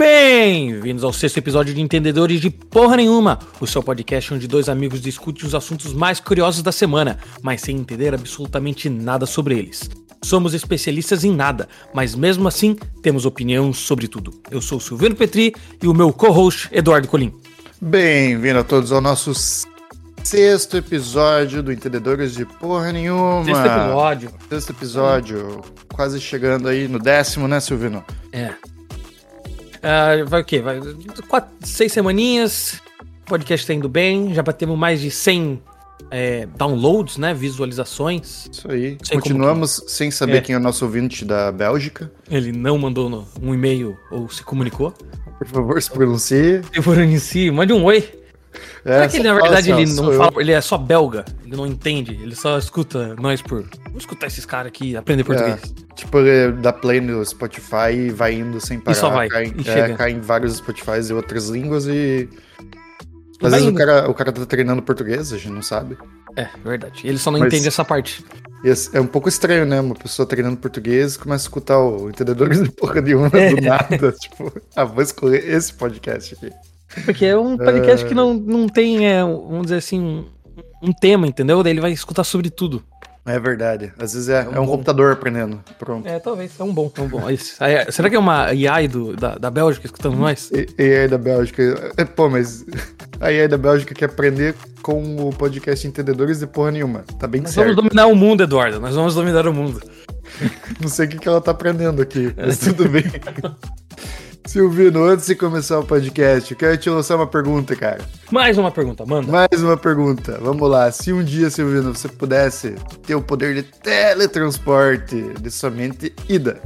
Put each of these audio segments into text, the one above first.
Bem-vindos ao sexto episódio de Entendedores de Porra Nenhuma, o seu podcast onde dois amigos discutem os assuntos mais curiosos da semana, mas sem entender absolutamente nada sobre eles. Somos especialistas em nada, mas mesmo assim temos opinião sobre tudo. Eu sou o Silvino Petri e o meu co-host Eduardo Colim. Bem-vindo a todos ao nosso sexto episódio do Entendedores de Porra Nenhuma. Sexto episódio. Sexto episódio, quase chegando aí no décimo, né, Silvino? É. Ah, vai o quê? Vai quatro, seis semaninhas, o podcast tá indo bem, já batemos mais de 100 é, downloads, né, visualizações. Isso aí. Continuamos sem saber É. quem é o nosso ouvinte da Bélgica. Ele não mandou um e-mail ou se comunicou. Por favor, se pronuncie. Em si, mande um oi. Será que ele, na verdade, assim, ele não eu. fala, ele é só belga, ele não entende, ele só escuta nós por. Vamos escutar esses caras aqui, aprender português. É, tipo, ele dá play no Spotify e vai indo sem parar. só vai, Cai, e é, cai em vários Spotify e outras línguas e. E Às vezes o cara, o cara tá treinando português, a gente não sabe. É, verdade. Ele só não Mas- entende essa parte. E é é um pouco estranho, né? Uma pessoa treinando português e começa a escutar o Entendedores de Porra Nenhuma É. do nada. tipo, ah, vou escolher esse podcast aqui. Porque é um podcast que não, não tem, é, vamos dizer assim, um, um tema, entendeu? Daí ele vai escutar sobre tudo. É verdade. Às vezes é, um é um computador aprendendo. Pronto. É, talvez. É um bom, é um bom. É é, será que é uma AI do, da, da Bélgica escutando nós? Aí da Bélgica. é, Pô, mas aí aí da Bélgica quer aprender com o podcast Entendedores de Porra Nenhuma. Tá bem Nós vamos certo. dominar o mundo, Eduardo. Nós vamos dominar o mundo. Não sei o que, que ela tá aprendendo aqui, mas tudo bem. Silvino, antes de começar o podcast, eu quero te lançar uma pergunta, cara. Mais uma pergunta, manda. Mais uma pergunta. Vamos lá. Se um dia, Silvino, você pudesse ter o poder de teletransporte de somente ida,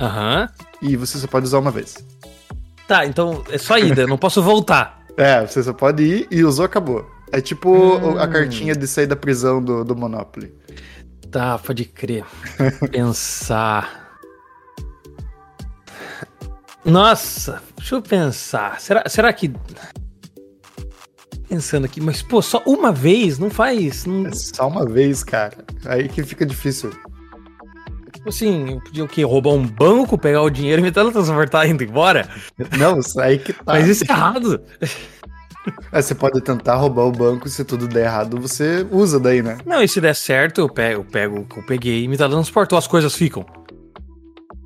Aham. e você só pode usar uma vez. Tá, então é só ida, eu não posso voltar. É, você só pode ir e usou, acabou. É tipo Hum. a cartinha de sair da prisão do, do Monopoly. Tá, pode crer. Pensar. Nossa, deixa eu pensar. Será, será que. Pensando aqui, mas pô, só uma vez não faz. Não, É só uma vez, cara. Aí que fica difícil. tipo assim, eu podia o quê? Roubar um banco, pegar o dinheiro e me teletransportar indo embora? Não, isso aí que tá. Mas isso é errado. É, você pode tentar roubar o banco, se tudo der errado, você usa daí, né? Não, e se der certo, eu pego, eu pego o que eu peguei e me teletransporto, as coisas ficam.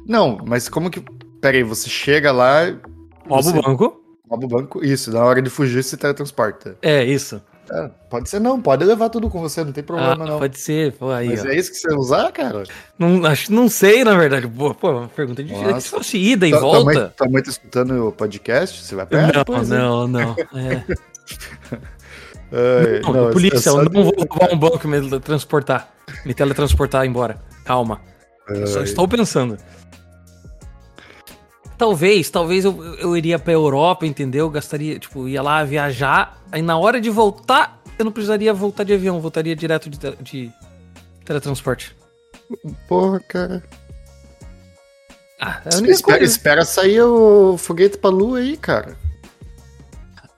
Não, mas como que. Pera aí, você chega lá. Rouba o banco. Rouba o banco. Isso, na hora de fugir, você teletransporta. É, isso. É, pode ser não, pode levar tudo com você, não tem Ah, problema não. pode ser, pô, aí, Mas ó. é isso que você usar, cara? Não, acho, não sei, na verdade. Pô, pô pergunta difícil. É se fosse ida e mãe, volta. tua mãe tá escutando o podcast? Você vai perto? Não, Pois é. não, não. É. Ai, Não, não, é polícia, só eu não vou roubar um banco e me transportar. Me teletransportar embora. Calma. Eu só estou pensando. Talvez, talvez eu, eu iria pra Europa, entendeu? Gastaria, tipo, ia lá viajar. Aí na hora de voltar, eu não precisaria voltar de avião, voltaria direto de, de teletransporte. Porra, cara. Ah, é Espera, espera sair o foguete pra lua aí, cara.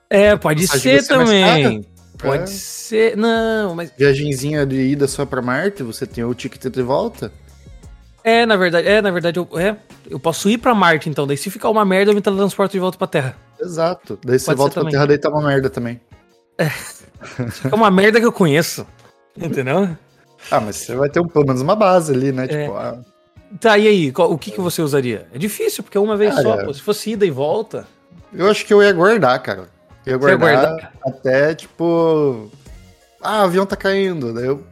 É, pode ser mais também. Pode É. ser. Não, mas Viagenzinha de ida só pra Marte, você tem o ticket de volta? É, na verdade, é, na verdade, eu, é, eu posso ir pra Marte, então. Daí se ficar uma merda, eu me teletransporto de volta pra Terra. Exato. Daí você Pode volta pra também. Terra, daí tá uma merda também. Se ficar uma merda que eu conheço. Entendeu? Ah, mas você vai ter um, pelo menos uma base ali, né? É. Tipo, ah, Tá, e aí? qual- o que, que você usaria? É difícil, porque é uma vez só. Cara. pô. Se fosse ida e volta. eu acho que eu ia guardar, cara. Eu ia guardar, guardar? até, tipo... Ah, o avião tá caindo. Daí eu...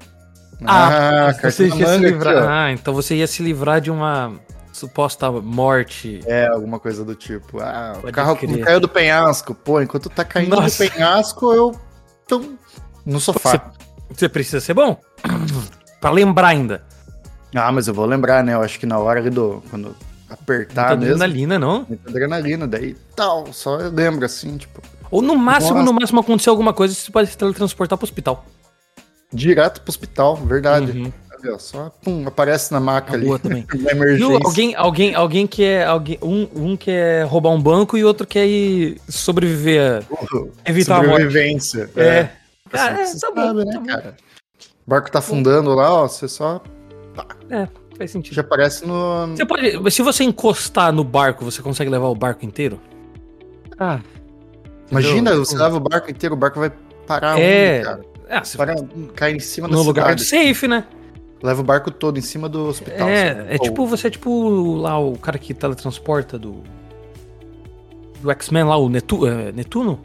Ah, cartão você ia se livrar. aqui, ah, então você ia se livrar de uma suposta morte. É, alguma coisa do tipo. Ah, o Pode carro crer. caiu do penhasco. Pô, enquanto tá caindo Nossa. do penhasco, eu tô no sofá. Você precisa ser bom. pra lembrar ainda. Ah, mas eu vou lembrar, né? Eu acho que na hora ali do. Quando apertar Muita mesmo. adrenalina, não? Muita adrenalina, daí tal. Só eu lembro assim, tipo. Ou no máximo, Nossa. no máximo acontecer alguma coisa, você pode se teletransportar pro hospital. Direto pro hospital, verdade. Uhum. Ali, só pum, aparece na maca Na ali. boa também. Na emergência. Alguém, alguém, alguém que é. Alguém, um, um quer roubar um banco e outro quer ir sobreviver. a- evitar a morte. Sobrevivência. É. Ah, que é, tá bom, sabe, tá né, bom. cara? O barco tá afundando lá, ó. Você só. É, faz sentido. Já aparece no. Você pode. Se você encostar no barco, você consegue levar o barco inteiro? Ah, Imagina, entendeu? você leva o barco inteiro, o barco vai parar É. onde, cara? Ah, você Para cair em cima da no lugar cidade. safe, né? Leva o barco todo em cima do hospital. É, sabe? é Ou- tipo você é tipo lá o cara que teletransporta do do X-Men lá, o Netu, é, Netuno?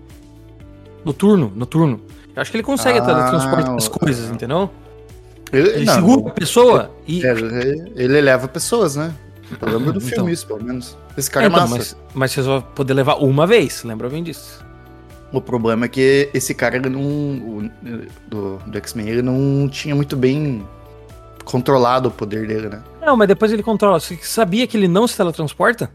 Noturno, Noturno. Eu acho que ele consegue Ah, teletransportar as coisas, entendeu? Ele, Ele não, segura a pessoa e é, ele, ele leva pessoas, né? Eu lembro do Então. filme isso, pelo menos. Esse cara é, então, massa. mas, mas você só vai poder levar uma vez, lembra bem disso? O problema é que esse cara, ele não. o- do, do X-Men, ele não tinha muito bem controlado o poder dele, né? Não, mas depois ele controla. Você sabia que ele não se teletransporta?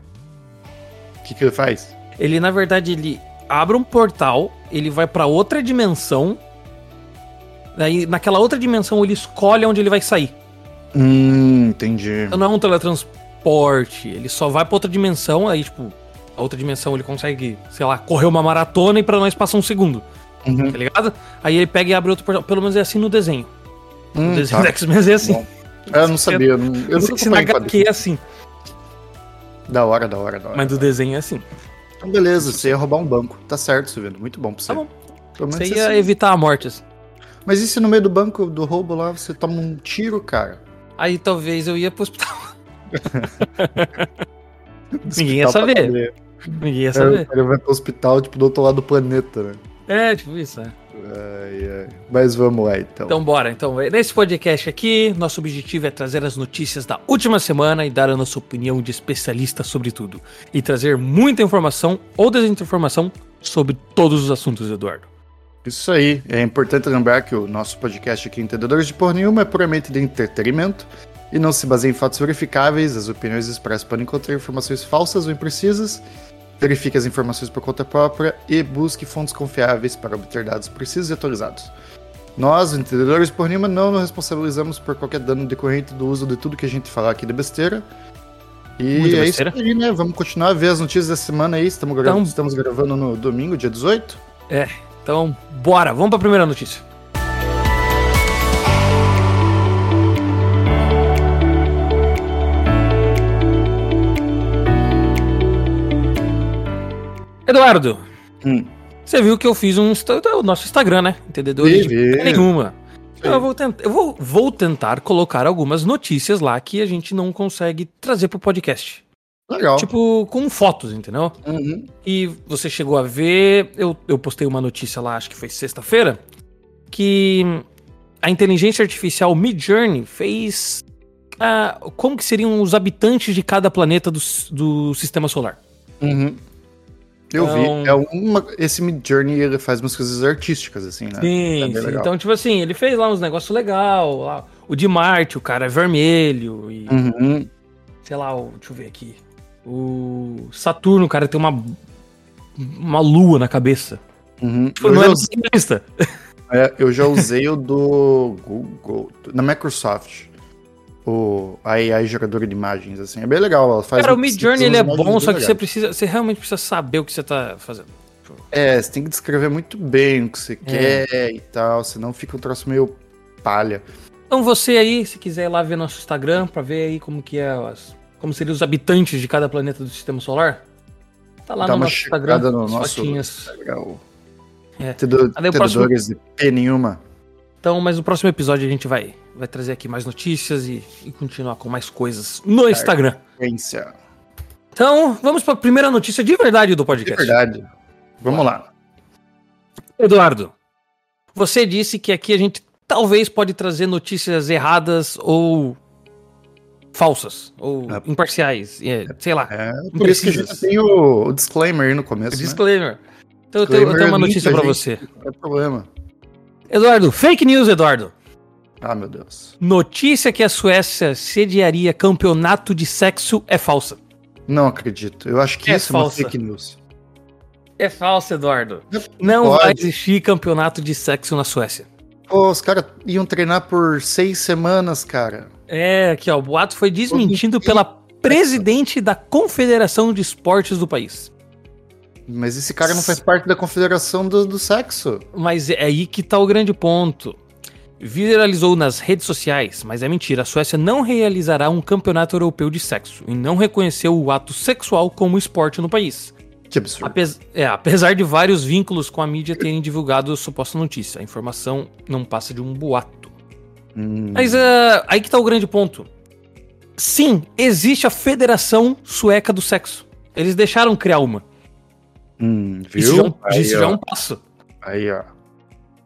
O que, que ele faz? Ele, na verdade, ele abre um portal, ele vai pra outra dimensão. Daí, naquela outra dimensão, ele escolhe onde ele vai sair. Hum, entendi. Então não é um teletransporte. Ele só vai pra outra dimensão, aí, tipo, a outra dimensão ele consegue, sei lá, correr uma maratona e pra nós passa um segundo, Uhum. tá ligado? Aí ele pega e abre outro portal. Pelo menos é assim no desenho. Hum, no desenho tá. X-Men é assim. Bom. Eu não sabia, eu não, eu não sei se na HQ é assim, Da hora, da hora, da hora. mas do desenho é assim. Então, beleza, você ia roubar um banco. Tá certo, Silvino. Muito bom pra você. Tá bom. Você ia sabe. evitar a morte. assim. Mas e se no meio do banco do roubo lá você toma um tiro, cara? Aí talvez eu ia pro hospital. Ninguém ia saber. Ninguém ia saber. cara vai pro hospital, tipo, do outro lado do planeta, né? É, tipo isso, né? Ai, ai. Mas vamos lá, então. Então bora. Então, nesse podcast aqui, nosso objetivo é trazer as notícias da última semana e dar a nossa opinião de especialista sobre tudo. E trazer muita informação ou desinformação sobre todos os assuntos, Eduardo. Isso aí. É importante lembrar que o nosso podcast aqui, Entendedores de Porra Nenhuma, é puramente de entretenimento e não se baseia em fatos verificáveis. As opiniões expressas podem conter informações falsas ou imprecisas. Verifique as informações por conta própria e busque fontes confiáveis para obter dados precisos e atualizados. Nós, Entendedores de Porra Nenhuma, não nos responsabilizamos por qualquer dano decorrente do uso de tudo que a gente falar aqui de besteira. E Muita é besteira. isso aí, né? Vamos continuar a ver as notícias da semana aí. Estamos, gra- Então- estamos gravando no domingo, dia 18. Então, bora. Vamos para a primeira notícia. Eduardo, Hum. você viu que eu fiz um o nosso Instagram, né? Entendedores de nenhuma. Eu, vou tentar, eu vou, vou tentar colocar algumas notícias lá que a gente não consegue trazer pro podcast. Legal. Tipo, com fotos, entendeu? Uhum. E você chegou a ver, eu, eu postei uma notícia lá, acho que foi sexta-feira, que a inteligência artificial Midjourney fez ah, como que seriam os habitantes de cada planeta do, do sistema solar. Uhum. Eu Então- vi. É uma, esse Mid Journey ele faz umas coisas artísticas, assim, né? Sim, É sim. Então, tipo assim, ele fez lá uns negócios legais. lá, O de Marte, o cara é vermelho. E, Uhum. sei lá, o, deixa eu ver aqui. O Saturno, o cara tem uma, uma lua na cabeça. Uhum. Tipo, Eu, não já é usei, é, eu já usei o do Google, na Microsoft. O a AI geradora de imagens, assim. É bem legal. Ela faz Cara, o Mid Journey ele é bom, só que você legais. precisa, você realmente precisa saber o que você tá fazendo. É, você tem que descrever muito bem o que você É. quer e tal, senão fica um troço meio palha. Então você aí, se quiser ir lá ver nosso Instagram pra ver aí como que é as, como seriam os habitantes de cada planeta do sistema solar, tá lá Dá no nosso Instagram, no nosso fotinhas. Legal. É. Tedo- próximo- de P nenhuma. Então, mas no próximo episódio a gente vai, vai trazer aqui mais notícias e, e continuar com mais coisas no Instagram. Então, vamos pra primeira notícia de verdade do De podcast. verdade. Vamos lá. Eduardo, você disse que aqui a gente talvez pode trazer notícias erradas ou falsas, ou É. imparciais, é, sei lá. É, por isso que a gente Imprecisas. tem o, o disclaimer aí no começo, né? Disclaimer. Então eu tenho, eu tenho uma Disclaimer notícia gente. você. Não é problema. Eduardo, fake news, Eduardo. Ah, meu Deus. Notícia que a Suécia sediaria campeonato de sexo é falsa. Não acredito. Eu acho que É isso é uma falsa. fake news. É falsa, Eduardo. Não Pode. vai existir campeonato de sexo na Suécia. Pô, os caras iam treinar por seis semanas, cara. É, aqui ó, o boato foi desmentido pela presidente da Confederação de Esportes do país. Mas esse cara não faz parte da confederação do, do sexo. Mas é aí que tá o grande ponto. Viralizou nas redes sociais, mas é mentira. A Suécia não realizará um campeonato europeu de sexo e não reconheceu o ato sexual como esporte no país. Que absurdo. Apes- é, apesar de vários vínculos com a mídia terem divulgado a suposta notícia, a informação não passa de um boato. Hum, Mas ah, aí que tá o grande ponto. Sim, existe a Federação Sueca do Sexo. Eles deixaram criar uma. hum, viu? Isso, já, é um- aí, isso já é um passo. aí, ó.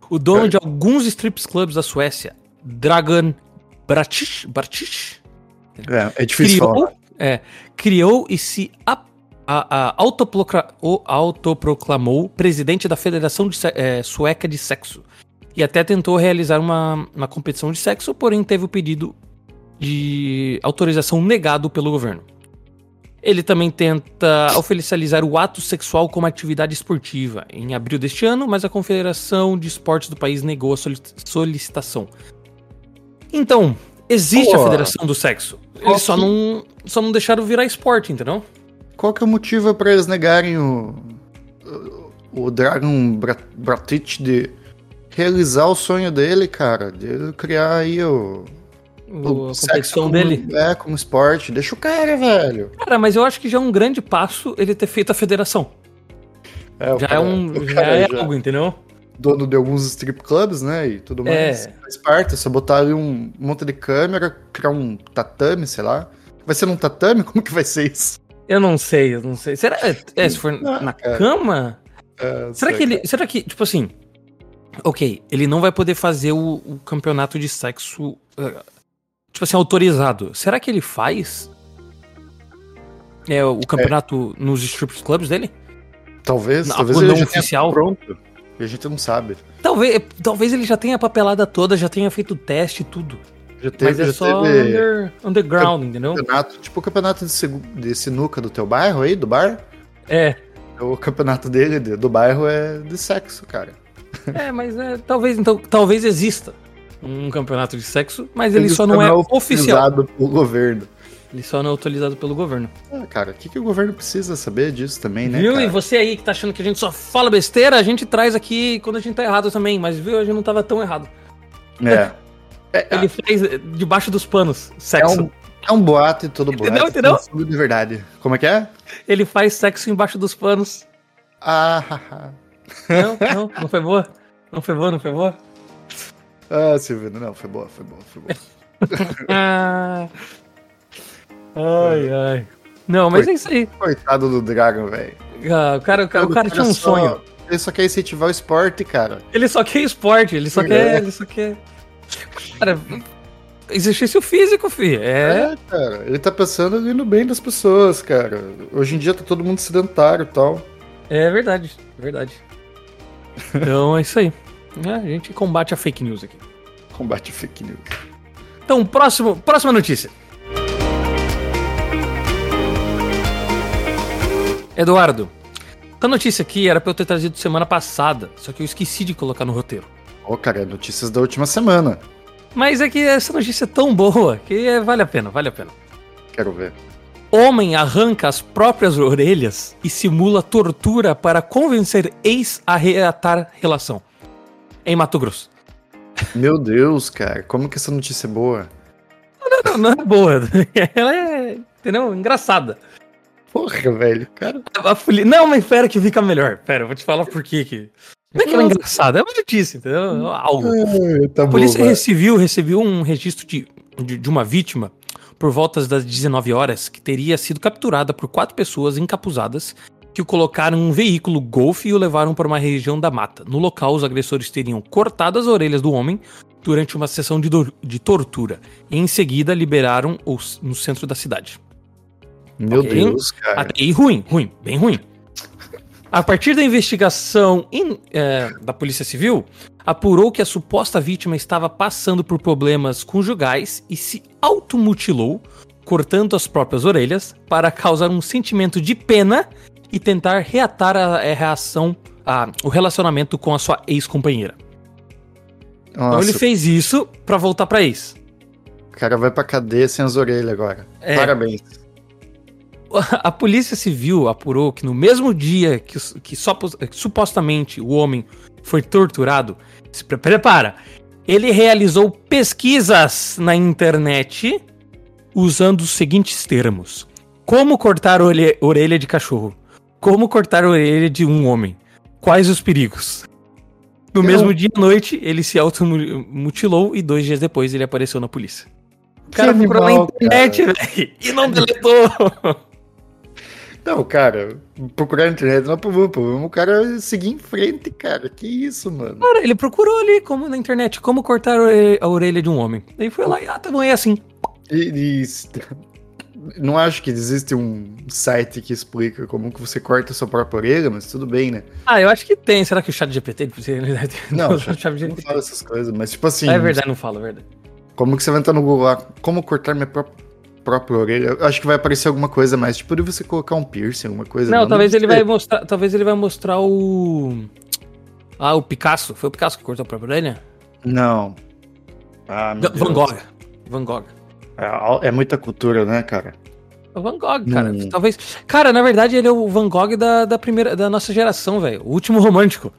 O dono É. de alguns strips clubs da Suécia, Dragan Bratic, Bratic É, é difícil falar. criou, é, criou e se a, a- a autoproclamou presidente da Federação de é, Sueca de Sexo. E até tentou realizar uma, uma competição de sexo, porém teve o pedido de autorização negado pelo governo. Ele também tenta oficializar o ato sexual como atividade esportiva em abril deste ano, mas a Confederação de Esportes do país negou a soli- solicitação. Então, existe a. Federação do Sexo. Eles só que- não, só não deixaram virar esporte, entendeu? Qual que é o motivo pra eles negarem o, o, Dragon Bra- Bratic de realizar o sonho dele, cara? De criar aí o, O- a sexo competição como- dele. É, como esporte. Deixa o cara, velho. Cara, mas eu acho que já é um grande passo ele ter feito a federação. É, o já cara- é um. Já cara é já algo, entendeu? dono de alguns strip clubs, né? E tudo mais. É. Faz parte, é só botar ali um monte de câmera, criar um tatame, sei lá. Vai ser num tatame? Como que vai ser isso? Eu não sei, eu não sei. Será. É, se for Ah, na cara. cama? É, Será que ele. Será que, tipo assim. Ok, ele não vai poder fazer o, o campeonato de sexo. eh, tipo assim, autorizado. Será que ele faz? É, o campeonato nos strip clubs dele? Talvez, Não, talvez ele não oficial. pronto. E a gente não sabe. Talvez, talvez ele já tenha a papelada toda, já tenha feito o teste e tudo. Já teve, Mas é já só teve under- underground, entendeu? campeonato, tipo o campeonato de, de sinuca do teu bairro aí, do bar. É. O campeonato dele, de- do bairro, é de sexo, cara. É, mas é, talvez então, talvez exista um campeonato de sexo, mas ele, Ele só não é oficial. pelo governo. Ele só não é autorizado pelo governo. Ah, cara, o que, que o governo precisa saber disso também, né, viu? cara? E você aí que tá achando que a gente só fala besteira, a gente traz aqui quando a gente tá errado também, mas viu, a gente não tava tão errado. É. É, Ele faz eh, debaixo dos panos é, sexo. um, é um boato e todo boato. Entendeu, entendeu? de verdade. Como é que é? Ele faz sexo embaixo dos panos. Ah, haha. Não, não, não foi boa? Não foi boa, não foi boa? Ah, Silvino, não, foi boa, foi boa, foi boa. Ah. Ai, ai. Não, mas é isso aí. Coitado do Dragon, velho. Ah, o cara, o cara, o cara tinha um só- sonho. Ele só quer incentivar o esporte, cara. Ele só quer esporte, ele só É. quer. Ele só quer. Cara, exercício físico, fi. É. É, cara. Ele tá pensando no bem das pessoas, cara. Hoje em dia tá todo mundo sedentário e tal. É verdade, é verdade. Então é isso aí. É, a gente combate a fake news aqui. Combate fake news. Então, próximo, próxima notícia. Eduardo, essa notícia aqui era pra eu ter trazido semana passada, só que eu esqueci de colocar no roteiro. Ô, cara, é notícias da última semana. Mas é que essa notícia é tão boa que é- vale a pena, vale a pena. Quero ver. Homem arranca as próprias orelhas e simula tortura para convencer ex a reatar relação. Em Mato Grosso. Meu Deus, cara, como que essa notícia é boa? Não, não é boa. Ela é, entendeu? Engraçada. Porra, velho, cara. A Não, mas pera que fica melhor. Pera, eu vou te falar por quê que. Não é que ela é engraçada, é uma notícia, entendeu? Algo. Ai, tá A polícia. Civil recebeu um registro de, de, de uma vítima por voltas das 19 horas que teria sido capturada por quatro pessoas encapuzadas que o colocaram em um veículo Golf e o levaram para uma região da mata. No local, os agressores teriam cortado as orelhas do homem durante uma sessão de, de tortura e em seguida liberaram os no centro da cidade. Meu Ok. Deus, cara. Até aí, ruim, ruim, bem ruim. A partir da investigação in- é, da Polícia Civil, apurou que a suposta vítima estava passando por problemas conjugais e se automutilou, cortando as próprias orelhas, para causar um sentimento de pena e tentar reatar a, a reação, a- o relacionamento com a sua ex-companheira. Então ele fez isso para voltar pra ex. o cara vai pra cadeia sem as orelhas agora. É. Parabéns. A Polícia Civil apurou que no mesmo dia que, que sopos- que supostamente o homem foi torturado, se pre- prepara, ele realizou pesquisas na internet usando os seguintes termos: como cortar orelha de cachorro, Como cortar a orelha de um homem? Quais os perigos? No Eu- mesmo dia à noite, ele se automutilou e dois dias depois ele apareceu na polícia. O cara Que procurou animal, na internet, velho, e não deletou. Não, cara, procurar na internet não é problema, problema. O cara seguir em frente, cara. Que isso, mano. Cara, ele procurou ali, como na internet, como cortar a orelha- de um homem. Daí foi lá e, ah, tá bom, é assim. E, e- não acho que existe um site que explica como que você corta a sua própria orelha, mas tudo bem, né? Ah, eu acho que tem. Será que o chat GPT... Não, o chat não GPT... fala essas coisas, mas tipo assim, É verdade, não fala, é verdade. como que você vai entrar no Google lá, como cortar minha pró- própria orelha? Eu acho que vai aparecer alguma coisa mais, tipo de você colocar um piercing, alguma coisa. Não, talvez ele vai mostrar. Talvez ele vai mostrar o. Ah, o Picasso. Foi o Picasso que cortou a própria orelha? Não. Ah, meu Van. Gogh. Van Gogh. É, é muita cultura, né, cara? O Van Gogh, cara. Hum. Talvez. Cara, na verdade, ele é o Van Gogh da, da primeira, da nossa geração, velho. O último romântico.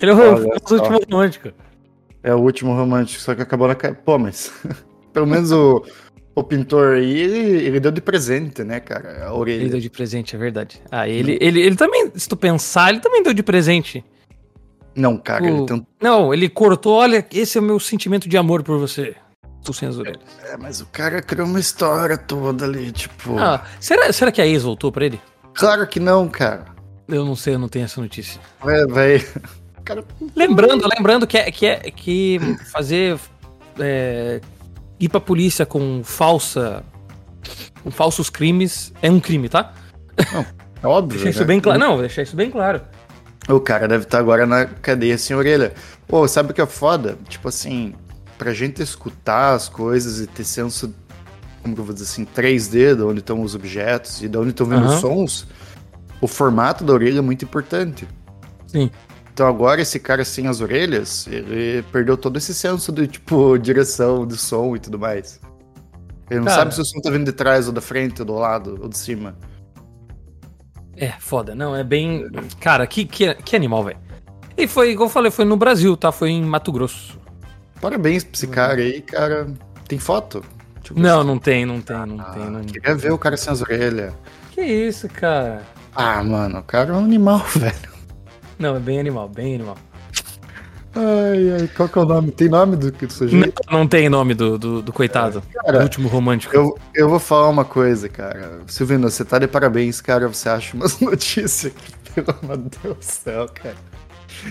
Ele é o, o último romântico. É o último romântico, só que acabou na. Pô, mas. Pelo menos o, o pintor aí, ele, ele deu de presente, né, cara? A orelha. Ele deu de presente, é verdade. Ah, ele, ele, ele também, se tu pensar, ele também deu de presente. Não, cara, O- ele tem Não, ele cortou, olha, esse é o meu sentimento de amor por você. Sem as orelhas. É, mas o cara criou uma história toda ali, tipo. Ah, será, será que a ex voltou pra ele? Claro que não, cara. Eu não sei, eu não tenho essa notícia. Vai, vai. O cara. Lembrando, lembrando que, é, que, é, que fazer. é, ir pra polícia com falsa. com falsos crimes é um crime, tá? É óbvio. Deixar isso né? bem claro. Não, vou deixar isso bem claro. O cara deve estar agora na cadeia sem orelha. Pô, sabe o que é foda? Tipo assim, pra gente escutar as coisas e ter senso, como que eu vou dizer assim, 3D, de onde estão os objetos e de onde estão vindo Aham. os sons, o formato da orelha é muito importante. Sim. Então agora esse cara sem as orelhas, ele perdeu todo esse senso de, tipo, direção, de som e tudo mais. Ele não Cara. sabe se o som tá vindo de trás, ou da frente, ou do lado, ou de cima. É, foda. Não, é bem. Cara, que, que, que animal, velho. E foi, igual eu falei, foi no Brasil, tá? Foi em Mato Grosso. Parabéns pra esse cara aí, cara. Tem foto? Não, não tem, não tem, não Ah, tem. Não... Queria ver o cara sem as orelhas. Que isso, cara? Ah, mano, o cara é um animal, velho. Não, é bem animal, bem animal. Ai, ai, qual que é o nome? Tem nome do, do Não, sujeito? não tem nome do, do, do coitado. Cara, do último romântico. Eu, eu vou falar uma coisa, cara. Silvino, você tá de parabéns, cara. Você acha umas notícias que, pelo amor de Deus do céu, cara.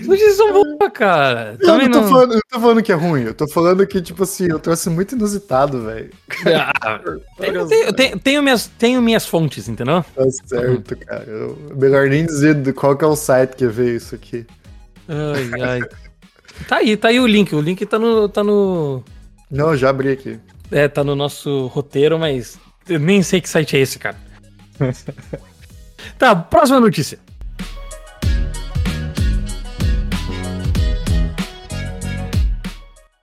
Notícias são boas, cara. Eu Também não tô, não. Falando, eu tô falando que é ruim. Eu tô falando que, tipo assim, eu trouxe muito inusitado, velho. Ah, tenho, tenho, tenho, tenho minhas, tenho minhas fontes, entendeu? Tá certo, cara. Eu, melhor nem dizer do- qual que é o site que veio isso aqui. Ai, ai. Tá aí, tá aí o link. O link tá no. Tá no. Não, eu já abri aqui. É, tá no nosso roteiro, mas eu nem sei que site é esse, cara. tá, próxima notícia.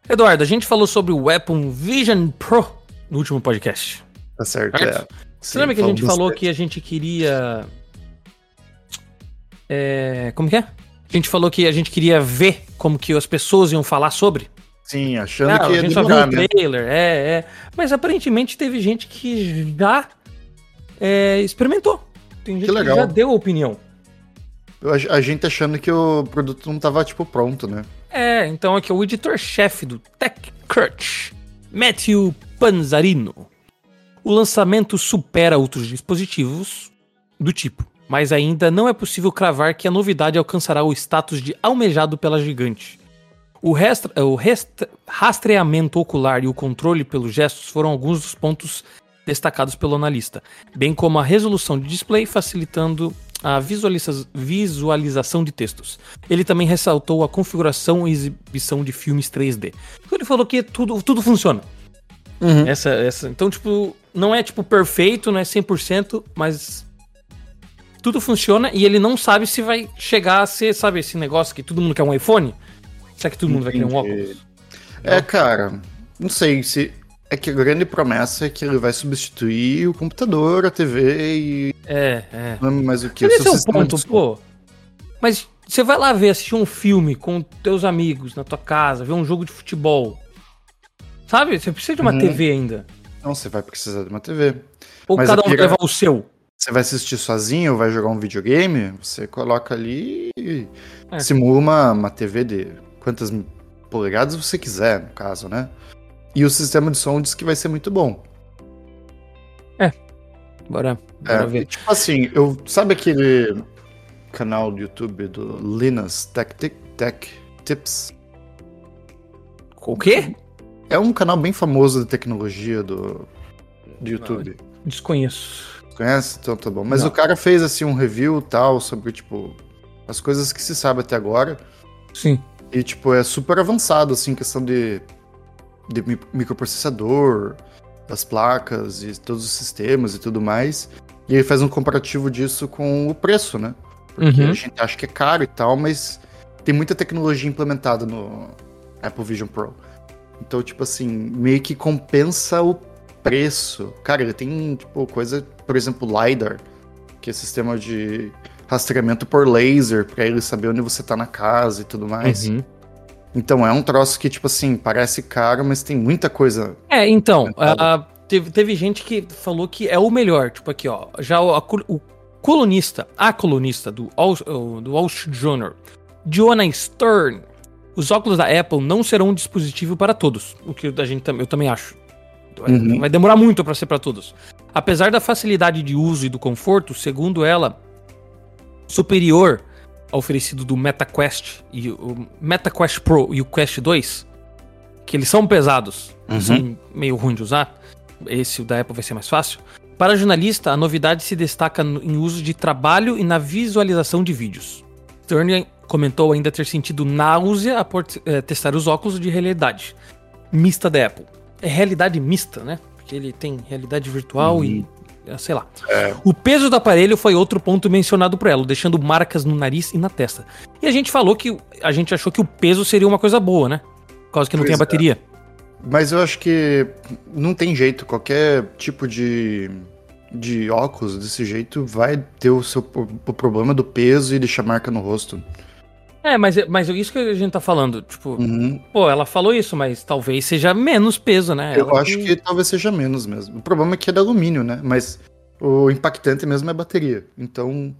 Eduardo, a gente falou sobre o Weapon Vision Pro no último podcast. Tá certo, Certo. é. Você lembra que a gente falou bastante. que a gente queria. É, como que é? A gente falou que a gente queria ver como que as pessoas iam falar sobre. Sim, achando Ah, que a gente só viu demorar, o né? trailer, é, é. Mas aparentemente teve gente que já é, experimentou. Tem gente que, legal. já deu opinião. Eu- A gente achando que o produto não tava, tipo, pronto, né? É, então aqui é o editor-chefe do TechCrunch, Matthew Panzarino. O lançamento supera outros dispositivos do tipo, mas ainda não é possível cravar que a novidade alcançará o status de almejado pela gigante. O, o rest- rastreamento ocular e o controle pelos gestos foram alguns dos pontos destacados pelo analista, bem como a resolução de display facilitando a visualiza- visualização de textos. Ele também ressaltou a configuração e exibição de filmes 3D. Então ele falou que tudo, tudo funciona. Uhum. Essa, essa, então, tipo, não é tipo perfeito, não é 100%, mas tudo funciona e ele não sabe se vai chegar a ser, sabe, esse negócio que todo mundo quer um iPhone? Será que todo mundo vai querer um Entendi. óculos? É, cara, não sei se. É que a grande promessa é que ele vai substituir o computador, a TV e. É, é. Não é mais o que? Mas esse é o ponto, de pô. Mas você vai lá ver, assistir um filme com teus amigos na tua casa, ver um jogo de futebol. Sabe? Você precisa de uma Uhum. TV ainda. Não, você vai precisar de uma TV. Ou Mas cada um vai levar o seu. Você vai assistir sozinho ou vai jogar um videogame, você coloca ali e É. simula uma, uma TV de quantas polegadas você quiser, no caso, né? E o sistema de som diz que vai ser muito bom. Bora, É, bora e ver. tipo assim, eu sabe aquele canal do YouTube do Linus Tech, Tech, Tech Tips? O quê? É um canal bem famoso de tecnologia do, do YouTube. Desconheço. Conhece? Então tá bom. Mas Não. o cara fez assim um review tal sobre, tipo, as coisas que se sabe até agora. Sim. E, tipo, é super avançado, assim, questão de, de mi- microprocessador, das placas e todos os sistemas e tudo mais. E ele faz um comparativo disso com o preço, né? Porque Uhum. a gente acha que é caro e tal, mas tem muita tecnologia implementada no Apple Vision Pro. Então, tipo assim, meio que compensa o preço. Cara, ele tem, tipo, coisa, por exemplo, LiDAR, que é sistema de rastreamento por laser, pra ele saber onde você tá na casa e tudo mais. Uhum. Então é um troço que, tipo assim, parece caro, mas tem muita coisa. É, então, ah, teve, teve gente que falou que é o melhor. Tipo aqui, ó. Já o, a o colunista, a colunista do Wall, o- do Wall Street Journal, Joanna Stern, os óculos da Apple não serão um dispositivo para todos. O que a gente, eu também acho. Vai- Uhum. Vai demorar muito para ser para todos. Apesar da facilidade de uso e do conforto, segundo ela, superior oferecido do MetaQuest e o MetaQuest Pro e o Quest 2, que eles são pesados, Uhum. são meio ruim de usar. Esse o da Apple vai ser mais fácil. Para jornalista, a novidade se destaca no- em uso de trabalho e na visualização de vídeos. Stern comentou ainda ter sentido náusea após eh, testar os óculos de realidade mista da Apple. É realidade mista, né? Porque ele tem realidade virtual e eh, sei lá. É. O peso do aparelho foi outro ponto mencionado por ela, deixando marcas no nariz e na testa. E a gente falou que a gente achou que o peso seria uma coisa boa, né? Por causa que não Pois tem a é. bateria. Mas eu acho que não tem jeito. Qualquer tipo de, de óculos desse jeito vai ter o seu o problema do peso e deixar marca no rosto. É, mas, mas isso que a gente tá falando, tipo, Uhum. pô, ela falou isso, mas talvez seja menos peso, né? Eu Ela acho que talvez seja menos mesmo. O problema é que é de alumínio, né? Mas o impactante mesmo é a bateria. Então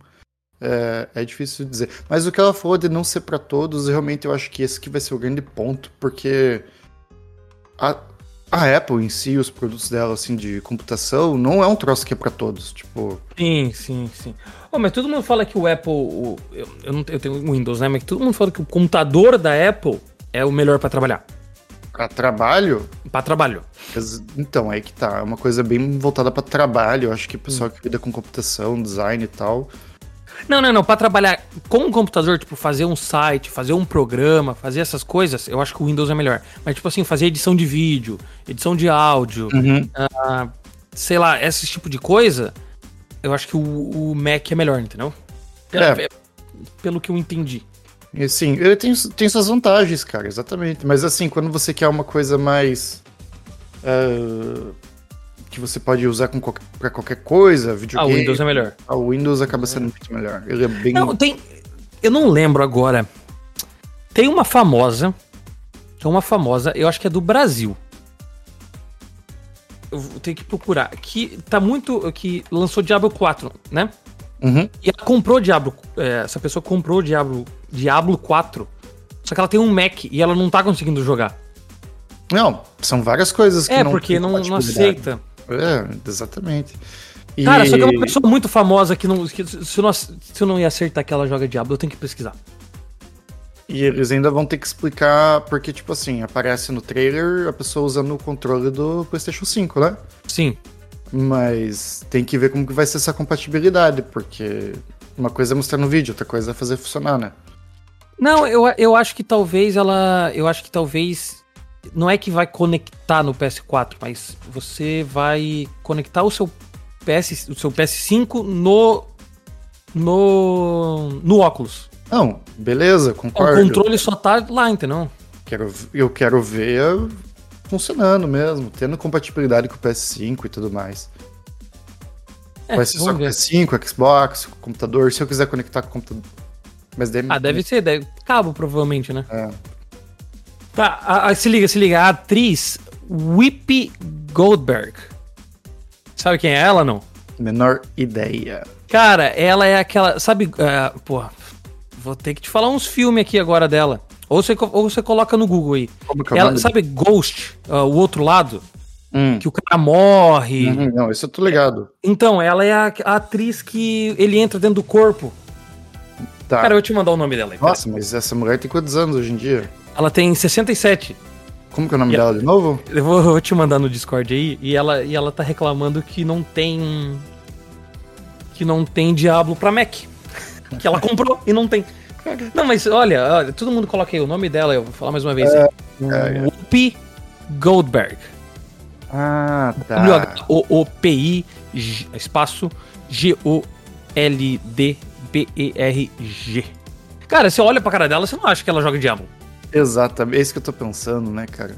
é, é difícil dizer. Mas o que ela falou de não ser pra todos, realmente eu acho que esse que vai ser o grande ponto, porque a, a Apple em si, os produtos dela assim de computação, não é um troço que é pra todos. Tipo, Sim, sim, sim. Mas todo mundo fala que o Apple. o- eu, eu, não, eu tenho Windows, né? Mas todo mundo fala que o computador da Apple é o melhor pra trabalhar. pra trabalho, Pra trabalho. Então, aí que tá. É uma coisa bem voltada pra trabalho. Eu acho que o pessoal que lida com computação, design e tal. Não, não, não. Pra trabalhar com o computador, tipo, fazer um site, fazer um programa, fazer essas coisas, eu acho que o Windows é melhor. Mas, tipo assim, fazer edição de vídeo, edição de áudio, ah, sei lá, esse tipo de coisa, eu acho que o, o Mac é melhor, entendeu? É. Pelo que eu entendi. Assim, ele tem, tem suas vantagens, cara, exatamente. Mas assim, quando você quer uma coisa mais. ah, que você pode usar com qualquer, pra qualquer coisa, Ah, videogame. o Windows é melhor. ah, o Windows acaba sendo muito melhor. Ele é bem. Não, tem. Eu não lembro agora. Tem uma famosa. Tem uma famosa, eu acho que é do Brasil. Eu ter que procurar. Que tá muito. Que lançou Diablo 4, né? Uhum. E ela comprou Diablo. é, essa pessoa comprou Diablo, Diablo 4. Só que ela tem um Mac e ela não tá conseguindo jogar. Não, são várias coisas que É, não porque tem não, não aceita. É, exatamente. E- Cara, só que é uma pessoa muito famosa que, não, que se, eu não, se eu não ia acertar que ela joga Diablo, eu tenho que pesquisar. E eles ainda vão ter que explicar, porque, tipo assim, aparece no trailer a pessoa usando o controle do PlayStation 5, né? Sim. Mas tem que ver como que vai ser essa compatibilidade, porque uma coisa é mostrar no vídeo, outra coisa é fazer funcionar, né? Não, eu, eu acho que talvez ela. Eu acho que talvez. Não é que vai conectar no PS4, mas você vai conectar o seu PS, o seu PS5 no. No. No óculos. Não, beleza, O concordo. controle só tá lá, entendeu? Quero, eu quero ver funcionando mesmo, tendo compatibilidade com o PS5 e tudo mais. É, vai ser só com o vamos ver. PS5, Xbox, com o computador, se eu quiser conectar com o computador. Mas daí, Ah, deve ser, deve, cabo provavelmente, né? É. Tá, a- a- se liga, se liga. A atriz Whoopi Goldberg. Sabe quem é ela, não? Menor ideia. Cara, ela é aquela. Sabe. Uh, pô, vou ter que te falar uns filmes aqui agora dela. Ou você, ou você coloca no Google aí. É Ela, sabe Ghost, uh, o outro lado? Hum. Que o cara morre. Uhum, não, isso eu tô ligado. Então, ela é a, a atriz que ele entra dentro do corpo. Tá. Cara, eu vou te mandar o nome dela aí. Nossa, mas essa mulher tem quantos anos hoje em dia? Ela tem 67. Como que é o nome E dela de novo? Eu vou, eu vou te mandar no Discord aí. E ela, e ela tá reclamando que não tem. Que não tem Diablo pra Mac. Que ela comprou e não tem. Não, mas olha, olha, todo mundo coloca aí o nome dela, eu vou falar mais uma vez. é. Whoopi Goldberg. Ah, tá. W-O-O-P-I, G- espaço G-O-L-D-B-E-R-G. Cara, você olha pra cara dela, você não acha que ela joga Diablo. Exatamente. É isso que eu tô pensando, né, cara?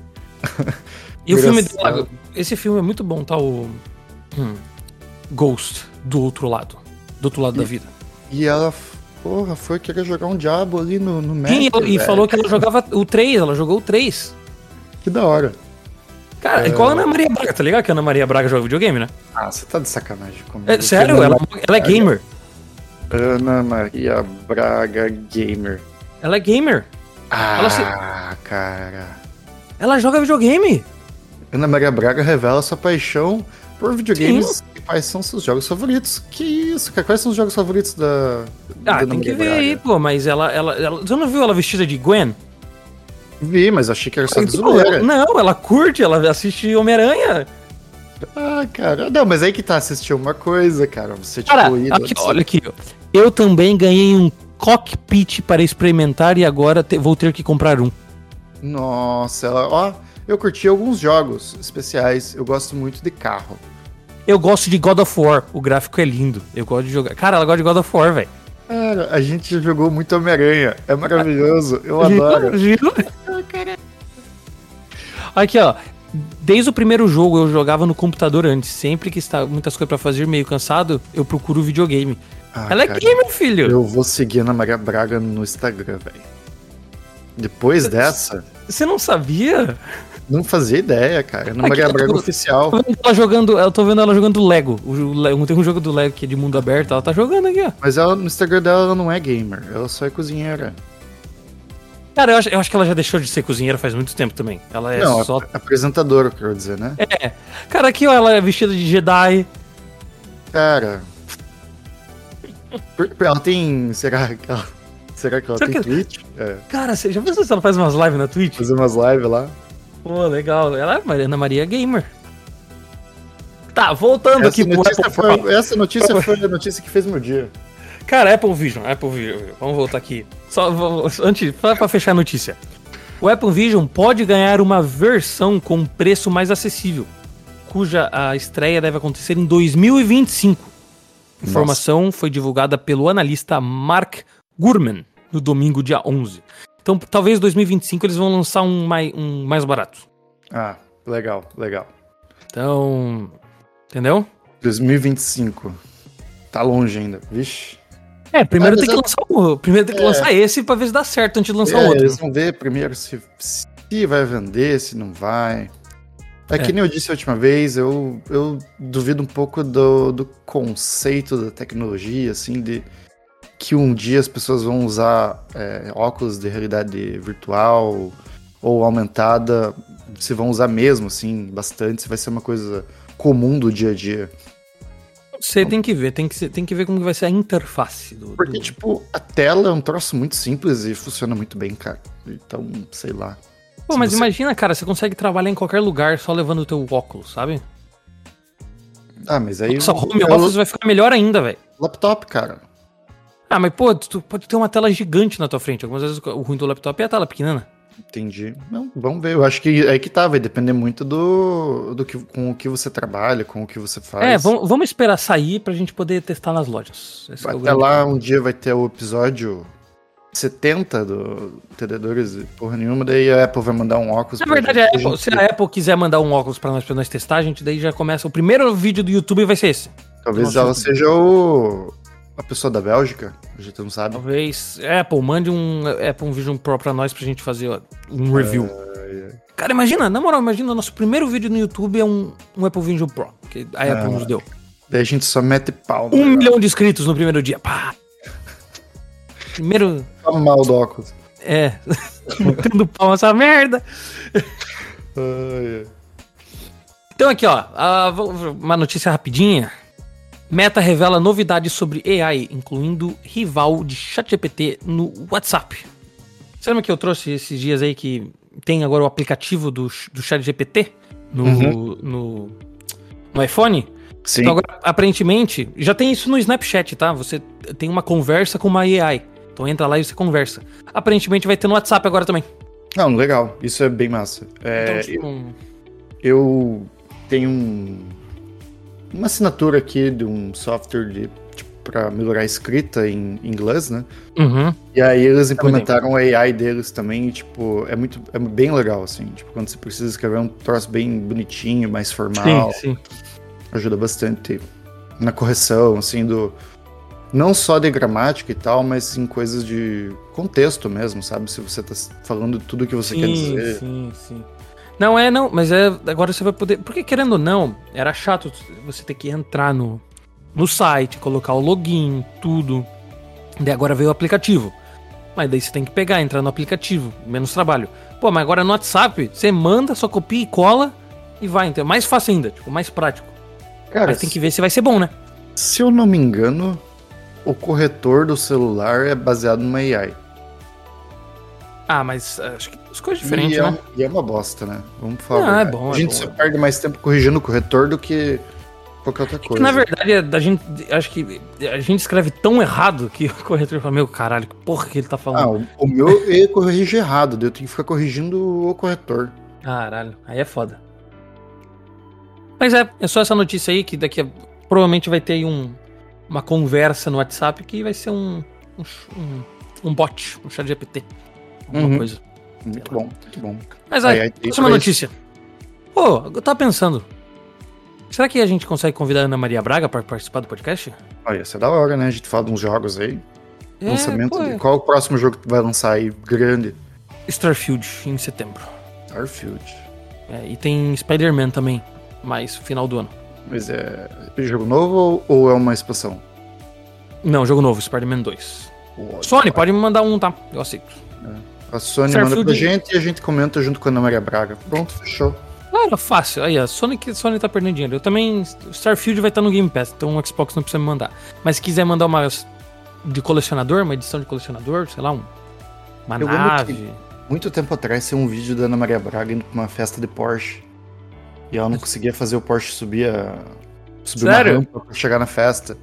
E o filme dela, esse filme é muito bom, tá? O hum, Ghost, do outro lado. Do outro lado da vida. E ela, porra, foi querer jogar um diabo ali no, no Mac. Sim, e falou que ela jogava o 3, ela jogou o 3. Que da hora. Cara, igual a Ana Maria Braga, tá ligado que a Ana Maria Braga joga videogame, né? Ah, você tá de sacanagem comigo. É, sério, ela, ela é gamer. Ana Maria Braga Gamer. Ela é gamer. Ah, Ela se- cara. Ela joga videogame. Ana Maria Braga revela sua paixão por videogames e quais são seus jogos favoritos. Que isso, cara? Quais são os jogos favoritos da. Ah, tem que ver aí, pô, mas ela, ela, ela. Você não viu ela vestida de Gwen? Vi, mas achei que era só de Então, zoeira. não, ela curte, ela assiste Homem-Aranha. Ah, cara. Não, mas aí que tá assistir uma coisa, cara. Você, tipo, Cara, ir- aqui, olha aqui. Eu também ganhei um cockpit para experimentar e agora te- vou ter que comprar um. Nossa, ela, ó, eu curti alguns jogos especiais. Eu gosto muito de carro. Eu gosto de God of War, o gráfico é lindo. Eu gosto de jogar. Cara, ela gosta de God of War, velho. Cara, a gente jogou muito Homem-Aranha. É maravilhoso. Eu adoro. Viu? Aqui, ó. Desde o primeiro jogo eu jogava no computador antes. Sempre que está muitas coisas pra fazer, meio cansado, eu procuro videogame. Ah, ela é cara, gamer, filho. Eu vou seguir a Ana Maria Braga no Instagram, velho. Depois dessa, Você não sabia? Não fazia ideia, cara. Aqui, Maria eu tô- Braga oficial. Eu tô vendo ela jogando, eu tô vendo ela jogando Lego. O, tem um jogo do Lego que é de mundo aberto, ela tá jogando aqui, ó. Mas ela, no Instagram dela ela não é gamer, ela só é cozinheira. Cara, eu acho, eu acho que ela já deixou de ser cozinheira faz muito tempo também. Ela é não, só. ap- apresentadora, eu quero dizer, né? É. Cara, aqui, ó, ela é vestida de Jedi. Cara. Ela tem. Será que ela, será que ela Será tem que- Twitch? É. Cara, você já pensou se ela faz umas lives na Twitch? Fazer umas lives lá. Pô, legal. Ela é Mariana Maria Gamer. Tá, voltando Essa aqui pro Apple foi, essa notícia foi a notícia que fez meu dia. Cara, Apple Vision, Apple Vision. Vamos voltar aqui. Só antes, pra fechar a notícia. O Apple Vision pode ganhar uma versão com preço mais acessível, cuja a estreia deve acontecer em 2025. A informação foi divulgada pelo analista Mark Gurman no domingo, dia 11. Então, talvez 2025 eles vão lançar um mais, um mais barato. Ah, legal, legal. Então, entendeu? 2025. Tá longe ainda. Vixe. É, primeiro Ah, tem que lançar o, primeiro tem que É. lançar esse pra ver se dá certo antes de lançar É, o outro. Eles vão ver primeiro se, se vai vender, se não vai. É, É. que nem eu disse a última vez, eu, eu duvido um pouco do, do conceito da tecnologia, assim, de que um dia as pessoas vão usar é, óculos de realidade virtual ou aumentada, se vão usar mesmo, assim, bastante, se vai ser uma coisa comum do dia a dia. Você tem que ver, tem que, tem que ver como vai ser a interface do. Porque, do- tipo, a tela é um troço muito simples e funciona muito bem, cara. Então, sei lá. Pô, mas você- imagina, cara, você consegue trabalhar em qualquer lugar só levando o teu óculos, sabe? Ah, mas aí. Nossa, home office vai ficar melhor ainda, velho. laptop, cara. Ah, mas pô, tu pode ter uma tela gigante na tua frente. Algumas vezes o ruim do laptop é a tela pequena. Entendi. Não, vamos ver. Eu acho que é aí que tá, vai depender muito do, do que, com o que você trabalha, com o que você faz. É, vamos, vamos esperar sair pra gente poder testar nas lojas. Esse é Até grande lá, ponto. um dia vai ter o episódio 70 do Entendedores e porra nenhuma, daí a Apple vai mandar um óculos. Na verdade, gente, a Apple, gente- se a Apple quiser mandar um óculos pra nós, pra nós testar, a gente daí já começa. O primeiro vídeo do YouTube vai ser esse. Talvez Nossa, ela YouTube. seja o. A pessoa da Bélgica, a gente não sabe. Talvez. Apple, mande um Apple Vision Pro pra nós pra gente fazer um review. Cara, imagina, na moral, imagina, nosso primeiro vídeo no YouTube é um, um Apple Vision Pro, que a Apple Ah. nos deu. Daí a gente só mete pau. Um negócio. milhão de inscritos no primeiro dia. Pá. Primeiro. Tá mal do óculos. É. Tendo pau essa merda. Então aqui, ó. Uma notícia rapidinha. Meta revela novidades sobre AI, incluindo rival de ChatGPT no WhatsApp. Você lembra que eu trouxe esses dias aí que tem agora o aplicativo do, do ChatGPT no, uhum. no, no iPhone? Sim. Então agora, aparentemente, já tem isso no Snapchat, tá? Você tem uma conversa com uma AI. Então entra lá e você conversa. Aparentemente vai ter no WhatsApp agora também. Não, legal. Isso é bem massa. É, então, tipo, eu, eu tenho um, uma assinatura aqui de um software de tipo, para melhorar a escrita em inglês, né? Uhum. E aí eles implementaram o AI deles também, e, tipo, é muito é bem legal assim, tipo, quando você precisa escrever um troço bem bonitinho, mais formal. Sim, sim. Ajuda bastante na correção, assim, do não só de gramática e tal, mas em coisas de contexto mesmo, sabe? Se você tá falando tudo o que você sim, quer dizer. Sim, sim. Não, é, não, mas é. Agora você vai poder. Porque querendo ou não, era chato você ter que entrar no, no site, colocar o login, tudo. Daí agora veio o aplicativo. Mas daí você tem que pegar, entrar no aplicativo, menos trabalho. Pô, mas agora no WhatsApp, você manda, só copia e cola e vai. Então é mais fácil ainda, tipo, mais prático. Cara, mas tem que ver se vai ser bom, né? Se eu não me engano, o corretor do celular é baseado numa AI. Ah, mas acho que as coisas diferentes, e né? É, e é uma bosta, né? Vamos falar. Ah, é bom. A gente é só perde mais tempo corrigindo o corretor do que qualquer outra coisa. É que, na verdade, a gente, acho que a gente escreve tão errado que o corretor fala, meu caralho, que porra que ele tá falando. Ah, o, o meu ele corrige errado, eu tenho que ficar corrigindo o corretor. Caralho, aí é foda. Mas é, é só essa notícia aí que daqui a, provavelmente vai ter aí um, uma conversa no WhatsApp que vai ser um, um, um bot, um chat GPT. Alguma uhum. coisa. Muito bom, muito bom. Mas aí, aí próxima notícia. Pô, eu tava pensando. Será que a gente consegue convidar a Ana Maria Braga para participar do podcast? Olha, isso é da hora, né? A gente fala de uns jogos aí. É, Lançamento. Pô, é. Qual o próximo jogo que vai lançar aí grande? Starfield, em setembro. Starfield. É, e tem Spider-Man também, mais final do ano. Mas é jogo novo ou é uma expansão? Não, jogo novo, Spider-Man 2. Pô, Sony, pode me mandar um, tá? Eu aceito. É. A Sony Starfield... manda pra gente e a gente comenta junto com a Ana Maria Braga. Pronto, fechou. Claro, fácil. Aí, a Sony, Sony tá perdendo dinheiro. Eu também. Starfield vai estar no Game Pass, então o Xbox não precisa me mandar. Mas se quiser mandar uma de colecionador, uma edição de colecionador, sei lá, um, uma Eu nave. Muito tempo atrás saiu um vídeo da Ana Maria Braga indo pra uma festa de Porsche. E ela não conseguia fazer o Porsche subir a. subir Sério? uma rampa pra chegar na festa.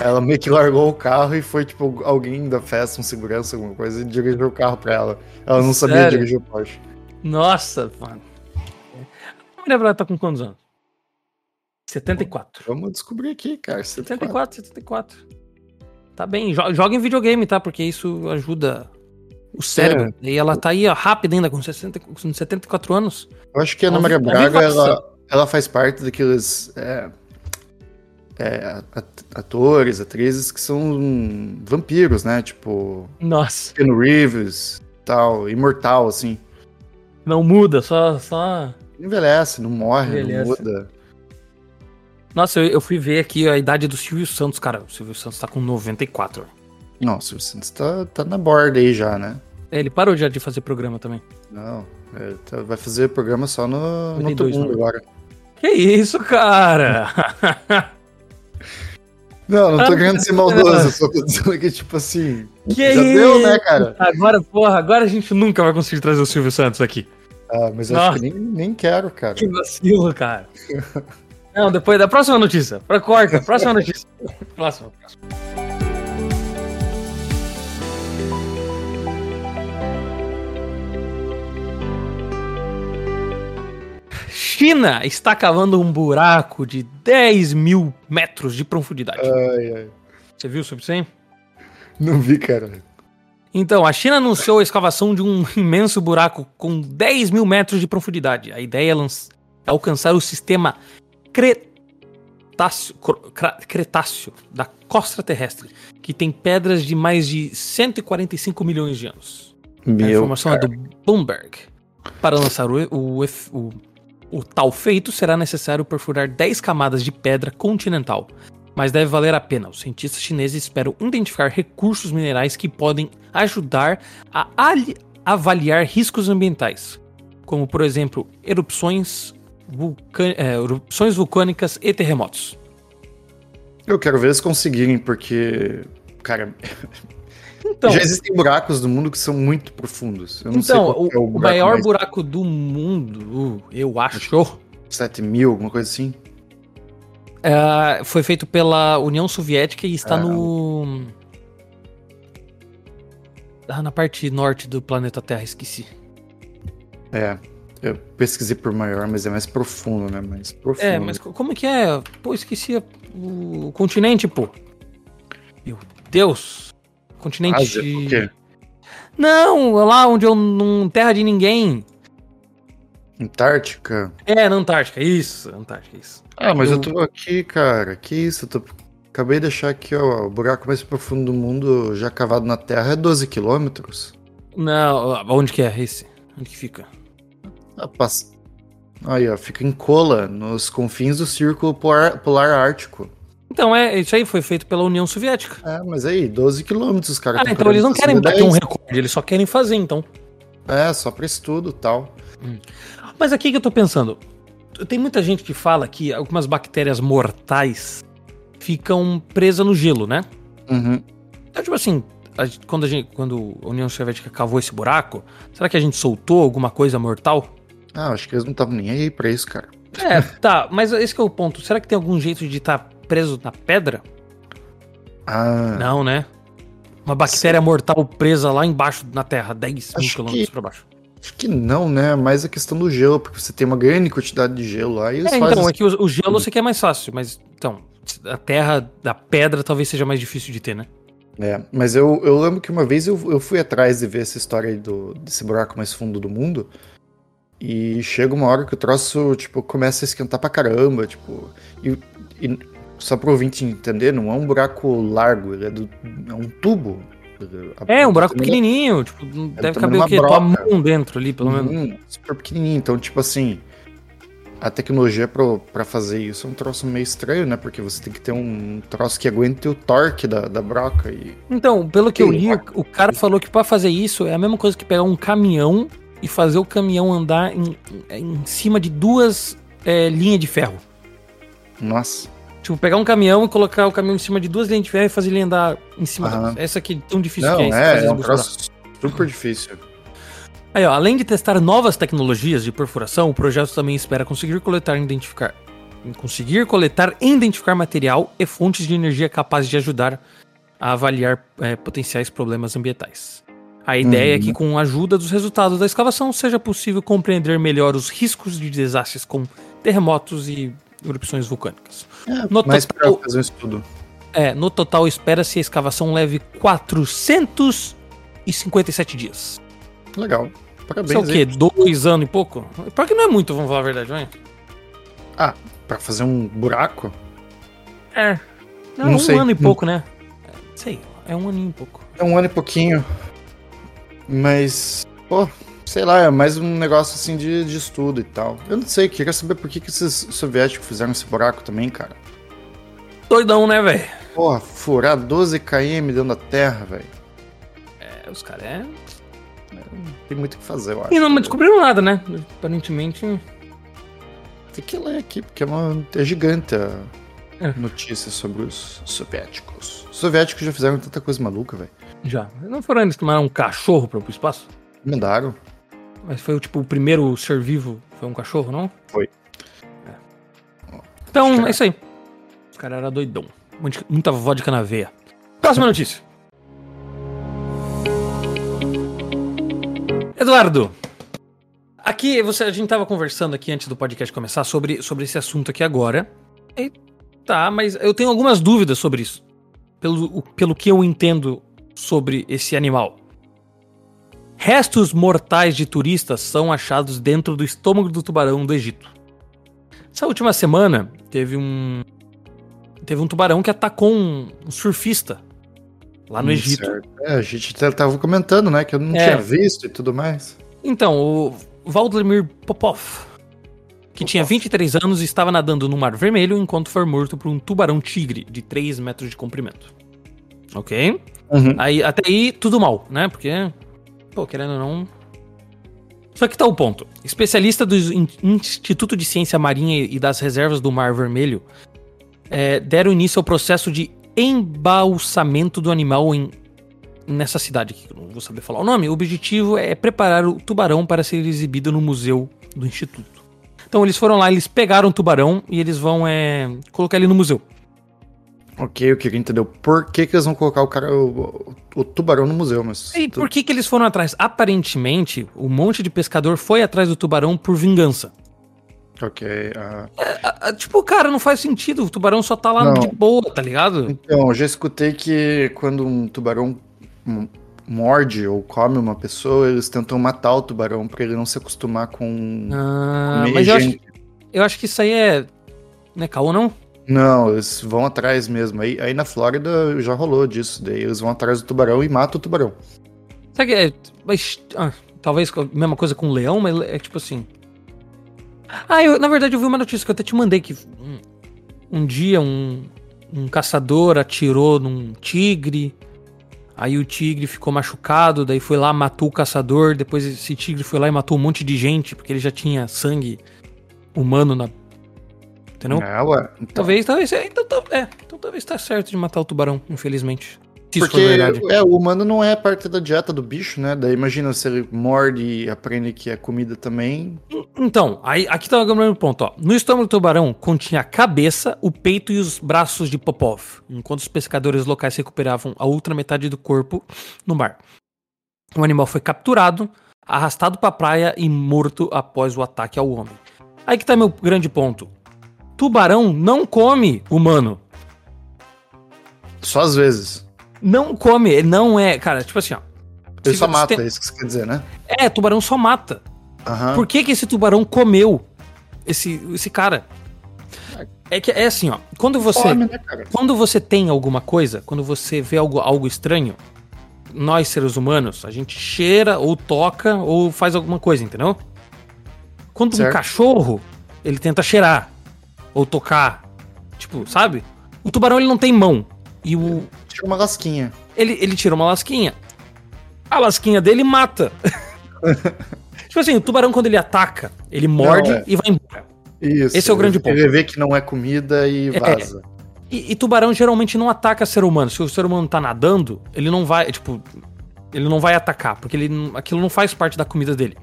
Ela meio que largou o carro e foi, tipo, alguém da festa, um segurança, alguma coisa, e dirigiu o carro pra ela. Ela não sabia Sério? dirigir o Porsche. Nossa, mano. A mulher Braga tá com quantos anos? 74. Vamos descobrir aqui, cara. 74, 74. Tá bem. Joga em videogame, tá? Porque isso ajuda o cérebro. É. E ela tá aí, ó, rápida ainda, com, 60, com 74 anos. Eu acho que a Ana Maria Braga, ela, ela faz parte daqueles é, é, atores, atrizes que são vampiros, né? Tipo. Nossa. Ken Reeves, tal, imortal, assim. Não muda, só. só... Envelhece, não morre, Envelhece. não muda. Nossa, eu, eu, fui ver aqui a idade do Silvio Santos, cara. O Silvio Santos tá com 94. Nossa, o Silvio Santos tá, tá na borda aí já, né? É, ele parou já de fazer programa também. Não, é, tá, vai fazer programa só no, no mundo agora. Que isso, cara? Não, não tô querendo ser maldoso, só tô dizendo que, tipo assim. Que já deu, né, cara? Agora, porra, agora a gente nunca vai conseguir trazer o Silvio Santos aqui. Ah, mas eu acho que nem, nem quero, cara. Que vacilo, cara. não, depois da próxima notícia. Pra corta, próxima notícia. próxima, próxima. China está cavando um buraco de 10 mil metros de profundidade. Ai, ai. Você viu sobre isso aí? Não vi, cara. Então, a China anunciou a escavação de um imenso buraco com 10 mil metros de profundidade. A ideia é alcançar o sistema Cretáceo, Cretáceo da costa terrestre, que tem pedras de mais de 145 milhões de anos. Meu a informação cara. é do Bloomberg. Para lançar o, o, o o tal feito, será necessário perfurar 10 camadas de pedra continental. Mas deve valer a pena. Os cientistas chineses esperam identificar recursos minerais que podem ajudar a avaliar riscos ambientais, como por exemplo erupções, é, erupções vulcânicas e terremotos. Eu quero ver eles conseguirem, porque, cara, então, já existem buracos do mundo que são muito profundos. então, o, é o, o, maior mais... buraco do mundo, eu acho. 7 mil, alguma coisa assim. É, foi feito pela União Soviética e está é. no. Ah, na parte norte do planeta Terra, esqueci. É, eu pesquisei por maior, mas é mais profundo, né? Mais profundo. É, mas como é que é? Pô, esqueci o continente, pô. Meu Deus. Continente. Ásia, por quê? Não, lá onde eu não terra de ninguém. Antártica? É, na Antártica, isso, Antártica, isso. Ah, mas eu, eu tô aqui, cara. Que isso? Eu tô... Acabei de deixar aqui, ó, o buraco mais profundo do mundo já cavado na Terra é 12 quilômetros. Não, onde que é esse? Onde que fica? Ah, passa... Aí, ó, fica em Kola, nos confins do Círculo Polar, Polar Ártico. Então, é, isso aí foi feito pela União Soviética. É, mas aí, 12 quilômetros, cara. Ah, então eles não querem bater um recorde, eles só querem fazer, então. É, só pra estudo e tal. Hum. Mas aqui que eu tô pensando, tem muita gente que fala que algumas bactérias mortais ficam presas no gelo, né? Uhum. Então, tipo assim, a, quando, a gente, quando a União Soviética cavou esse buraco, será que a gente soltou alguma coisa mortal? Ah, acho que eles não estavam nem aí pra isso, cara. É, tá, mas esse é o ponto. Será que tem algum jeito de estar tá preso na pedra? Ah. Não, né? Uma bactéria Sim. mortal presa lá embaixo na Terra, 10 mil quilômetros que... pra baixo. Acho que não, né? Mais a questão do gelo, porque você tem uma grande quantidade de gelo lá e eles é, então, é que o, o gelo você quer mais fácil, mas então, a terra da pedra talvez seja mais difícil de ter, né? É, mas eu, eu lembro que uma vez eu, eu fui atrás de ver essa história aí do, desse buraco mais fundo do mundo. E chega uma hora que o troço, tipo, começa a esquentar pra caramba, tipo. E, e só pro ouvinte entender, não é um buraco largo, ele é, do, é um tubo. É, um buraco pequenininho, tipo, deve caber o quê? Broca. Tua mão dentro ali, pelo menos. Hum, super pequenininho, então, tipo assim, a tecnologia para fazer isso é um troço meio estranho, né? Porque você tem que ter um troço que aguente o torque da, da broca. E... Então, pelo que eu li, o cara falou que para fazer isso é a mesma coisa que pegar um caminhão e fazer o caminhão andar em, em cima de duas é, linhas de ferro. Nossa. Tipo, pegar um caminhão e colocar o caminhão em cima de duas linhas de ferro e fazer ele andar em cima. Uhum. Da... Essa aqui tão difícil Não, que é isso. É, é um troço super difícil. Aí, ó, além de testar novas tecnologias de perfuração, o projeto também espera conseguir coletar e identificar. Conseguir coletar e identificar material e fontes de energia capazes de ajudar a avaliar é, potenciais problemas ambientais. A ideia uhum. é que, com a ajuda dos resultados da escavação, seja possível compreender melhor os riscos de desastres como terremotos e erupções vulcânicas. É, no mais total, fazer um estudo. É, no total espera-se a escavação leve 457 dias. Legal. Parabéns. Isso é o quê? Aí. Dois anos e pouco? Pior que não é muito, vamos falar a verdade, vai. Ah, pra fazer um buraco? É. Não, não um sei. ano e pouco, né? Sei, é um aninho e pouco. É um ano e pouquinho. Mas, pô, sei lá, é mais um negócio assim de, de estudo e tal. Eu não sei, queria saber por que, que esses soviéticos fizeram esse buraco também, cara. Doidão, né, velho? Porra, furar 12 km dentro da terra, velho. É, os caras é... Tem muito o que fazer, eu acho. E não descobriram nada, né? Aparentemente. Tem que ler aqui, porque é, uma, é gigante a é. notícia sobre os soviéticos. Os soviéticos já fizeram tanta coisa maluca, velho. Já. Não foram eles que tomaram um cachorro para o espaço? Mandaram. Mas foi tipo o primeiro ser vivo, foi um cachorro, não? Foi. É. Então, é isso aí. O cara era doidão. Muita vodka na veia. Próxima notícia. Eduardo, aqui você, a gente tava conversando aqui antes do podcast começar sobre, sobre esse assunto aqui agora. E, tá, mas eu tenho algumas dúvidas sobre isso. Pelo, pelo que eu entendo sobre esse animal. Restos mortais de turistas são achados dentro do estômago do tubarão do Egito. Essa última semana teve um teve um tubarão que atacou um, um surfista lá no hum, Egito. É, a gente tava comentando, né, que eu não é. tinha visto e tudo mais. Então, o Valdemir Popov, que tinha 23 anos estava nadando no Mar Vermelho enquanto foi morto por um tubarão-tigre de 3 metros de comprimento. Ok? Uhum. Aí, até aí, tudo mal, né? Porque, pô, querendo ou não. Só que tá o ponto. Especialista do In- Instituto de Ciência Marinha e das Reservas do Mar Vermelho é, deram início ao processo de embalsamento do animal em, nessa cidade que não vou saber falar o nome. O objetivo é preparar o tubarão para ser exibido no museu do Instituto. Então eles foram lá, eles pegaram o tubarão e eles vão é, colocar ele no museu. Ok, eu queria entender por que, que eles vão colocar o cara, o, o tubarão no museu, mas. E por que, que eles foram atrás? Aparentemente, um monte de pescador foi atrás do tubarão por vingança. Ok. Ah, ah, Tipo, cara, não faz sentido. O tubarão só tá lá Não. de boa, tá ligado? Então, eu já escutei que quando um tubarão morde ou come uma pessoa, eles tentam matar o tubarão pra ele não se acostumar com. Ah, mas eu acho, eu acho que isso aí é. Não é caô, não? Não, eles vão atrás mesmo. Aí, aí na Flórida já rolou disso. Daí eles vão atrás do tubarão e matam o tubarão. Sabe que é. Mas, ah, talvez a mesma coisa com o leão, mas é tipo assim. Ah, eu, na verdade eu vi uma notícia que eu até te mandei que um, um dia um, um caçador atirou num tigre. Aí o tigre ficou machucado, daí foi lá, matou o caçador. Depois esse tigre foi lá e matou um monte de gente, porque ele já tinha sangue humano na. Entendeu? É, ué. Então, Talvez, talvez. É, então, tá- é, então talvez tá certo de matar o tubarão, infelizmente. Porque é, o humano não é parte da dieta do bicho, né? Daí imagina se ele morde e aprende que é comida também. Então, aí, aqui tá o primeiro ponto, ó. No estômago do tubarão continha a cabeça, o peito e os braços de Popov, enquanto os pescadores locais recuperavam a outra metade do corpo no mar. O animal foi capturado, arrastado pra praia e morto após o ataque ao homem. Aí que tá meu grande ponto. Tubarão não come humano. Só às vezes. Não come, ele não é. Cara, tipo assim, ó. Ele só mata, tem- é isso que você quer dizer, né? É, tubarão só mata. Aham. Por que, que esse tubarão comeu esse, esse cara? É que é assim, ó. Quando você, Come, né, quando você tem alguma coisa, quando você vê algo, algo estranho, nós seres humanos, a gente cheira ou toca ou faz alguma coisa, entendeu? Quando um Certo. cachorro, ele tenta cheirar ou tocar, tipo, sabe? O tubarão ele não tem mão e o Tira uma lasquinha. ele, ele tira uma lasquinha. A lasquinha dele mata. tipo assim, o tubarão quando ele ataca, ele morde é. e vai embora. Isso. Esse é o grande ele- Ele vê que não é comida e É. vaza. E, e tubarão geralmente não ataca ser humano. Se o ser humano tá nadando, ele não vai, tipo, ele não vai atacar, porque ele, não- aquilo não faz parte da comida dele.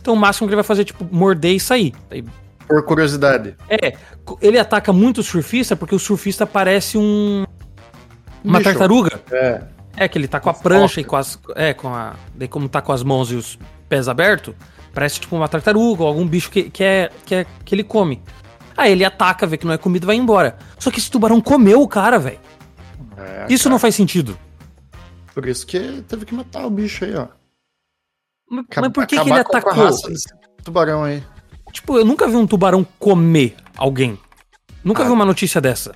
Então o máximo que ele vai fazer é, tipo, morder e sair. Aí, Por curiosidade. É, ele ataca muito o surfista porque o surfista parece um. Uma Bicho. tartaruga. É. É, que ele tá com a prancha e com as. É, com a. Daí, como tá com as mãos e os pés abertos, parece tipo uma tartaruga ou algum bicho que, que, é, que, é, que ele come. Aí ele ataca, vê que não é comida e vai embora. Só que esse tubarão comeu o cara, velho. é, Isso cara. não faz sentido. Por isso que teve que matar o bicho aí, ó. Mas, Acab- mas por que, que ele atacou? tubarão aí. Tipo, eu nunca vi um tubarão comer alguém. Nunca Ah. vi uma notícia dessa.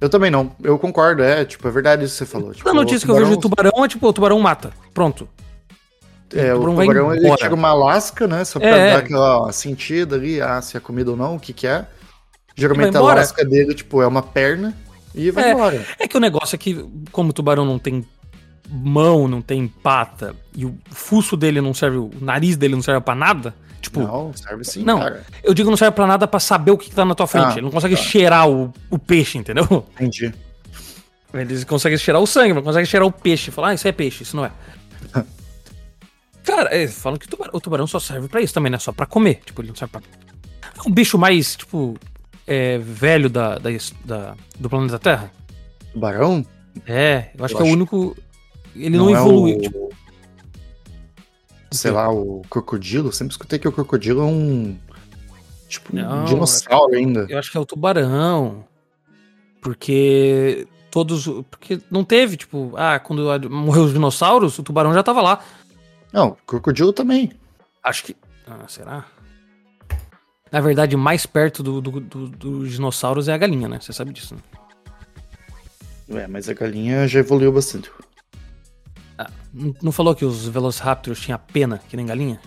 Eu também não. Eu concordo, é, tipo, é verdade isso que você falou. Tipo, Toda notícia que eu vejo de tubarão é tipo, o tubarão mata. Pronto. É, o tubarão vai tubarão ele tira uma lasca, né? Só pra É. dar aquela ó, sentida ali, ah, se é comida ou não, o que que é. Geralmente a lasca dele, tipo, é uma perna e vai É. embora. É que o negócio é que, como o tubarão não tem mão, não tem pata, e o fuço dele não serve, o nariz dele não serve pra nada, tipo, Não, serve sim, Não. cara. eu digo não serve pra nada pra saber o que, que tá na tua frente. Ah, ele não consegue tá. cheirar o, o peixe, entendeu? Entendi. Eles conseguem cheirar o sangue, mas não conseguem cheirar o peixe. Falar, ah, isso é peixe, isso não é. Cara, é, falam que o tubarão, o tubarão só serve pra isso também, né? Só pra comer. Tipo, ele não serve pra. É um bicho mais, tipo, é, velho da, da, da- do planeta Terra. Tubarão? É, eu acho Eu que é o acho- único. Ele não, é evoluiu. o- tipo, Sei lá, o crocodilo. Sempre escutei que o crocodilo é um. Tipo, Não, um dinossauro ainda. eu acho que é o tubarão. Porque todos. Porque não teve, tipo, ah, quando morreu os dinossauros, o tubarão já tava lá. Não, crocodilo também. Acho que. Ah, será? Na verdade, mais perto do, do- do- dos dinossauros é a galinha, né? Você sabe disso, né? É, mas a galinha já evoluiu bastante. Ah, não falou que os Velociraptors tinham pena, que nem galinha?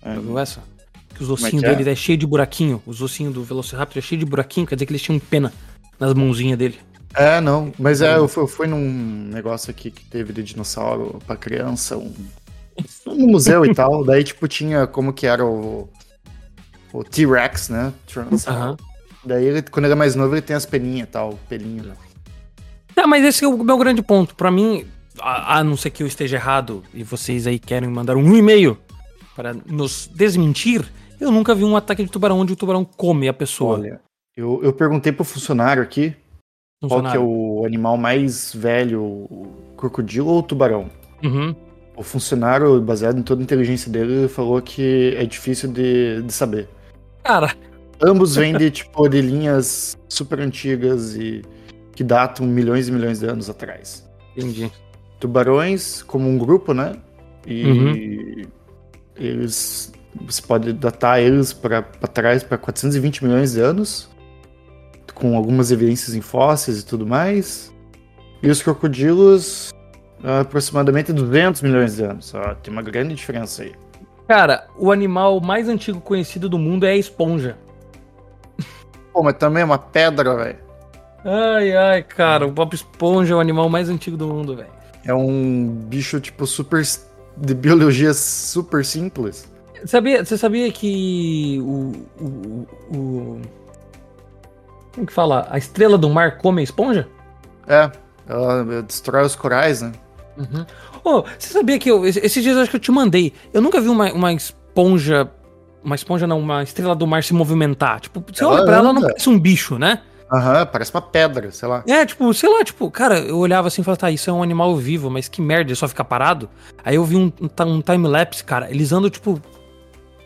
É, Já viu essa? Que os ossinhos é dele é? é cheio de buraquinho. Os ossinhos do Velociraptor é cheio de buraquinho, quer dizer que eles tinham pena nas mãozinhas dele. É, não. Mas é, eu fui, eu fui num negócio aqui que teve de dinossauro pra criança, um, um museu e tal. Daí, tipo, tinha como que era o, o T-Rex, né? Uhum. Daí, ele, quando ele é mais novo, ele tem as peninhas e tal, pelinho. Não, mas esse é o meu grande ponto. Pra mim, a, a não ser que eu esteja errado e vocês aí querem mandar um e-mail para nos desmentir, eu nunca vi um ataque de tubarão onde o tubarão come a pessoa. Olha, eu, eu perguntei pro funcionário aqui qual que é o animal mais velho, o crocodilo ou o tubarão. Uhum. O funcionário, baseado em toda a inteligência dele, falou que é difícil de, de saber. Cara. Ambos vêm de, tipo, de linhas super antigas e que datam milhões e milhões de anos atrás. Entendi. Tubarões, como um grupo, né? E uhum. eles. Você pode datar eles para trás para 420 milhões de anos com algumas evidências em fósseis e tudo mais. E os crocodilos, aproximadamente 200 milhões de anos. Ó, tem uma grande diferença aí. Cara, o animal mais antigo conhecido do mundo é a esponja. Pô, mas também é uma pedra, velho. Ai, ai, cara, o Bob Esponja é o animal mais antigo do mundo, velho. É um bicho, tipo, super. de biologia super simples. Sabia, você sabia que o, o, o como que fala? A estrela do mar come a esponja? É, ela destrói os corais, né? Uhum. Oh, você sabia que eu, esses dias eu acho que eu te mandei. Eu nunca vi uma, uma esponja. Uma esponja não, uma estrela do mar se movimentar. Tipo, você ela olha pra ela, ela não parece um bicho, né? Aham, uhum, parece uma pedra, sei lá. É, tipo, sei lá, tipo, cara, eu olhava assim e falava, tá, isso é um animal vivo, mas que merda, ele só fica parado. Aí eu vi um, um, time-lapse, cara, eles andam, tipo,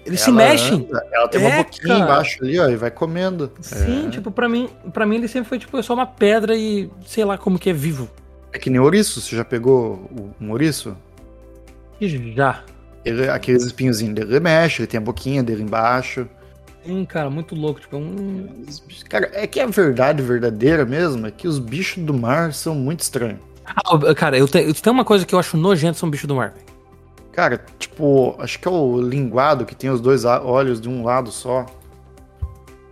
eles ela se mexem. Anda, ela tem é, uma boquinha cara. embaixo ali, ó, e vai comendo. Sim, é. tipo, pra mim, pra mim ele sempre foi tipo só uma pedra e sei lá como que é vivo. É que nem ouriço, você já pegou um ouriço? Já. Ele, aqueles espinhozinhos dele mexe, ele tem a boquinha dele embaixo. Sim, cara, muito louco. Tipo, um... Cara, é que a verdade verdadeira mesmo é que os bichos do mar são muito estranhos. Ah, cara, eu, te, eu tenho uma coisa que eu acho nojento são bichos do mar. Cara, tipo, acho que é o linguado que tem os dois olhos de um lado só.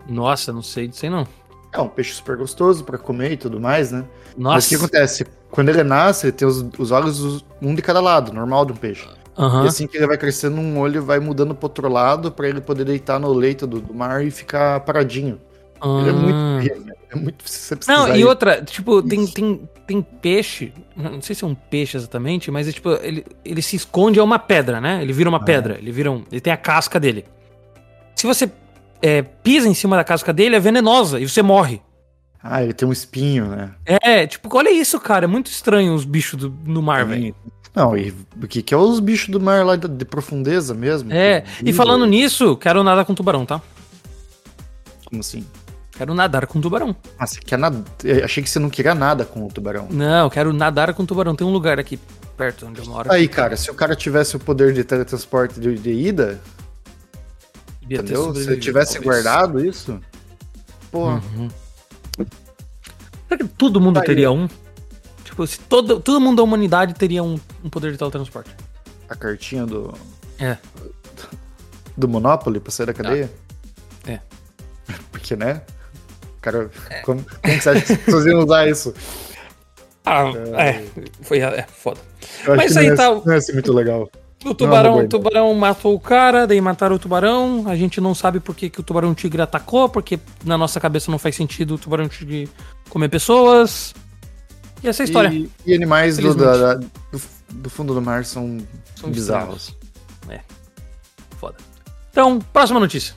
Nossa, não sei disso aí não. É um peixe super gostoso para comer e tudo mais, né? Nossa. Mas o que acontece? Quando ele nasce, ele tem os, os olhos um de cada lado, normal de um peixe. Uhum. E assim que ele vai crescendo, um olho vai mudando pro outro lado para ele poder deitar no leito do, do mar e ficar paradinho. Uhum. Ele é muito ah. é muito Não, e outra, tipo, tem, tem, tem peixe, não sei se é um peixe exatamente, mas é, tipo, ele, ele se esconde é uma pedra, né? Ele vira uma ah. pedra, ele vira um, ele tem a casca dele. Se você é, pisa em cima da casca dele, é venenosa e você morre. Ah, ele tem um espinho, né? É, tipo, olha isso, cara, é muito estranho os bichos do, no mar, velho. Não, e o que, que é os bichos do mar lá de, de profundeza mesmo? É, e falando nisso, quero nadar com tubarão, tá? Como assim? Quero nadar com tubarão. Ah, você quer nadar? Achei que você não queria nada com o tubarão. Não, quero nadar com tubarão. Tem um lugar aqui perto onde eu moro. Aí, cara, se o cara tivesse o poder de teletransporte de, de ida. Devia entendeu? Se ele tivesse talvez. guardado isso. Pô. Uhum. Será que todo mundo tá teria aí. um? Tipo, se todo, todo mundo da humanidade teria um, um poder de teletransporte. A cartinha do. É. Do Monopoly pra sair da cadeia? Ah. É. Porque, né? Cara, é. como, como você acha que as pessoas iam usar isso? Ah, é, é foi é, foda. Mas aí tá. Não é assim muito legal. O tubarão, o tubarão matou o cara, daí mataram o tubarão. A gente não sabe por que, que o tubarão tigre atacou, porque na nossa cabeça não faz sentido o tubarão tigre comer pessoas. E essa é a história. E, e animais do, da, do, do, fundo do mar são, são bizarros. É. Foda. Então, próxima notícia.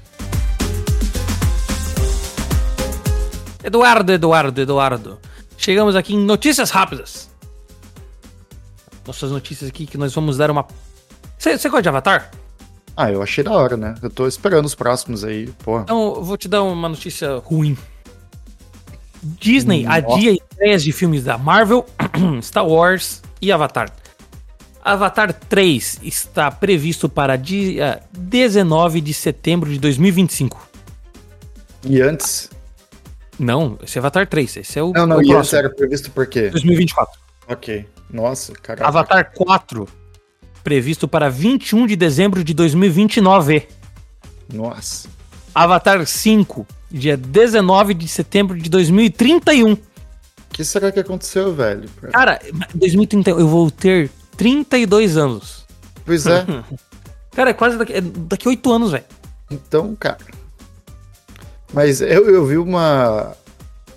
Eduardo, Eduardo, Eduardo. Chegamos aqui em notícias rápidas. Nossas notícias aqui que nós vamos dar uma. Você gosta de Avatar? Ah, eu achei da hora, né? Eu tô esperando os próximos aí, porra. Então, eu vou te dar uma notícia ruim. Disney hum, adia ideias de filmes da Marvel, Star Wars e Avatar. Avatar 3 está previsto para dia 19 de setembro de 2025. E antes? Não, esse é Avatar 3. Esse é o. Não, não, o e próximo. era previsto por quê? 2024. Ok. Nossa, caraca. Avatar 4, previsto para 21 de dezembro de 2029. Nossa. Avatar 5, dia 19 de setembro de 2031. O que será que aconteceu, velho? Cara, 2031, eu vou ter 32 anos. Pois é. Cara, é quase daqui, é daqui 8 anos, velho. Então, cara. Mas eu, eu vi uma.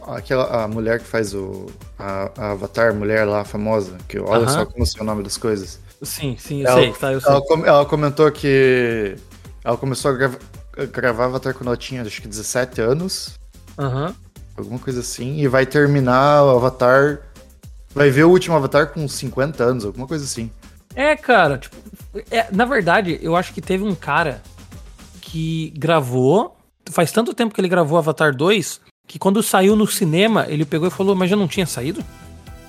Aquela a mulher que faz o. A, a Avatar, mulher lá famosa, que olha Aham. só como sei o nome das coisas. Sim, sim, eu Ela- sei, tá, eu sei. Ela, com- ela comentou que. Ela começou a gravar Avatar quando ela tinha acho que 17 anos. Aham. Alguma coisa assim. E vai terminar o Avatar. Vai ver o último Avatar com 50 anos, alguma coisa assim. É, cara, tipo, é, na verdade, eu acho que teve um cara que gravou. Faz tanto tempo que ele gravou Avatar 2 que quando saiu no cinema, ele pegou e falou, mas já não tinha saído?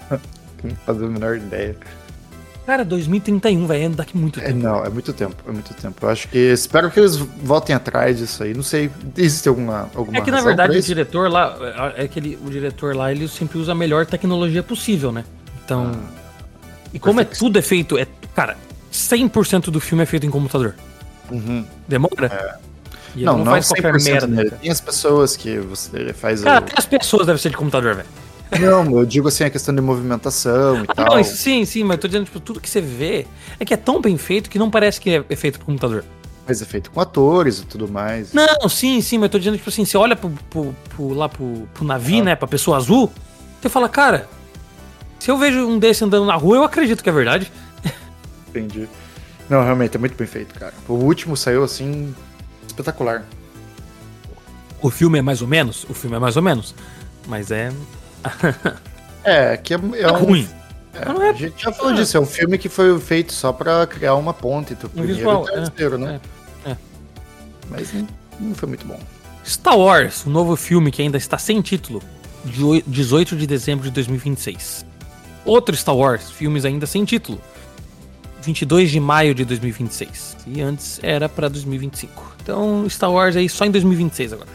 Não fazia a menor ideia. Cara, 2031, velho, é daqui muito É, tempo. não, é muito tempo, é muito tempo. Eu acho que. Espero que eles voltem atrás disso aí. Não sei. Existe alguma. alguma É que na verdade o diretor lá, é que ele, o diretor lá, ele sempre usa a melhor tecnologia possível, né? Então. e como é tudo é feito, é, cara, 100% do filme é feito em computador. Uhum. Demora? E ele Não, não, faz qualquer 100% merda. cara. Tem as pessoas que você faz. Cara, o- até as pessoas devem ser de computador, velho. Não, eu digo assim a questão de movimentação e Ah, tal. não, isso sim, sim, mas eu tô dizendo, tipo, tudo que você vê é que é tão bem feito que não parece que é feito por computador. Mas é feito com atores e tudo mais. Não, sim, sim, mas eu tô dizendo, tipo assim, você olha pro, pro- pro- lá pro, pro navio, né, pra pessoa azul, você fala, cara, se eu vejo um desse andando na rua, eu acredito que é verdade. Entendi. Não, realmente, é muito bem feito, cara. O último saiu assim. espetacular. O filme é mais ou menos? O filme é mais ou menos. Mas é. É, que é, é É um. ruim. é, não é- A gente já falou disso, é um filme que foi feito só pra criar uma ponte entre o primeiro visual, e o terceiro, né? é, é. Mas não, não foi muito bom. Star Wars, o novo filme que ainda está sem título, de oi- 18 de dezembro de 2026. Outro Star Wars, filmes ainda sem título, 22 de maio de 2026. E antes era pra 2025. Então, Star Wars aí só em 2026 agora.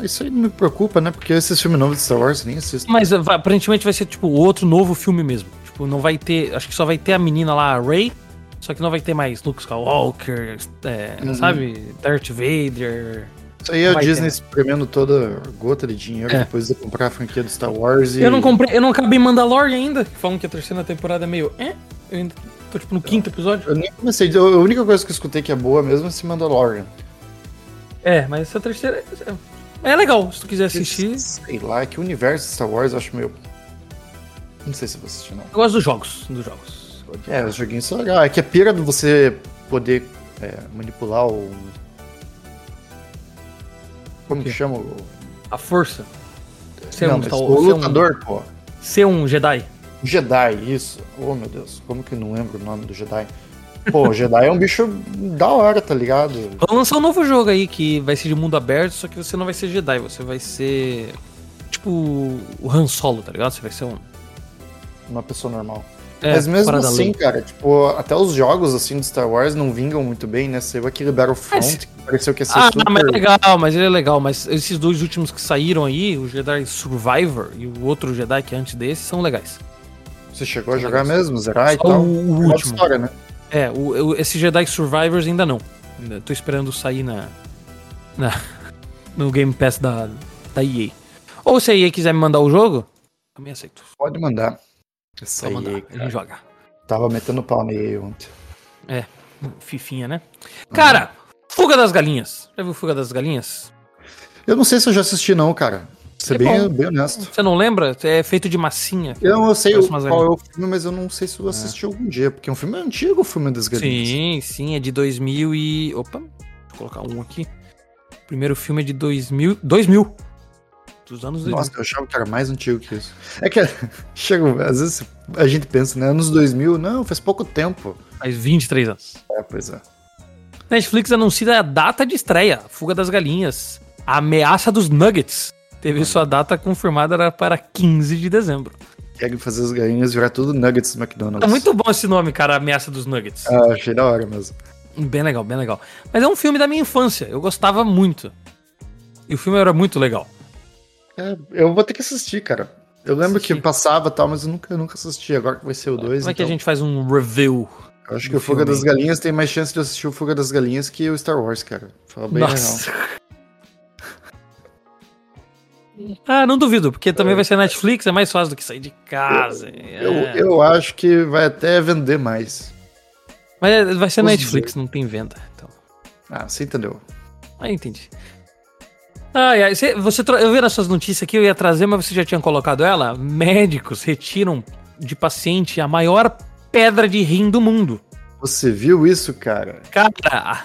É, Isso aí me preocupa, né? Porque esses filmes novos de Star Wars eu nem assisto. Mas vai- aparentemente vai ser tipo outro novo filme mesmo. Tipo, não vai ter. Acho que só vai ter a menina lá, a Rey. Só que não vai ter mais Luke Skywalker, é, Uhum. sabe? Darth Vader. Isso aí é vai Disney ter. espremendo toda gota de dinheiro É. depois de comprar a franquia do Star Wars e. Eu não comprei, eu não acabei Mandalorian ainda. Falam que a terceira temporada é meio. É? Eu ainda tô tipo no quinto episódio. Eu nem comecei. A única coisa que eu escutei que é boa mesmo é esse Mandalorian. É, mas essa terceira é, é legal. Se tu quiser assistir. Sei lá, que o universo de Star Wars eu acho meio. Não sei se eu vou assistir, não. Eu gosto dos jogos. Dos jogos. É, os joguinhos são legais. É que a pira de você poder é, manipular o. Como que chama o. A força. Ser não, um, Star- o ser um- lutador, pô. ser um Jedi. Jedi, isso. Oh, meu Deus, como que eu não lembro o nome do Jedi? Pô, o Jedi é um bicho da hora, tá ligado? Vão lançar um novo jogo aí que vai ser de mundo aberto, só que você não vai ser Jedi, você vai ser. Tipo o Han Solo, tá ligado? Você vai ser um. Uma pessoa normal. É, Mas mesmo assim, cara, tipo, até os jogos assim de Star Wars não vingam muito bem, né? Saiu aquele Battlefront, Mas- que pareceu que ia ser Ah, super... mas é legal, mas ele é legal. Mas esses dois últimos que saíram aí, o Jedi Survivor e o outro Jedi que é antes desse, são legais. Você chegou a jogar mesmo, zerar e tal? o, o último. história, né? É, o, o- esse Jedi Survivors ainda não. Ainda tô esperando sair na, na- no Game Pass da, da EA. Ou se a EA quiser me mandar o jogo, também aceito. Pode mandar. Essa Só mandar, a cara. gente joga. Tava metendo pau na EA ontem. Fifinha, né? Cara, Fuga das Galinhas. Já viu Fuga das Galinhas? Eu não sei se eu já assisti não, cara. Ser É bem, bom. bem honesto. Você não lembra? É feito de massinha. Eu, eu sei o- qual é o filme, mas eu não sei se eu assisti algum dia, porque é um filme antigo, o filme das galinhas. Sim, sim, é de 2000 e... Opa, eu colocar um aqui. O primeiro filme é de 2000... 2000. Dos anos 2000. Nossa, eu achava que era mais antigo que isso. É que chega, às vezes a gente pensa, né, anos 2000, não, faz pouco tempo. Faz 23 anos. É, pois é. Netflix anuncia a data de estreia, Fuga das Galinhas. A ameaça dos Nuggets. Teve sua data confirmada era para 15 de dezembro. Querem fazer as galinhas virar tudo nuggets do McDonald's. É muito bom esse nome, cara, Ameaça dos Nuggets. Ah, achei da hora mesmo. Bem legal, bem legal. Mas é um filme da minha infância, eu gostava muito. E o filme era muito legal. É, eu vou ter que assistir, cara. Eu lembro Assistir. que passava e tal, mas eu nunca, nunca assisti. Agora que vai ser o 2. Como é que a gente faz um review? Eu acho que o Fuga das Galinhas tem mais chance de assistir o Fuga das Galinhas que o Star Wars, cara. Fala bem Nossa. Ah, não duvido, porque também vai ser Netflix, é mais fácil do que sair de casa. Eu, é. eu acho que vai até vender mais. Mas é, vai ser Vamos Netflix, não tem venda. Então. Ah, você entendeu. Ah, entendi. Ai, ai, você, você eu vi nas suas notícias aqui, eu ia trazer, mas você já tinha colocado ela. Médicos retiram de paciente a maior pedra de rim do mundo. Você viu isso, cara? Cara, a,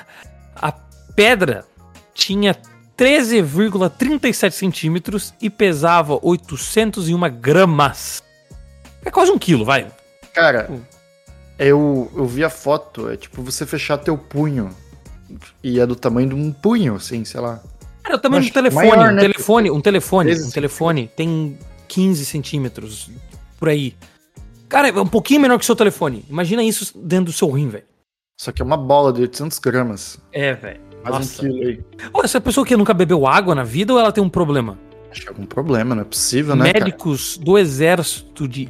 a pedra tinha 13,37 centímetros e pesava 801 gramas. É quase um quilo, vai. Cara, Hum. eu, eu vi a foto. É tipo você fechar teu punho. E é do tamanho de um punho, assim, sei lá. Cara, o tamanho Mas do telefone, maior, um né? telefone, um telefone, um telefone tem 15 centímetros por aí. Cara, é um pouquinho menor que o seu telefone. Imagina isso dentro do seu rim, velho. Só que é uma bola de 800 gramas. É, velho. Um quilo aí. Ô, essa pessoa que nunca bebeu água na vida ou ela tem um problema? Acho que é algum problema, não é possível, né, cara? Médicos do exército de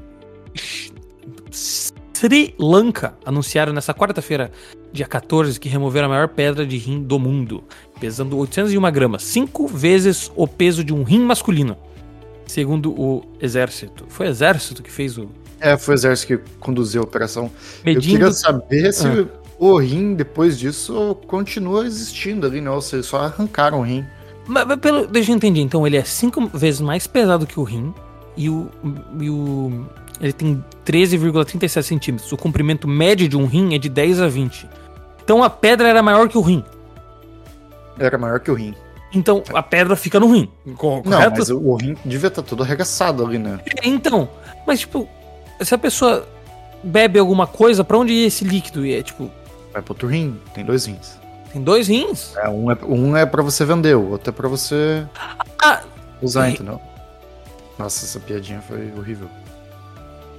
Sri Lanka anunciaram nessa quarta-feira, dia 14, que removeram a maior pedra de rim do mundo, pesando 801 gramas, cinco vezes o peso de um rim masculino. Segundo o exército. Foi o exército que fez o. É, foi o exército que conduziu a operação. Eu Medindo. queria saber se Ah. O rim, depois disso, continua existindo ali, né? Ou se só arrancaram o rim. Mas, mas pelo, deixa eu entender, então ele é cinco vezes mais pesado que o rim e o, e o ele tem 13,37 centímetros. O comprimento médio de um rim é de 10 a 20. Então a pedra era maior que o rim. Era maior que o rim. Então a pedra fica no rim. co- Não, Correto? mas o, o rim devia estar todo arregaçado ali, né? Então, mas tipo, se a pessoa bebe alguma coisa, pra onde ia esse líquido? E é tipo, Vai pro outro rim, tem dois rins. tem dois rins? É, um, é, um é pra você vender, o outro é pra você Ah, usar, E- entendeu? Nossa, essa piadinha foi horrível.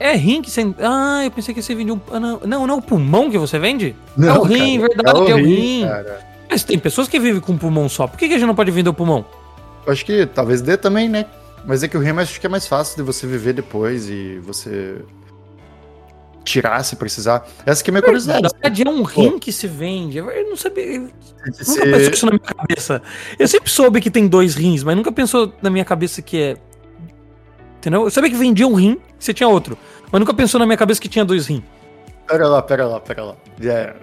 é rim que você. Ah, eu pensei que você vendia um. Ah, não, não, não é o pulmão que você vende? é Não, o rim, cara, verdade, é o rim. cara. Mas tem pessoas que vivem com pulmão só. Por que, que a gente não pode vender o pulmão? Eu acho que talvez dê também, né? Mas é que o rim acho que é mais fácil de você viver depois e você tirar se precisar. Essa que é a minha Na curiosidade. verdade, é um rim que se vende. Eu não sabia. eu Nunca Se- pensou isso na minha cabeça. Eu sempre soube que tem dois rins, mas nunca pensou na minha cabeça que é. Entendeu? Eu sabia que vendia um rim, que você tinha outro. Mas nunca pensou na minha cabeça que tinha dois rins. Pera lá, pera lá, pera lá. É,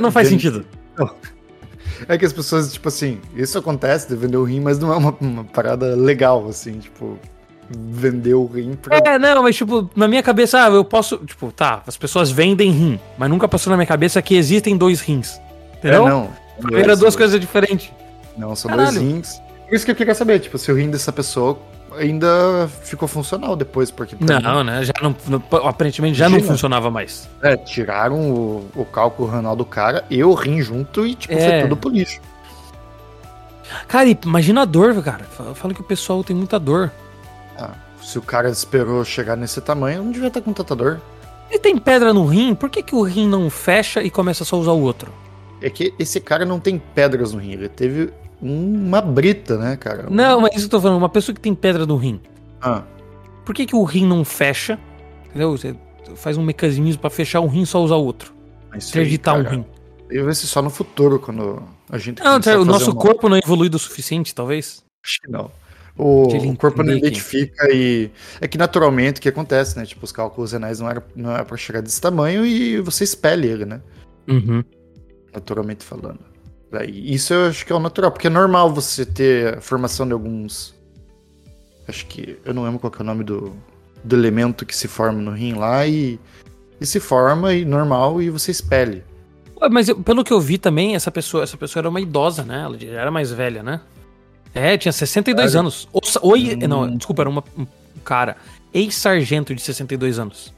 Não faz sentido. é que as pessoas, tipo assim, isso acontece de vender o rim, mas não é uma, uma parada legal, assim, tipo, vender o rim pra. É, não, mas tipo, na minha cabeça, ah, eu posso. Tipo, tá, as pessoas vendem rim, mas nunca passou na minha cabeça que existem dois rins. Entendeu? É, não. Era duas coisas diferentes. Não, são Caralho. dois rins. Por isso que eu queria saber, tipo, se o rim dessa pessoa ainda ficou funcional depois, porque. Não, né? Já não, não- aparentemente já não funcionava mais. É, tiraram o, o cálculo renal do cara e o rim junto e, tipo, É. foi tudo pro lixo. Cara, imagina a dor, cara. Fala fala que o pessoal tem muita dor. Ah, se o cara esperou chegar nesse tamanho, não devia estar com tanta dor. E tem pedra no rim, por que, que o rim não fecha e começa só a usar o outro? É que esse cara não tem pedras no rim, ele teve uma brita, né, cara? Não, mas isso que eu tô falando, uma pessoa que tem pedra no rim, Ah, por que, que o rim não fecha? Entendeu? Você faz um mecanismo pra fechar um rim e só usar o outro. aí, Interditar um rim. Eu ver se só no futuro, quando a gente Não, o nosso uma- corpo não é evoluído o suficiente, talvez. Acho que não. O, o corpo não identifica e. É que naturalmente o que acontece, né? Tipo, os cálculos renais não era, não era pra chegar desse tamanho e você espelha ele, né? Uhum. Naturalmente falando. Isso eu acho que é o natural, porque é normal você ter a formação de alguns. Acho que. Eu não lembro qual que é o nome do, do elemento que se forma no rim lá e. E se forma e normal e você espelhe. Ué, Mas eu- pelo que eu vi também, essa pessoa, essa pessoa era uma idosa, né? Ela era mais velha, né? É, tinha 62 Sério? anos. Oi, Hum. não, desculpa, era uma, um cara. Ex-sargento de 62 anos.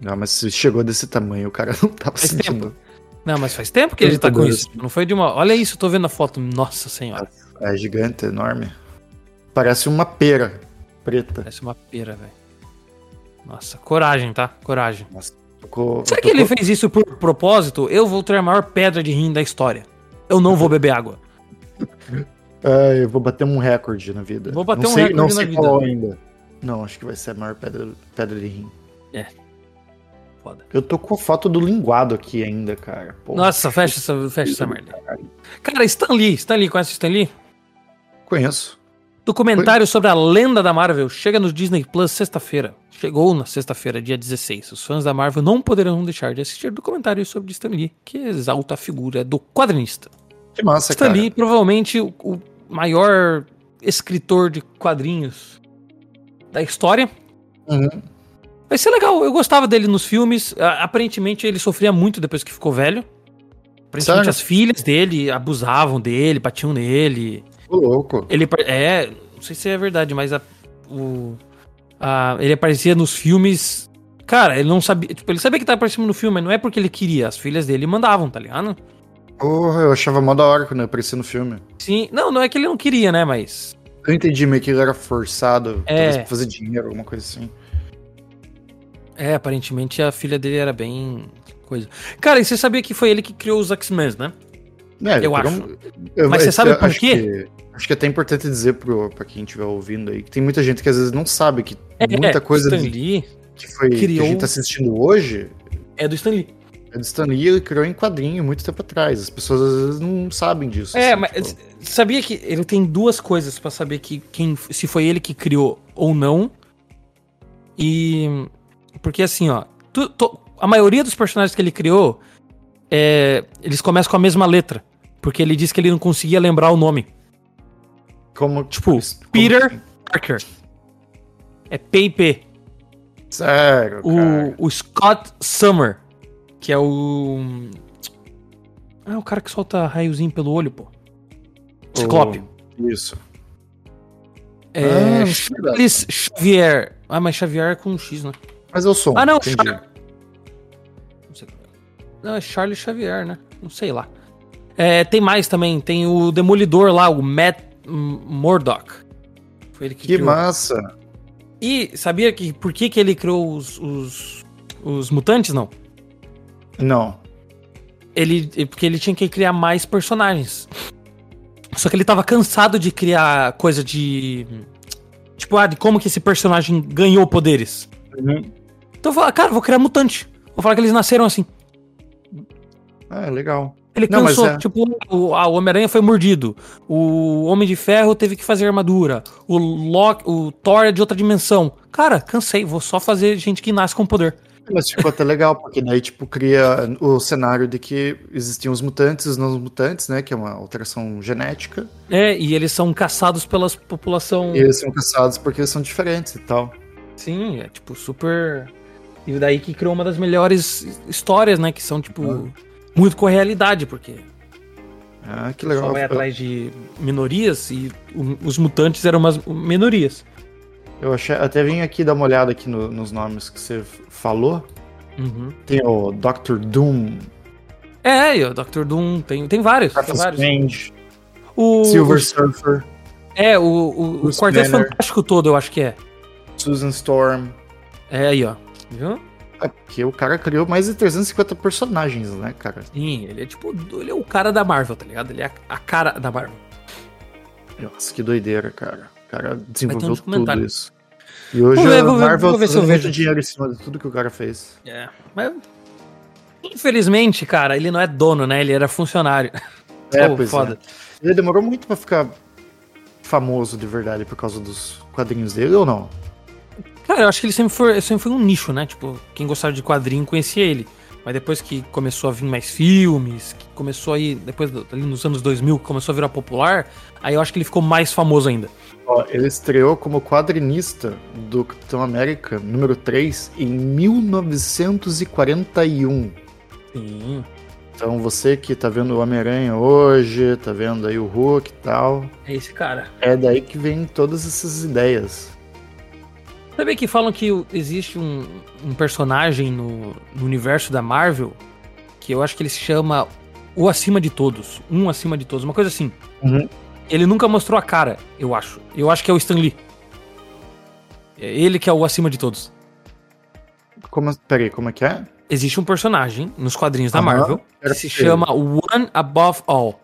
Não, mas se chegou desse tamanho, o cara não tava Faz sentindo. Não, mas faz tempo que ele tá com 32. isso. Não foi de uma. Olha isso, eu tô vendo a foto. Nossa senhora. É gigante, enorme. Parece uma pera preta. Parece uma pera, velho. Nossa, coragem, tá? Coragem. Tocou, Será que ele fez isso por propósito? Eu vou ter a maior pedra de rim da história. Eu não vou beber água. Ah, eu vou bater um recorde na vida. Vou bater não um sei, recorde não na sei vida. qual ainda. Não, acho que vai ser a maior pedra, pedra de rim. Foda. Eu tô com a foto do linguado aqui ainda, cara. Pô, Nossa, fecha essa, fecha essa merda. Cara, Stan Lee. Stan Lee, conhece o Stan Lee? Conheço. Documentário sobre a lenda da Marvel chega no Disney Plus sexta-feira. Chegou na sexta-feira, dia 16. Os fãs da Marvel não poderão deixar de assistir documentário sobre Stan Lee, que exalta a figura do quadrinista. Que massa, Stan cara. Lee, provavelmente o, o maior escritor de quadrinhos da história. Uhum. Vai ser legal, eu gostava dele nos filmes. Aparentemente ele sofria muito depois que ficou velho. Aparentemente Sério? as filhas dele abusavam dele, batiam nele. Ô, louco. Ele é, não sei se é verdade, mas a- o, a- ele aparecia nos filmes. Cara, ele não sabia. Tipo, ele sabia que tava aparecendo no filme, mas não é porque ele queria. As filhas dele mandavam, tá ligado? Porra, eu achava mó da hora quando eu apareci no filme. Sim. Não, não é que ele não queria, né? Mas. Eu entendi meio que ele era forçado, É. talvez pra fazer dinheiro, alguma coisa assim. É, aparentemente a filha dele era bem. coisa. Cara, e você sabia que foi ele que criou os X-Men, né? É, Eu acho. um- eu- Mas você sabe por quê? que- acho que é até importante dizer pro, pra quem estiver ouvindo aí, que tem muita gente que às vezes não sabe que É, muita coisa Stan Lee que, foi, que criou- a gente tá assistindo hoje é do Stan Lee. É do Stan Lee, ele criou em quadrinho muito tempo atrás. As pessoas às vezes não sabem disso. É, assim, mas tipo, sabia que ele tem duas coisas pra saber que quem se foi ele que criou ou não. E porque assim, ó, tu- a maioria dos personagens que ele criou é, eles começam com a mesma letra, porque ele disse que ele não conseguia lembrar o nome. como, tipo, como Peter- assim? Parker. É P&P. Sério. O, o Scott Summer, que é o Ah, o cara que solta raiozinho pelo olho, pô. Ciclope. O- Isso. É, Ah, Charles Xavier. Ah, mas Xavier é com um X, né? Mas eu sou. Ah, não. Char... Não, sei. não, é Charles Xavier, né? Não sei lá. É, tem mais também. Tem o Demolidor lá, o Matt Murdock. Foi ele que, Que criou. massa. E sabia que por que, que ele criou os, os, os mutantes, não? Não. Ele, porque ele tinha que criar mais personagens. Só que ele tava cansado de criar coisa de. Tipo, ah, de como que esse personagem ganhou poderes. Então eu falei, cara, vou criar mutante. Vou falar que eles nasceram assim. Ah, legal. Ele Não, cansou. é- Tipo, o, ah, o Homem-Aranha foi mordido. O Homem de Ferro teve que fazer armadura. O Loki, o Thor é de outra dimensão. Cara, cansei. Vou só fazer gente que nasce com poder. Mas ficou até legal, porque daí, tipo, cria o cenário de que existiam os mutantes e os não mutantes, né? Que é uma alteração genética. É, e eles são caçados pela população. E eles são caçados porque eles são diferentes e tal. Sim, é tipo super. E daí que criou uma das melhores histórias, né? Que são, tipo, muito com a realidade, porque Ah, que legal. pessoal vai atrás de minorias e os mutantes eram umas minorias. Eu achei, até vim aqui dar uma olhada aqui no- nos nomes que você falou. Uhum. Tem o Doctor Doom, É, o Dr. Doom tem, tem vários. Tem vários. Strange, O, Silver o- Surfer, é, o, o, o Quarteto. Fantástico todo, eu acho que é. Susan Storm. É aí, ó. Viu? É porque o cara criou mais de 350 personagens, né, cara? Sim, ele é tipo. Ele é o cara da Marvel, tá ligado? Ele é a, a cara da Marvel. Nossa, que doideira, cara. Cara desenvolveu tudo isso. E hoje Vou ver, vou ver, Marvel vou ver se eu vejo. dinheiro em cima de tudo que o cara fez. É. Mas. Infelizmente, cara, ele não é dono, né? Ele era funcionário. É, Oh, pois foda. é. Ele demorou muito pra ficar famoso de verdade por causa dos quadrinhos dele ou não? Cara, eu acho que ele sempre foi, sempre foi um nicho, né? Tipo, quem gostava de quadrinho conhecia ele. Mas depois que começou a vir mais filmes, que começou aí, depois ali nos anos 2000, que começou a virar popular, aí eu acho que ele ficou mais famoso ainda. Ó, ele estreou como quadrinista do Capitão América número 3 em 1941. Sim. Então você que tá vendo o Homem-Aranha hoje, tá vendo aí o Hulk e tal, É esse cara. é daí que vem todas essas ideias. Sabia que falam que existe um, um personagem no, no universo da Marvel que eu acho que ele se chama O Acima de Todos. Um Acima de Todos, uma coisa assim. Uhum. Ele nunca mostrou a cara, eu acho. Eu acho que é o Stan Lee. É ele que é o acima de todos. Como, peraí, como é que é? Existe um personagem nos quadrinhos da Marvel que se chama One Above All.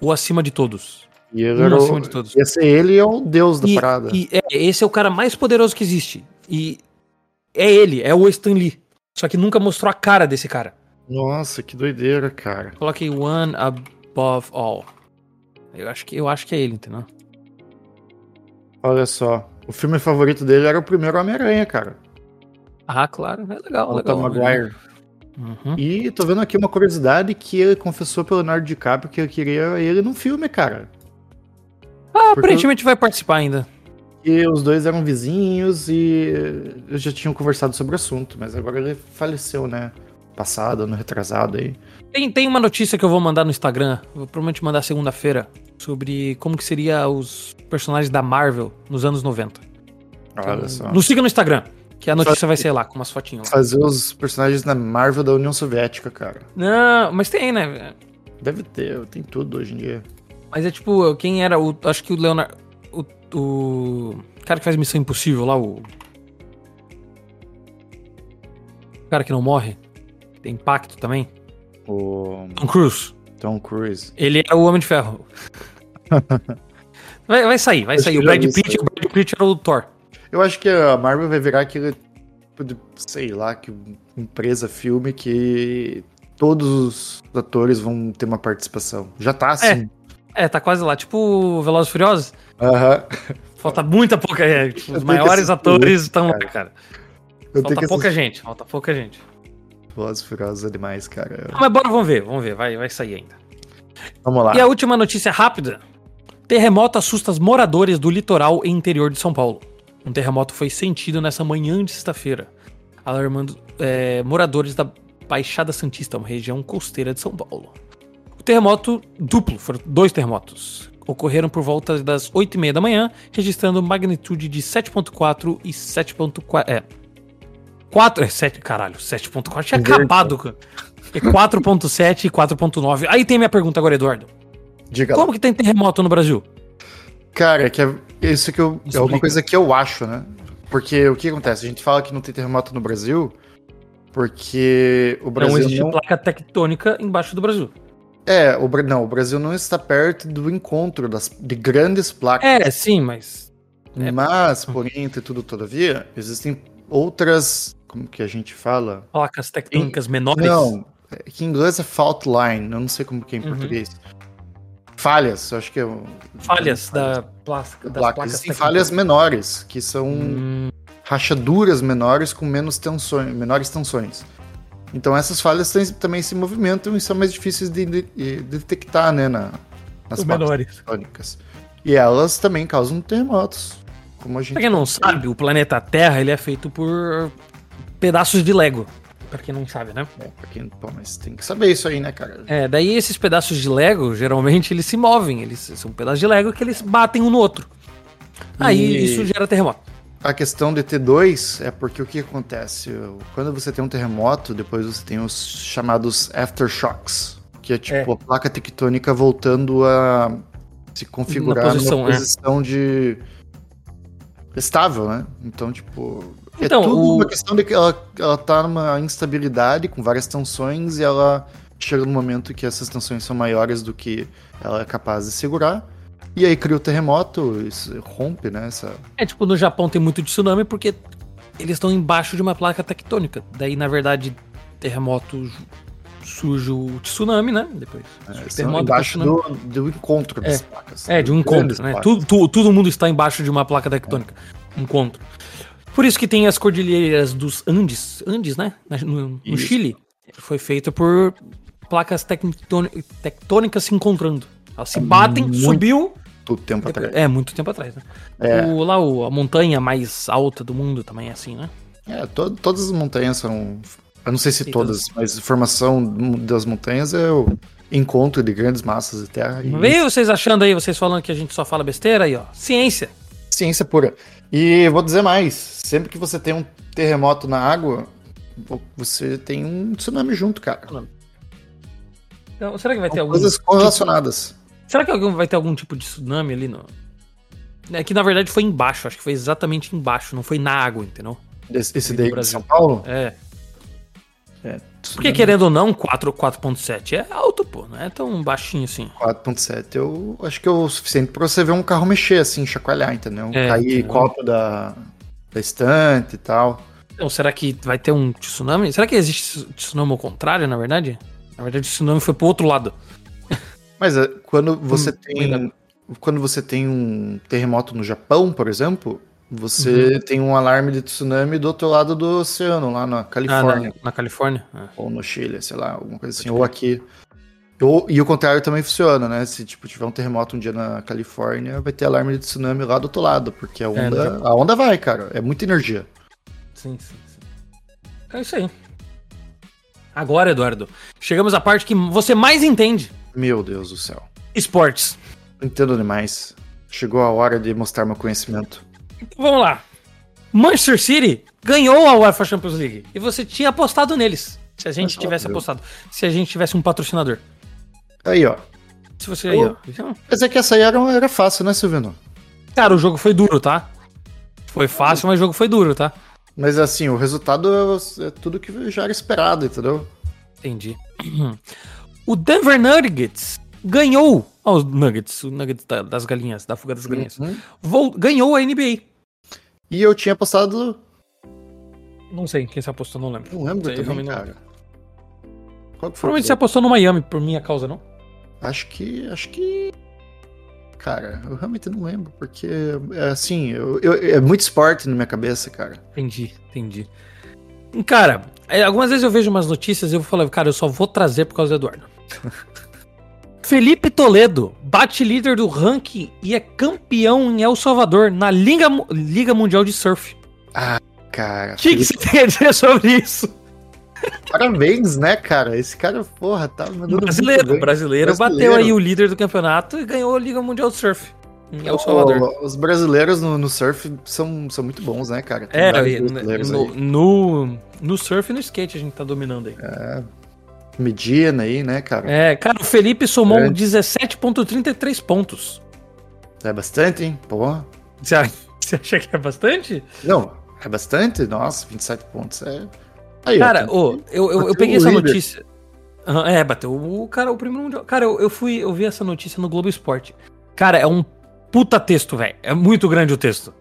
O acima de todos. E ele Um era o- acima de todos. Ser ele é o deus da E, parada. e é, esse é o cara mais poderoso que existe. E é ele, é o Stan Lee. Só que nunca mostrou a cara desse cara. Nossa, que doideira, cara. Coloquei One Above All. Eu acho que, eu acho que é ele, entendeu? Olha só. O filme favorito dele era o primeiro Homem-Aranha, cara. Ah, claro. É legal, O legal. Tom Maguire. Uhum. E tô vendo aqui uma curiosidade que ele confessou pro Leonardo DiCaprio que ele queria ele num filme, cara. Ah, aparentemente vai participar ainda. E os dois eram vizinhos e eles já tinham conversado sobre o assunto, mas agora ele faleceu, né? Passado, ano retrasado aí. Tem, tem uma notícia que eu vou mandar no Instagram, vou provavelmente mandar segunda-feira, sobre como que seria os personagens da Marvel nos anos 90. Olha só. Nos siga no Instagram, que a notícia vai ser lá, com umas fotinhas lá. Fazer os personagens da Marvel da União Soviética, cara. Não, mas tem, né? Deve ter, tem tudo hoje em dia. Mas é tipo, quem era o. Acho que o Leonardo. O, o cara que faz Missão Impossível lá, o. O cara que não morre. Tem impacto também. O Tom Cruise. Tom Cruise. Ele é o Homem de Ferro. vai, vai sair, vai sair. O Brad Pitt, o Brad Pitt era o Thor. Eu acho que a Marvel vai virar aquele, tipo de, sei lá, que empresa filme que todos os atores vão ter uma participação. Já tá assim. É, tá quase lá. Tipo Velozes e Furiosos. Aham. Falta muita pouca. É, tipo, os maiores atores estão lá, cara. Eu Falta pouca gente. Falta pouca gente. Velozes e Furiosos demais, cara. Ah, mas bora, vamos ver, vamos ver. Vai, vai sair ainda. Vamos lá. E a última notícia rápida: terremoto assusta os moradores do litoral e interior de São Paulo. Um terremoto foi sentido nessa manhã de sexta-feira, alarmando é, moradores da Baixada Santista, uma região costeira de São Paulo. Terremoto duplo, foram dois terremotos, ocorreram por volta das 8h30 da manhã, registrando magnitude de 7.4 e 7.4. É. 4. É 7. Caralho, 7.4 tinha Inverta. acabado. cara. É 4.7 e 4.9. Aí tem minha pergunta agora, Eduardo. Diga lá. Como que tem terremoto no Brasil? Cara, que é isso que eu, é uma coisa que eu acho, né? Porque o que acontece? A gente fala que não tem terremoto no Brasil porque o Não Brasil existe não, placa tectônica embaixo do Brasil. É, o, não, o Brasil não está perto do encontro das, de grandes placas. É, sim, mas. é. Mas, porém, entre tudo todavia, existem outras, como que a gente fala? Placas tectônicas menores. Não, que em inglês é fault line, eu não sei como que é em Uhum. português. Falhas, eu acho que é Falhas da plástico, das placas. placas Existem falhas menores, que são Hum, rachaduras menores com menos tensões, menores tensões. Então essas falhas têm- também se movimentam e são mais difíceis de, de- de detectar, né, na, nas menores. tectônicas. E elas também causam terremotos, como a gente Pra quem não sabe, o planeta Terra ele é feito por pedaços de Lego. Pra quem não sabe, né? É, pra quem, pô, mas tem que saber isso aí, né, cara? É, daí esses pedaços de Lego, geralmente, eles se movem. Eles são pedaços de Lego que eles batem um no outro. Aí E- isso gera terremoto. A questão de ter dois é porque o que acontece? Quando você tem um terremoto, depois você tem os chamados aftershocks, que é tipo É. a placa tectônica voltando a se configurar Na posição, numa é. posição de estável, né? Então, tipo, Então, é tudo o- uma questão de que ela, ela tá numa instabilidade com várias tensões e ela chega no momento que essas tensões são maiores do que ela é capaz de segurar. E aí cria o terremoto, isso rompe, né? Essa, É tipo, no Japão tem muito tsunami porque eles estão embaixo de uma placa tectônica. Daí, na verdade, terremoto surge o tsunami, né? Depois. É, terremoto, embaixo do, do encontro das placas. É, de um encontro, né? Tudo, tu- todo mundo está embaixo de uma placa tectônica. Encontro. Por isso que tem as cordilheiras dos Andes, Andes, né? No, no. Chile. Foi feito por placas tectôni- tectônicas se encontrando. Elas se batem, Muito subiu. Todo tempo atrás. É, muito tempo atrás, né? É. O, lá, o- a montanha mais alta do mundo também é assim, né? É, to- todas as montanhas são. Eu não sei se Sim, todas, mas a formação das montanhas é o encontro de grandes massas de terra. Vê vocês achando aí, vocês falando que a gente só fala besteira aí, ó. Ciência. ciência pura. E vou dizer mais: sempre que você tem um terremoto na água, você tem um tsunami junto, cara. Então, será que vai ter São algum. coisas correlacionadas. Será que alguém vai ter algum tipo de tsunami ali no. É que na verdade foi embaixo, acho que foi exatamente embaixo, não foi na água, entendeu? Esse, esse daí de. São Paulo? É. É, Porque querendo ou não, 4 4.7 é alto, pô, não é tão baixinho assim. 4.7 eu acho que é o suficiente pra você ver um carro mexer assim, chacoalhar, entendeu? É, Cair entendeu? copo da, da estante e tal. Então, será que vai ter um tsunami? Será que existe tsunami ao contrário, na verdade? Na verdade, o tsunami foi pro outro lado. Mas é, quando você Hum, tem. ainda- Quando você tem um terremoto no Japão, por exemplo, você Uhum. tem um alarme de tsunami do outro lado do oceano, lá na Ah, Califórnia. na, na Califórnia? Ah. Ou no Chile, sei lá, alguma coisa assim. Ou aqui. Ou- e o contrário também funciona, né? Se tipo, tiver um terremoto um dia na Califórnia, vai ter alarme de tsunami lá do outro lado, porque a no onda, Japão. a onda vai, cara. É muita energia. Sim, sim, sim. É isso aí. Agora, Eduardo, chegamos à parte que você mais entende: Meu Deus do céu. esportes. Entendo demais. Chegou a hora de mostrar meu conhecimento. Então vamos lá. Manchester City ganhou a UEFA Champions League e você tinha apostado neles. Se a gente Mas, tivesse óbvio. apostado. Se a gente tivesse um patrocinador. Aí, ó. Se você aí, ó. Mas é que essa aí era, era fácil, né, Silvino? Cara, o jogo foi duro, tá? Foi fácil, mas o jogo foi duro, tá? Mas assim, o resultado é, é tudo que já era esperado, entendeu? Entendi. O Denver Nuggets ganhou. Ó, os Nuggets, o Nuggets da- das galinhas, da fuga das galinhas. Uhum. Vol- ganhou a NBA. E eu tinha apostado. Não sei quem se apostou, não lembro. Não lembro Sei, também, não cara. Qual que foi? Provavelmente você apostou no Miami por minha causa, não? Acho que. Acho que. Cara, eu realmente não lembro, porque é assim, eu, eu- é muito esporte na minha cabeça, cara. Entendi, entendi. Cara, algumas vezes eu vejo umas notícias e eu falo, cara, eu só vou trazer por causa do Eduardo. Felipe Toledo bate líder do ranking e é campeão em El Salvador na Liga, Liga Mundial de Surf. Cara, O que, que você tem a dizer sobre isso? parabéns, né, cara? Esse cara, porra, tá mandando. Brasileiro, brasileiro, Brasileiro. bateu aí o líder do campeonato e ganhou a Liga Mundial de Surf em El Salvador. O- os brasileiros no, no surf são, são muito bons, né, cara? Tem É, no, no, no surf e no skate a gente tá dominando aí. Medina aí, né, cara? É, cara, o Felipe somou É. 17,33 pontos. É bastante, hein? Porra. Você acha, você acha que é bastante? Não, é bastante? Nossa, 27 pontos é. Aí, ó, Cara, ô, eu, eu, eu peguei essa líder. notícia. Aham, É, bateu o cara, o primeiro mundial. Cara, eu, eu fui, eu vi essa notícia no Globo Esporte. Cara, é um puta texto, velho. É muito grande o texto.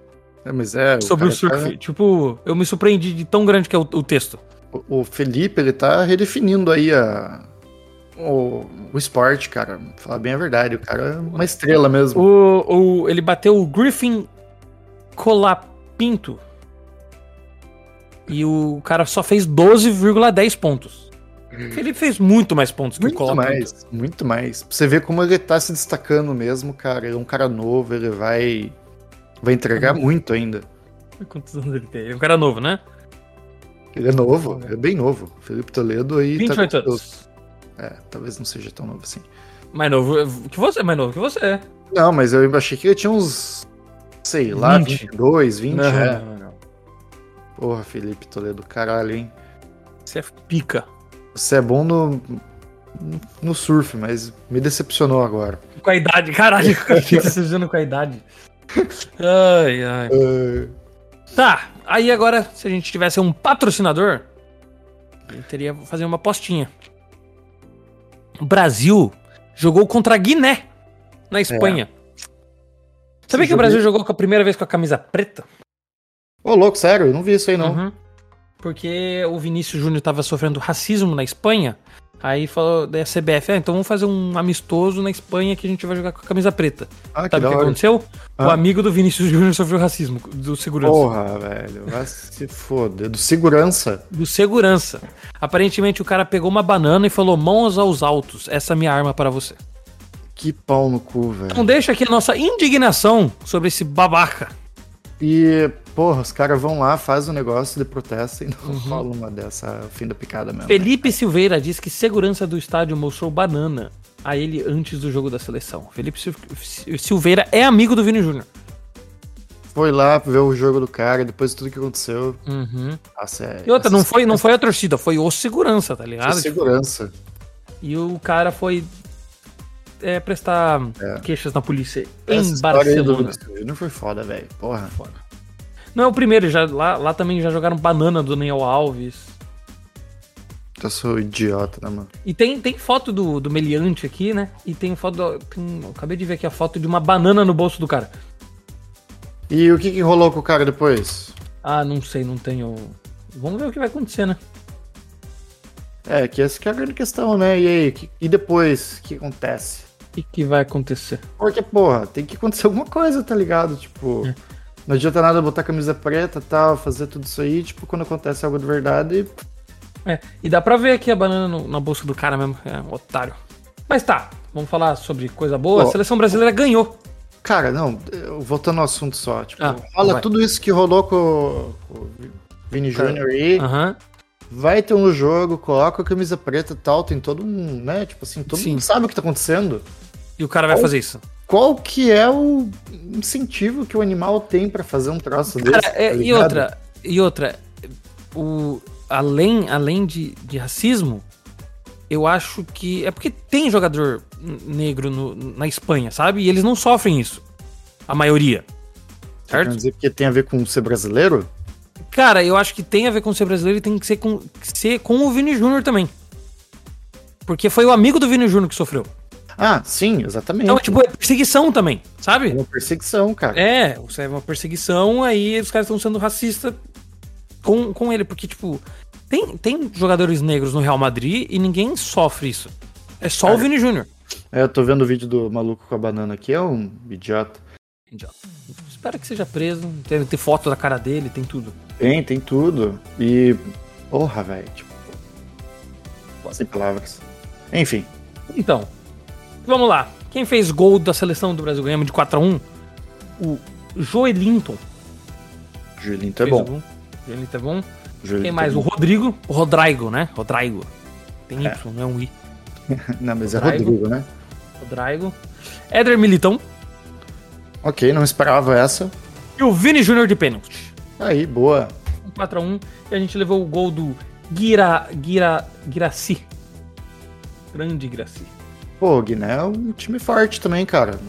É, mas é. sobre o cara surf. Tipo, eu me surpreendi de tão grande que é o, o texto. tá- o, o Felipe, ele tá redefinindo aí a. O, o esporte, cara. Falar bem a verdade, o cara é uma estrela mesmo. O, o, ele bateu o Griffin Colapinto. E o cara só fez 12,10 pontos. Felipe fez muito mais pontos que o Muito mais, muito mais. Pra você ver como ele tá se destacando mesmo, cara. Ele é um cara novo, ele vai. Vai entregar Uhum. muito ainda. Quantos anos ele tem? Ele é um cara novo, né? Ele é novo, é bem novo. Felipe Toledo aí. 28 tá, anos. É, talvez não seja tão novo assim. Mais novo que você, mais novo que você. é. Não, mas eu achei que ele tinha uns. Sei lá, 20. 22, 20. Não, é. não, não. Porra, Felipe Toledo, caralho, hein? Você é pica. Você é bom no. No surf, mas me decepcionou agora. Com a idade, caralho. O que você dizendo com a idade? Ai, ai. Tá, aí agora, se a gente tivesse um patrocinador, eu teria que fazer uma apostinha. O Brasil jogou contra a Guiné na Espanha. Sabia Esse que o Brasil jogo- jogou com a primeira vez com a camisa preta? Ô, louco, sério, eu não vi isso aí não. Uhum. Porque o Vinícius Júnior tava sofrendo racismo na Espanha. Aí falou da CBF, ah, então vamos fazer um amistoso na Espanha que a gente vai jogar com a camisa preta. Ah, que Sabe o que hora. aconteceu? O Ah. amigo do Vinícius Júnior sofreu racismo do segurança. Porra, velho, vai se foder. Do segurança. Do segurança. Aparentemente o cara pegou uma banana e falou: mãos aos altos, essa é a minha arma para você. Que pau no cu, velho. Então deixa aqui a nossa indignação sobre esse babaca. E, porra, os caras vão lá, fazem um negócio de protesto e não Uhum. rola uma dessa é o fim da picada mesmo. Felipe Silveira diz que segurança do estádio mostrou banana a ele antes do jogo da seleção. Felipe Sil- Silveira é amigo do Vini Júnior. Foi lá ver o jogo do cara, depois de tudo que aconteceu. Uhum. Nossa, é. E outra, não foi, não foi a torcida, foi o segurança, tá ligado? segurança. E o cara foi é, prestar É. queixas na polícia Essa em do Barcelona. Vinícius Júnior foi foda, velho. Porra. Não é o primeiro, já, lá, lá também já jogaram banana do Daniel Alves. Eu sou idiota, né, mano? E tem, tem foto do, do meliante aqui, né? E tem foto. do- tem- acabei de ver aqui a foto de uma banana no bolso do cara. E o que que rolou com o cara depois? Ah, não sei, não tenho. Vamos ver o que vai acontecer, né? É, que essa que é a grande questão, né? E aí, que- e depois, o que acontece? O que, que vai acontecer? Porque, porra, tem que acontecer alguma coisa, tá ligado? Tipo, É. não adianta nada botar camisa preta e tal, fazer tudo isso aí, tipo, quando acontece algo de verdade, É, e dá pra ver aqui a banana no- na bolsa do cara mesmo, é um otário. Mas tá, vamos falar sobre coisa boa. Ó. A seleção brasileira ganhou. Cara, não, voltando ao assunto só, tipo, Ah, rola vai. tudo isso que rolou com, com o Vini Júnior aí, Aham. vai ter um jogo, coloca a camisa preta e tal, tem todo um, né, tipo assim, todo Sim. mundo sabe o que tá acontecendo. E o cara vai Qual- fazer isso. Qual que é o incentivo que o animal tem pra fazer um troço Cara, desse? é, tá e outra, e outra, o, além, além de, de racismo, eu acho que. É porque tem jogador negro no- na Espanha, sabe? E eles não sofrem isso. A maioria. Você quer Certo? dizer que tem a ver com ser brasileiro? Cara, eu acho que tem a ver com ser brasileiro e tem que ser com, que ser com o Vini Júnior também. Porque foi o amigo do Vini Júnior que sofreu. Ah, sim, exatamente. Então, tipo, é perseguição também, É sabe? uma perseguição, cara. É, é uma perseguição, aí os caras estão sendo racistas com, com ele, porque, tipo, tem, tem jogadores negros no Real Madrid e ninguém sofre isso. É só o Cara. Vini Júnior. É, eu tô vendo o vídeo do maluco com a banana aqui, é um idiota. Idiota. Espero que seja preso, deve ter foto da cara dele, tem tudo. Tem, tem tudo. E. Porra, velho. Tipo. Sem palavras. Enfim. Então, vamos lá. Quem fez gol da seleção do Brasil ganhamos de 4x1? O Joelinton. Julinho é o bom. Joelinton é bom. Julinho Quem mais? O Rodrigo. O Rodrigo, né? Rodrigo. Tem É. Y, não é um I. Não, mas é Rodrigo. Rodrigo, né? Rodrigo. Éder Militão. Ok, não esperava essa. E o Vini Júnior de pênalti. Aí, boa. Um 4x1. E a gente levou o gol do Gira, Gira, Giraci. Grande Giraci. Pô, o Guiné é um time forte também, cara.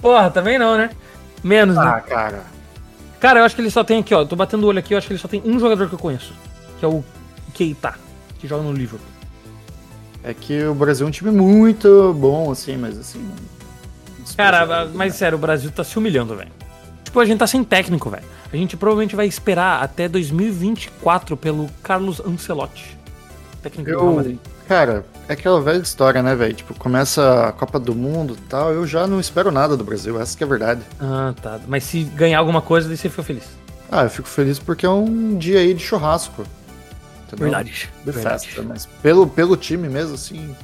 Porra, também não, né? Menos, né? Ah, cara. Cara, eu acho que ele só tem aqui, ó. Tô batendo o olho aqui, eu acho que ele só tem um jogador que eu conheço. Que é o Keita, que joga no Liverpool. É que o Brasil é um time muito bom, assim, mas assim. Cara, mas sério, o Brasil tá se humilhando, velho. Tipo, a gente tá sem técnico, velho. A gente provavelmente vai esperar até 2024 pelo Carlos Ancelotti. Técnico do Real Eu, Madrid. Cara, é aquela velha história, né, velho? Tipo, começa a Copa do Mundo e tal, eu já não espero nada do Brasil, essa que é a verdade. Ah, tá. Mas se ganhar alguma coisa, daí você ficou feliz. Ah, eu fico feliz porque é um dia aí de churrasco. entendeu? Verdade. De Verdade. festa, mas pelo, pelo time mesmo, assim.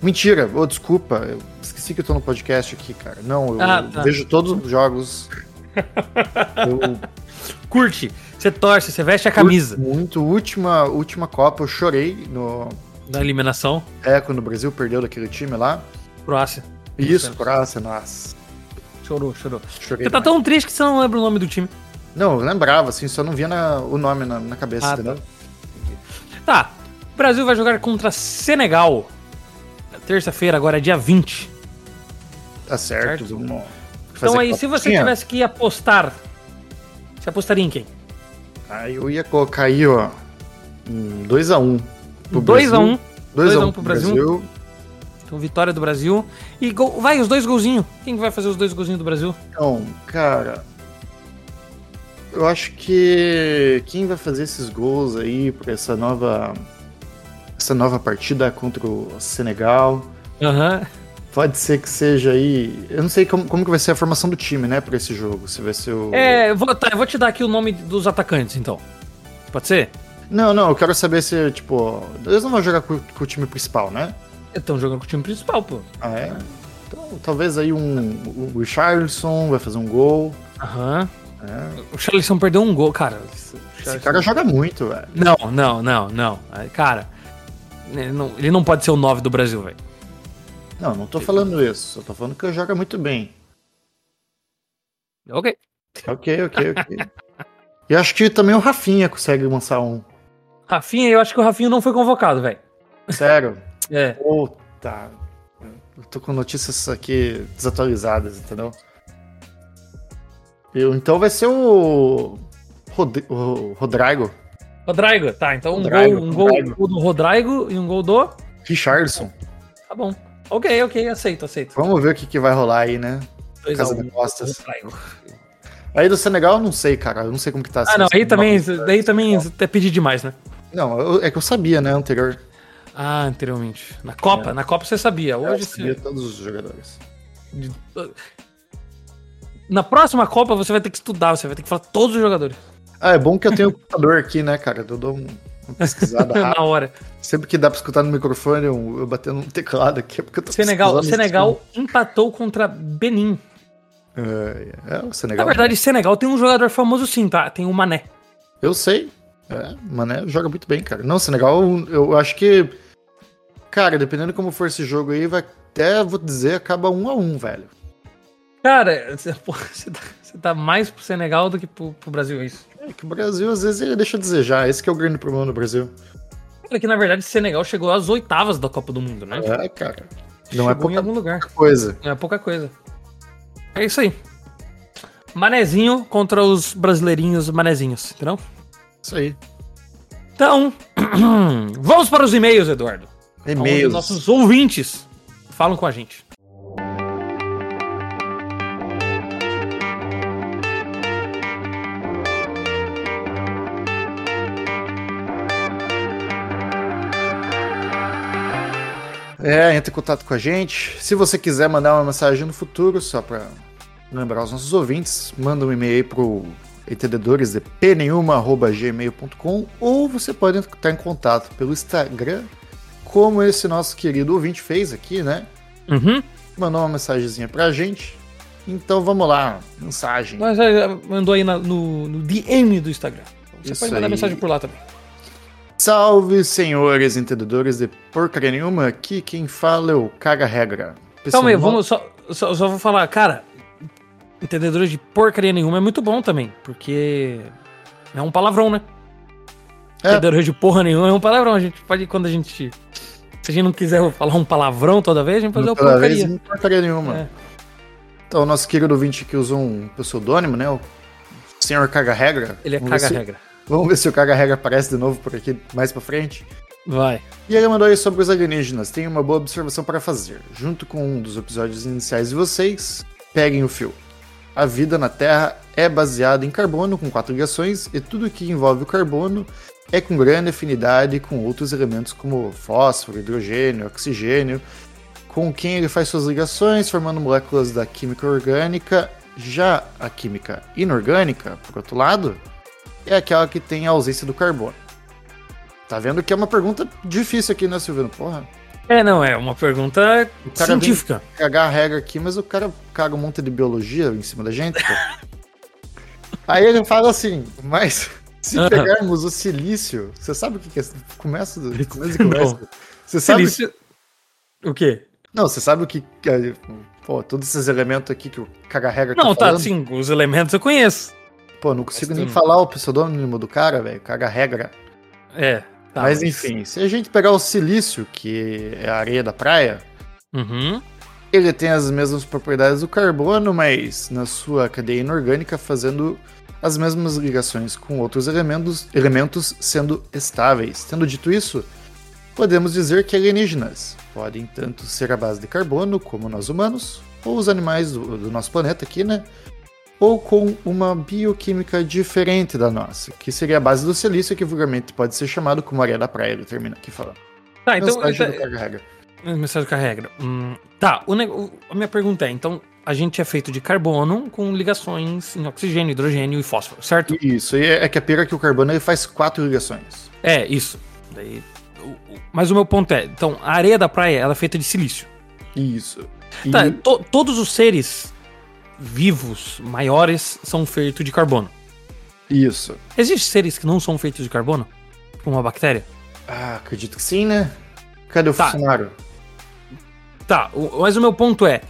Mentira, ô, desculpa, eu esqueci que eu tô no podcast aqui, cara. Não, eu Ah, tá. vejo todos os jogos. eu Curte. Você torce, você veste a camisa Muito. Última, última Copa, eu chorei no. Da eliminação. É, quando o Brasil perdeu daquele time lá. Croácia. Isso. Croácia, nossa. Chorou, chorou. Chorei. Você tá tão triste que você não lembra o nome do time. Não, eu lembrava, assim, só não via na- o nome na, na cabeça, Ah, entendeu? Tá. O Brasil vai jogar contra Senegal. Terça-feira, agora é dia 20. Tá certo. Certo. Vamos Então aí, se você tivesse que apostar, você apostaria em quem? Aí eu ia colocar aí, ó. Um 2x1. 2x1. 2x1 pro Brasil. Então, vitória do Brasil. E gol- vai, os dois golzinhos. Quem que vai fazer os dois golzinhos do Brasil? Então, cara. Eu acho que quem vai fazer esses gols aí pra essa nova. Essa nova partida contra o Senegal. Aham. Pode ser que seja aí. Eu não sei como, como que vai ser a formação do time, né, pra esse jogo. Se vai ser o. É, eu vou, tá, eu vou te dar aqui o nome dos atacantes, então. Pode ser? Não, não, eu quero saber se, tipo. Eles não vão jogar com, com o time principal, né? Estão jogando com o time principal, pô. Ah, é? Então, talvez aí um. O Richarlison vai fazer um gol. Aham. né? O Charleston perdeu um gol, cara. Esse cara joga muito, velho. Não, não, não, não. Cara, ele não, ele não pode ser o 9 do Brasil, velho. Não, não tô falando isso. Eu tô falando que ele joga muito bem. Ok. Ok, ok, ok. e acho que também o Rafinha consegue lançar um. Rafinha, eu acho que o Rafinha não foi convocado, velho. Sério. É. Puta. Eu tô com notícias aqui desatualizadas, entendeu? Eu, então vai ser o. Rod... O Rodrigo. Rodrigo, tá. Então um Rodrigo, gol, um gol, Rodrigo. gol do Rodrigo e um gol do. Richardson. Tá bom. Ok, ok, aceito, aceito. Vamos ver o que, que vai rolar aí, né? Dois Casa a um. de Costas. Aí do Senegal, eu não sei, cara. Eu não sei como que tá. Ah, não, aí também, daí também até pedir demais, né? Não, eu- é que eu sabia, né, anterior. Ah, anteriormente. Na Copa, na Copa você sabia. Hoje eu sabia você... todos os jogadores. Na próxima Copa você vai ter que estudar, você vai ter que falar todos os jogadores. Ah, é bom que eu tenho o computador aqui, né, cara? Eu dou um- uma pesquisada rápida. na hora. Sempre que dá pra escutar no microfone, eu, eu batendo no teclado aqui, é porque eu tô Senegal, Senegal empatou contra Benin. É, é, o Na Senegal. verdade, Senegal tem um jogador famoso sim, tá? Tem o Mané. Eu sei. É, Mané joga muito bem, cara. Não, Senegal, eu acho que. Cara, dependendo de como for esse jogo aí, vai até, vou dizer, acaba um a um, velho. Cara, você, você tá, você tá mais pro Senegal do que pro, pro Brasil, é isso. É que o Brasil, às vezes, ele deixa a desejar. Esse que é o grande problema do Brasil. Olha que na verdade Senegal chegou às oitavas da Copa do Mundo, né? É, cara. Não é chegou em pouca algum lugar. coisa. Não é pouca coisa. É isso aí. Manezinho contra os brasileirinhos manezinhos, entendeu? Isso aí. Então, vamos para os e-mails, Eduardo. E-mails. nossos ouvintes falam com a gente. É, entre em contato com a gente. Se você quiser mandar uma mensagem no futuro, só pra lembrar os nossos ouvintes, manda um e-mail aí pro entendedores.pnenhuma.gmail.com ou você pode entrar em contato pelo Instagram, como esse nosso querido ouvinte fez aqui, né? Uhum. Mandou uma mensagenzinha pra gente. Então vamos lá, mensagem. Mas é, mandou aí na- no, no DM do Instagram. Você Isso pode mandar aí. mensagem por lá também. Salve, senhores entendedores de porcaria nenhuma. Aqui quem fala é o Caga Regra. Calma aí, vamos só, só, só vou falar, cara, entendedores de porcaria nenhuma é muito bom também, porque é um palavrão, né? É. Entendedores de porra nenhuma é um palavrão. A gente pode, quando a gente. Se a gente não quiser falar um palavrão toda vez, a gente pode fazer o Toda vez, porcaria. não porcaria nenhuma. É. Então, o nosso querido ouvinte que usou um pseudônimo, né? O Senhor Caga Regra. Ele é Vamos ver caga se- regra. Vamos ver se o Caga Regra aparece de novo por aqui mais pra frente. Vai. E ele mandou aí sobre os alienígenas. Tem uma boa observação para fazer. Junto com um dos episódios iniciais de vocês, peguem o fio. A vida na Terra é baseada em carbono com quatro ligações e tudo que envolve o carbono é com grande afinidade com outros elementos como fósforo, hidrogênio, oxigênio, com quem ele faz suas ligações, formando moléculas da química orgânica. Já a química inorgânica, por outro lado, é aquela que tem a ausência do carbono. Tá vendo que é uma pergunta difícil aqui, né, Silvino? Porra, É, não, é uma pergunta científica. cagar a regra aqui, mas o cara caga um monte de biologia em cima da gente, pô. Aí ele fala assim, mas se Aham. pegarmos o silício, você sabe o que que é? Começa do começo conversa. Você sabe Silício- O quê? Não, você sabe o que. que- Pô, todos esses elementos aqui que o caga-regra Não, tá, falando? sim, os elementos eu conheço. Pô, não consigo Mas nem falar o pseudônimo do cara, velho. Caga-regra. É. tá, mas enfim, se a gente pegar o silício, que é a areia da praia, Uhum. ele tem as mesmas propriedades do carbono, mas na sua cadeia inorgânica fazendo as mesmas ligações com outros elementos, elementos sendo estáveis. Tendo dito isso, podemos dizer que alienígenas podem tanto ser a base de carbono, como nós humanos, ou os animais do, do nosso planeta aqui, né? Ou com uma bioquímica diferente da nossa, que seria a base do silício, que vulgarmente pode ser chamado como areia da praia, ele termina aqui falando. Tá, então. Mensagem do tá- carga-regra. Mensagem com a regra. Hum, tá, o a minha pergunta é: então, a gente é feito de carbono com ligações em oxigênio, hidrogênio e fósforo, certo? Isso, e é que a pira que o carbono ele faz quatro ligações. É, isso. Daí, mas o meu ponto é: então, a areia da praia ela é feita de silício. Isso. E Tá, to- todos os seres vivos maiores são feitos de carbono. Isso. Existem seres que não são feitos de carbono? Como uma bactéria? Ah, acredito que sim, né? Cadê o Tá. funcionário? Tá, mas o meu ponto é: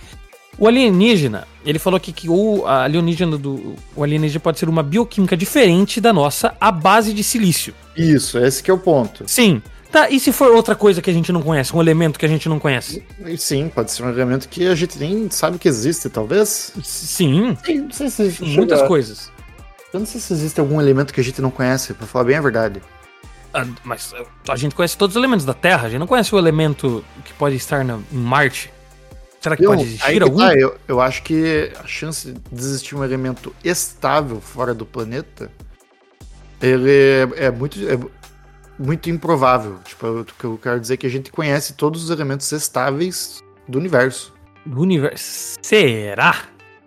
o alienígena, ele falou aqui que o alienígena do. O alienígena pode ser uma bioquímica diferente da nossa à base de silício. Isso, esse que é o ponto. Sim. Tá, e se for outra coisa que a gente não conhece, um elemento que a gente não conhece? Sim, pode ser um elemento que a gente nem sabe que existe, talvez. Sim, Sim, não sei se muitas coisas. Eu não sei se existe algum elemento que a gente não conhece, pra falar bem a verdade. Ah, Mas a gente conhece todos os elementos da Terra, a gente não conhece o elemento que pode estar na, em Marte. Será que Eu- pode existir algum? tá, eu, eu acho que a chance de existir um elemento estável fora do planeta, ele é, é muito, é muito improvável. Tipo, eu, o que eu quero dizer é que a gente conhece todos os elementos estáveis do universo. Do universo. Será?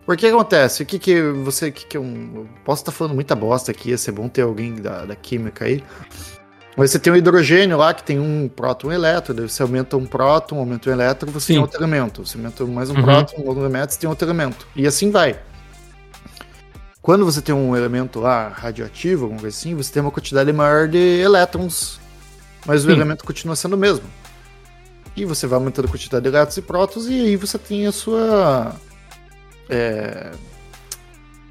Por que acontece? O que que você, o que que um, eu posso estar falando muita bosta aqui, ia ser bom ter alguém da, da química aí. Mas você tem um hidrogênio lá que tem um próton e um elétron, daí você aumenta um próton, aumenta um elétron, você Sim. tem outro elemento. Você aumenta mais um Uhum. próton, um outro elemento, você tem outro elemento. E assim vai. Quando você tem um elemento lá radioativo, alguma coisa assim, você tem uma quantidade maior de elétrons, mas o Sim. elemento continua sendo o mesmo. E você vai aumentando a quantidade de elétrons e prótons, e aí você tem a sua. é,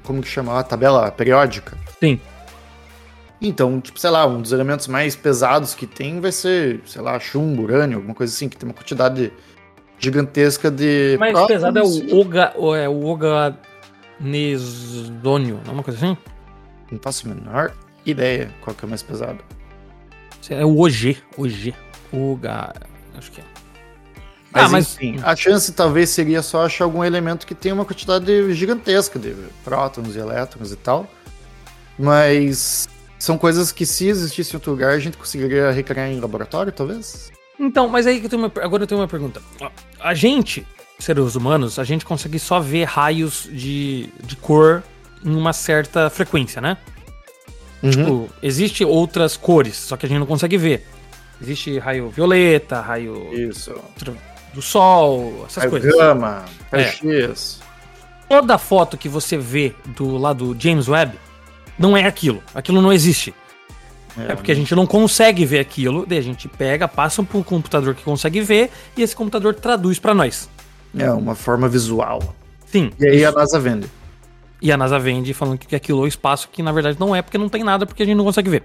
como que chama? A tabela periódica. Sim. Então, tipo, sei lá, um dos elementos mais pesados que tem vai ser, sei lá, chumbo, urânio, alguma coisa assim, que tem uma quantidade gigantesca de. O mais prótons. pesado é o Oga. o- É o Oganesônio, não é uma coisa assim? Não faço a menor ideia qual que é o mais pesado. É o OG. OG. Oga. Acho que é. Mas, ah, mas. enfim, a chance talvez seria só achar algum elemento que tenha uma quantidade gigantesca de prótons e elétrons e tal. Mas são coisas que se existisse em outro lugar a gente conseguiria recriar em laboratório, talvez? Então, mas aí que eu tenho uma, agora eu tenho uma pergunta. A gente, seres humanos, a gente consegue só ver raios de, de cor em uma certa frequência, né? Uhum. Tipo, existe outras cores, só que a gente não consegue ver. Existe raio violeta, raio Isso. do sol, essas Raio coisas. gama, É. raio-x. Toda foto que você vê do lado do James Webb não é aquilo. Aquilo não existe. É porque a gente não consegue ver aquilo, daí a gente pega, passa para um computador que consegue ver e esse computador traduz para nós. É uma forma visual. Sim. E aí a NASA vende. E a NASA vende falando que aquilo é o espaço, que na verdade não é, porque não tem nada, porque a gente não consegue ver.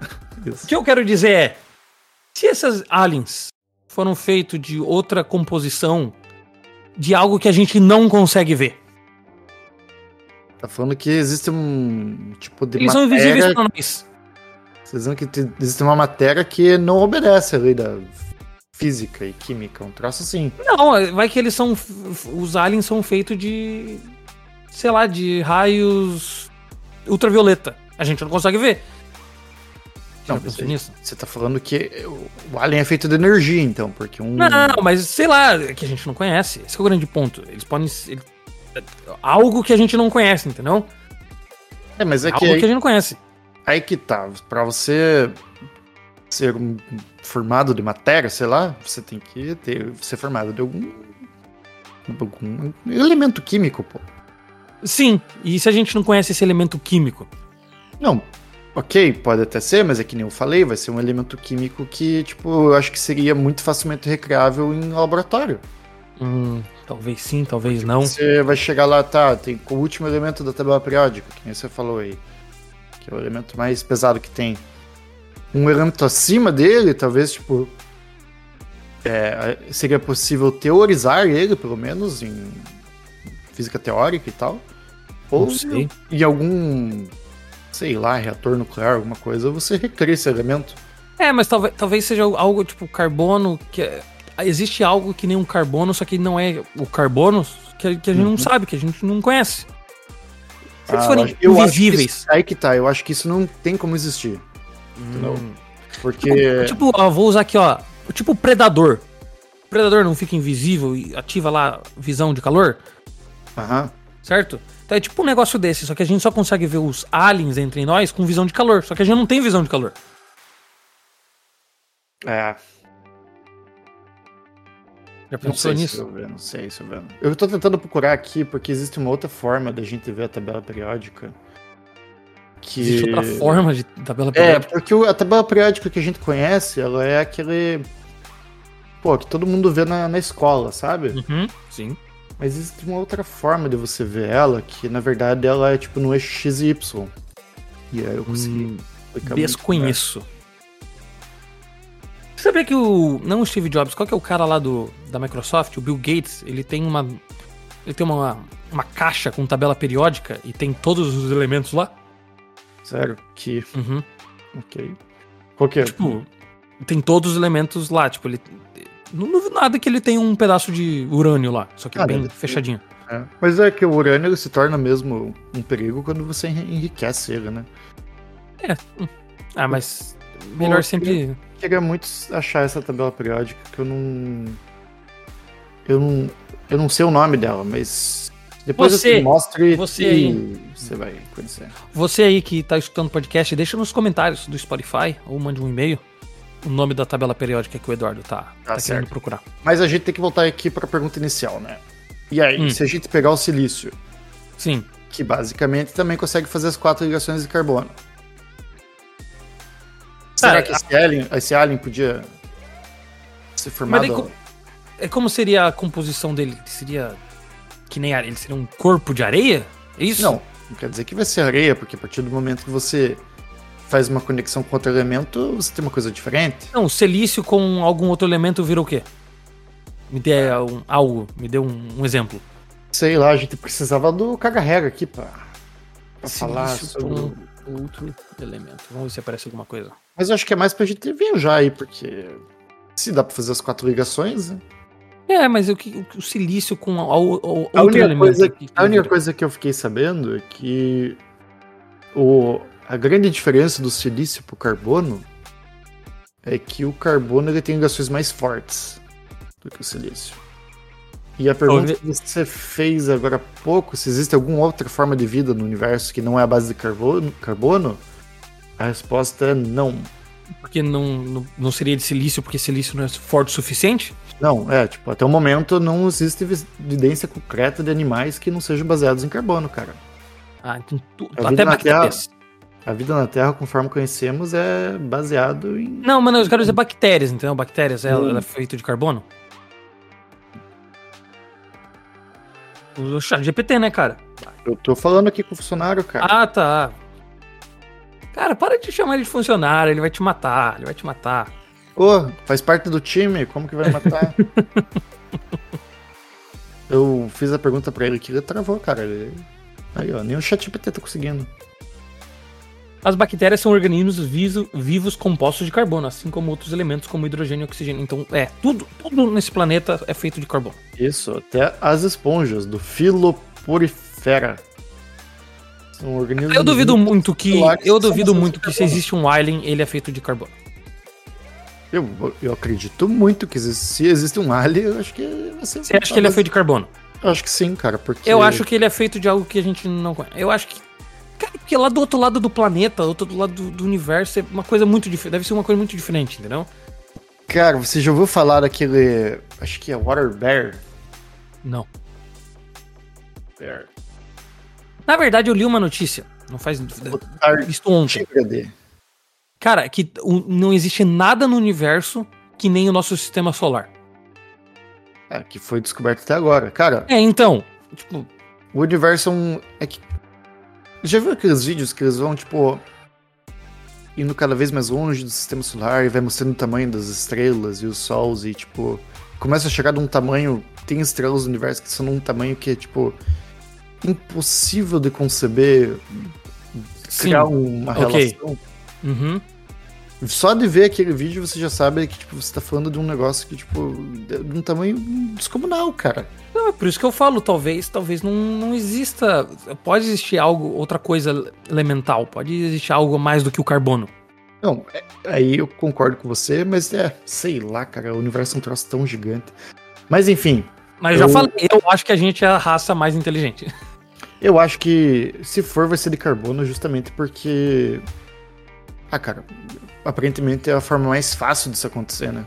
O que eu quero dizer é: se essas aliens foram feitos de outra composição, de algo que a gente não consegue ver, Tá falando que existe um tipo de eles são invisíveis matéria. para nós. Vocês dizendo que te- existe uma matéria que não obedece a lei da física e química. Um troço assim. Não, vai que eles são. Os aliens são feitos de. Sei lá, de raios ultravioleta. A gente não consegue ver. Não, mas aí- nisso? Você tá falando que o- alien é feito de energia, então, porque um. Não, mas sei lá, é que a gente não conhece. Esse que é o grande ponto. Eles podem. ser- algo que a gente não conhece, entendeu? É, mas é algo que que, aí, a gente não conhece. aí que tá. Pra você ser um formado de matéria, sei lá, você tem que ter, ser formado de algum. algum elemento químico, pô. Sim, e se a gente não conhece esse elemento químico? Não, ok, pode até ser, mas é que nem eu falei, vai ser um elemento químico que, tipo, eu acho que seria muito facilmente recriável em laboratório. Hum, talvez sim, talvez não. Você vai chegar lá, tá, tem o último elemento da tabela periódica, que nem você falou aí, que é o elemento mais pesado que tem. Um elemento acima dele, talvez, tipo, é, seria possível teorizar ele, pelo menos, em física teórica e tal. Ou sei. em algum, sei lá, reator nuclear, alguma coisa, você recria esse elemento. É, mas talvez, talvez seja algo tipo carbono, que é- existe algo que nem um carbono, só que não é o carbono, que, a- que a gente não sabe, que a gente não conhece. Se eles Ah, forem eu eu acho que invisíveis. isso- aí que tá, eu acho que isso não tem como existir. Entendeu? Hum. Porque. Tipo, ó, vou usar aqui, ó. Tipo predador. O predador não fica invisível e ativa lá visão de calor, Aham. certo? Então é tipo um negócio desse, só que a gente só consegue ver os aliens entre nós com visão de calor. Só que a gente não tem visão de calor. É, Já não pensou se nisso? eu ver, não sei se eu ver. Eu tô tentando procurar aqui porque existe uma outra forma da gente ver a tabela periódica. Que... Existe outra forma de tabela É, periódica. porque o- a tabela periódica que a gente conhece, ela é aquele. Pô, que todo mundo vê na, na escola, sabe? Uhum, sim. Mas existe uma outra forma de você ver ela, que na verdade ela é tipo no eixo X e aí eu consegui Hum, desconheço. Você sabia que o. Não o Steve Jobs, qual que é o cara lá do, da Microsoft, o Bill Gates, ele tem uma. Ele tem uma, uma caixa com tabela periódica e tem todos os elementos lá? Sério? Que. Uhum. Ok. Qual que é? Tipo, tem todos os elementos lá. Tipo, ele Não duvido nada que ele tenha um pedaço de urânio lá, só que Ah, bem fechadinho. É. Mas é que o urânio se torna mesmo um perigo quando você enri- enriquece ele, né? Ah, mas melhor sempre. Queria muito achar essa tabela periódica que eu não. Eu não. Eu não sei o nome dela, mas. Depois Você- eu te mostre você e aí. você vai conhecer. Você aí que tá escutando o podcast, deixa nos comentários do Spotify ou mande um e-mail o nome da tabela periódica que o Eduardo tá, tá, querendo certo. procurar. Mas a gente tem que voltar aqui para a pergunta inicial, né? E aí, Hum. se a gente pegar o silício, Sim. que basicamente também consegue fazer as quatro ligações de carbono. Será Ah, que esse alien, esse alien podia ser formado? daí co- É como seria a composição dele? Seria que nem areia? Ele seria um corpo de areia? É isso? Não, não quer dizer que vai ser areia, porque a partir do momento que você faz uma conexão com outro elemento, você tem uma coisa diferente. Não, o silício com algum outro elemento vira o quê? Me dê um, algo, me dê um, um exemplo. Sei lá, a gente precisava do carga-rega aqui pra, pra falar sobre. com outro elemento. Vamos ver se aparece alguma coisa. Mas eu acho que é mais pra gente viajar aí, porque se dá pra fazer as quatro ligações, né? É, mas o, que, o, silício com A outro única, elemento. coisa, que- a única coisa que eu fiquei sabendo é que o, a grande diferença do silício pro carbono é que o carbono ele tem ligações mais fortes do que o silício. E a pergunta que você fez agora há pouco, se existe alguma outra forma de vida no universo que não é a base de carbono, carbono a resposta é não. Porque não, não, não seria de silício, porque silício não é forte o suficiente? Não, é, tipo, até o momento não existe evi- evidência concreta de animais que não sejam baseados em carbono, cara. Ah, então tu, A até bactérias. A vida na Terra, conforme conhecemos, é baseado em. Não, mas eu quero dizer bactérias, entendeu? Bactérias, ela, Hum. ela é feita de carbono? O chat GPT, né, cara? Eu tô falando aqui com o funcionário, cara. Ah, tá. Cara, para de chamar ele de funcionário, ele vai te matar, ele vai te matar. Ô, faz parte do time, como que vai matar? eu fiz a pergunta pra ele que ele travou, cara. Ele... Aí, ó, nem o ChatGPT tá conseguindo. As bactérias são organismos viso- vivos compostos de carbono, assim como outros elementos como hidrogênio e oxigênio. Então, é, tudo, tudo nesse planeta é feito de carbono. Isso, até as esponjas do Filoporifera. São organismos. Eu duvido muito que. Eu duvido muito que se existe um alien, ele é feito de carbono. Eu, eu acredito muito que existe- se existe um alien, eu acho que vai ser. Você acha que ele é feito de carbono? Eu acho que sim, cara, porque. Eu acho que ele é feito de algo que a gente não conhece. Eu acho que. Cara, porque lá do outro lado do planeta, do outro lado do, do universo, é uma coisa muito diferente. Deve ser uma coisa muito diferente, entendeu? Cara, você já ouviu falar daquele. Acho que é Water Bear? Não. Bear. Na verdade, eu li uma notícia. Não faz. Isto ontem. Cara, que não existe nada no universo que nem o nosso sistema solar. É, que foi descoberto até agora. Cara, É, então. Tipo, o universo é um. É que. Já viu aqueles vídeos que eles vão, tipo. Indo cada vez mais longe do sistema solar e vai mostrando o tamanho das estrelas e os sols e, tipo. Começa a chegar num tamanho. Tem estrelas do universo que são num tamanho que é, tipo. Impossível de conceber. sim. Criar uma ok. relação. Uhum. Só de ver aquele vídeo você já sabe que, tipo, você tá falando de um negócio que, tipo, de de um tamanho descomunal, cara. Não, é por isso que eu falo, talvez, talvez não, não exista. Pode existir algo, outra coisa elemental, pode existir algo mais do que o carbono. Não, é- aí eu concordo com você, mas é, sei lá, cara, o universo é um troço tão gigante. Mas enfim, Mas eu já falei, eu acho que a gente é a raça mais inteligente. eu acho que se for vai ser de carbono justamente porque. Ah, cara, aparentemente é a forma mais fácil disso acontecer, né?